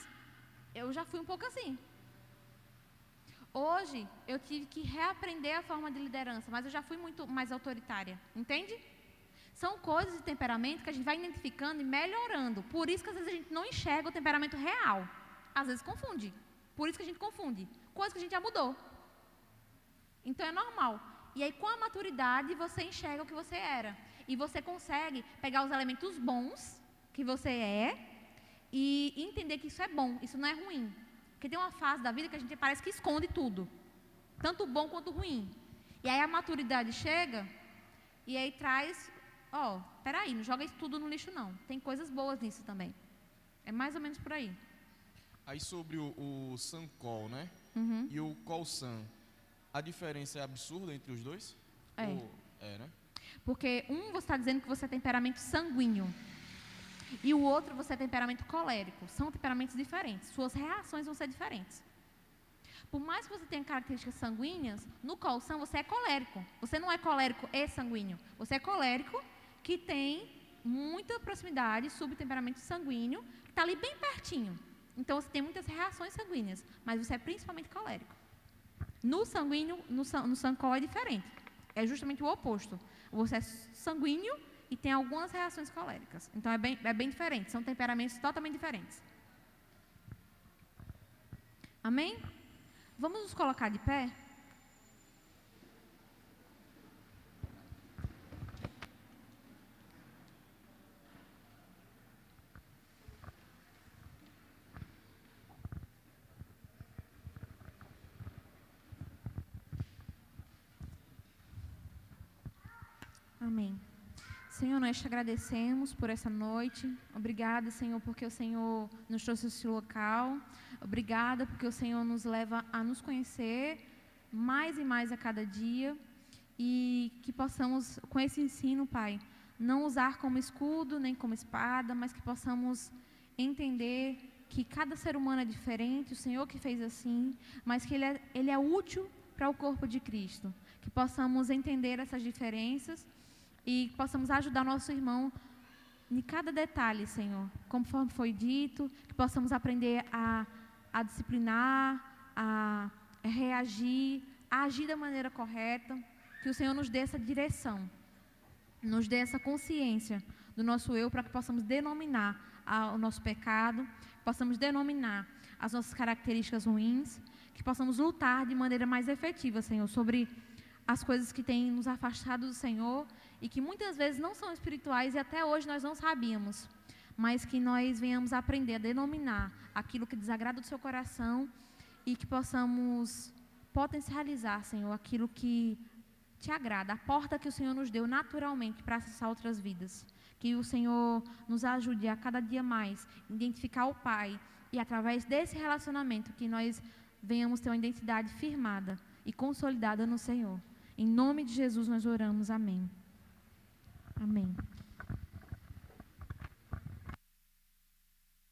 eu já fui um pouco assim. Hoje eu tive que reaprender a forma de liderança, mas eu já fui muito mais autoritária, entende? São coisas de temperamento que a gente vai identificando e melhorando. Por isso que às vezes a gente não enxerga o temperamento real. Às vezes confunde. Por isso que a gente confunde. Coisa que a gente já mudou. Então é normal. E aí com a maturidade você enxerga o que você era. E você consegue pegar os elementos bons que você é e entender que isso é bom, isso não é ruim. Porque tem uma fase da vida que a gente parece que esconde tudo, tanto bom quanto ruim. E aí a maturidade chega e aí traz, ó, oh, peraí, não joga isso tudo no lixo não. Tem coisas boas nisso também. É mais ou menos por aí. Aí sobre o, o Sancol, né? Uhum. E o Colsan, a diferença é absurda entre os dois? É. Ou, é, né? Porque um você está dizendo que você é temperamento sanguíneo. E o outro, você é temperamento colérico. São temperamentos diferentes. Suas reações vão ser diferentes. por mais que você tenha características sanguíneas, no colção você é colérico. Você não é colérico e sanguíneo. Você é colérico que tem muita proximidade, subtemperamento sanguíneo, que está ali bem pertinho. Então você tem muitas reações sanguíneas, mas você é principalmente colérico. No sanguíneo, no, no sancol é diferente. É justamente o oposto. Você é sanguíneo e tem algumas reações coléricas. Então é bem, é bem diferente. São temperamentos totalmente diferentes. Amém? Vamos nos colocar de pé? Amém. Senhor, nós te agradecemos por essa noite. Obrigada, Senhor, porque o Senhor nos trouxe esse local. Obrigada porque o Senhor nos leva a nos conhecer mais e mais a cada dia e que possamos, com esse ensino, Pai, não usar como escudo nem como espada, mas que possamos entender que cada ser humano é diferente, o Senhor que fez assim, mas que ele é, ele é útil para o corpo de Cristo. Que possamos entender essas diferenças e possamos ajudar nosso irmão em cada detalhe, Senhor. Conforme foi dito, que possamos aprender a, a disciplinar, a reagir, a agir da maneira correta. Que o Senhor nos dê essa direção, nos dê essa consciência do nosso eu, para que possamos denominar a, o nosso pecado, possamos denominar as nossas características ruins, que possamos lutar de maneira mais efetiva, Senhor, sobre as coisas que têm nos afastado do Senhor e que muitas vezes não são espirituais e até hoje nós não sabíamos, mas que nós venhamos a aprender a denominar aquilo que desagrada do seu coração e que possamos potencializar, Senhor, aquilo que te agrada, a porta que o Senhor nos deu naturalmente para acessar outras vidas. Que o Senhor nos ajude a cada dia mais identificar o Pai e através desse relacionamento que nós venhamos ter uma identidade firmada e consolidada no Senhor. Em nome de Jesus nós oramos. Amém. Amém.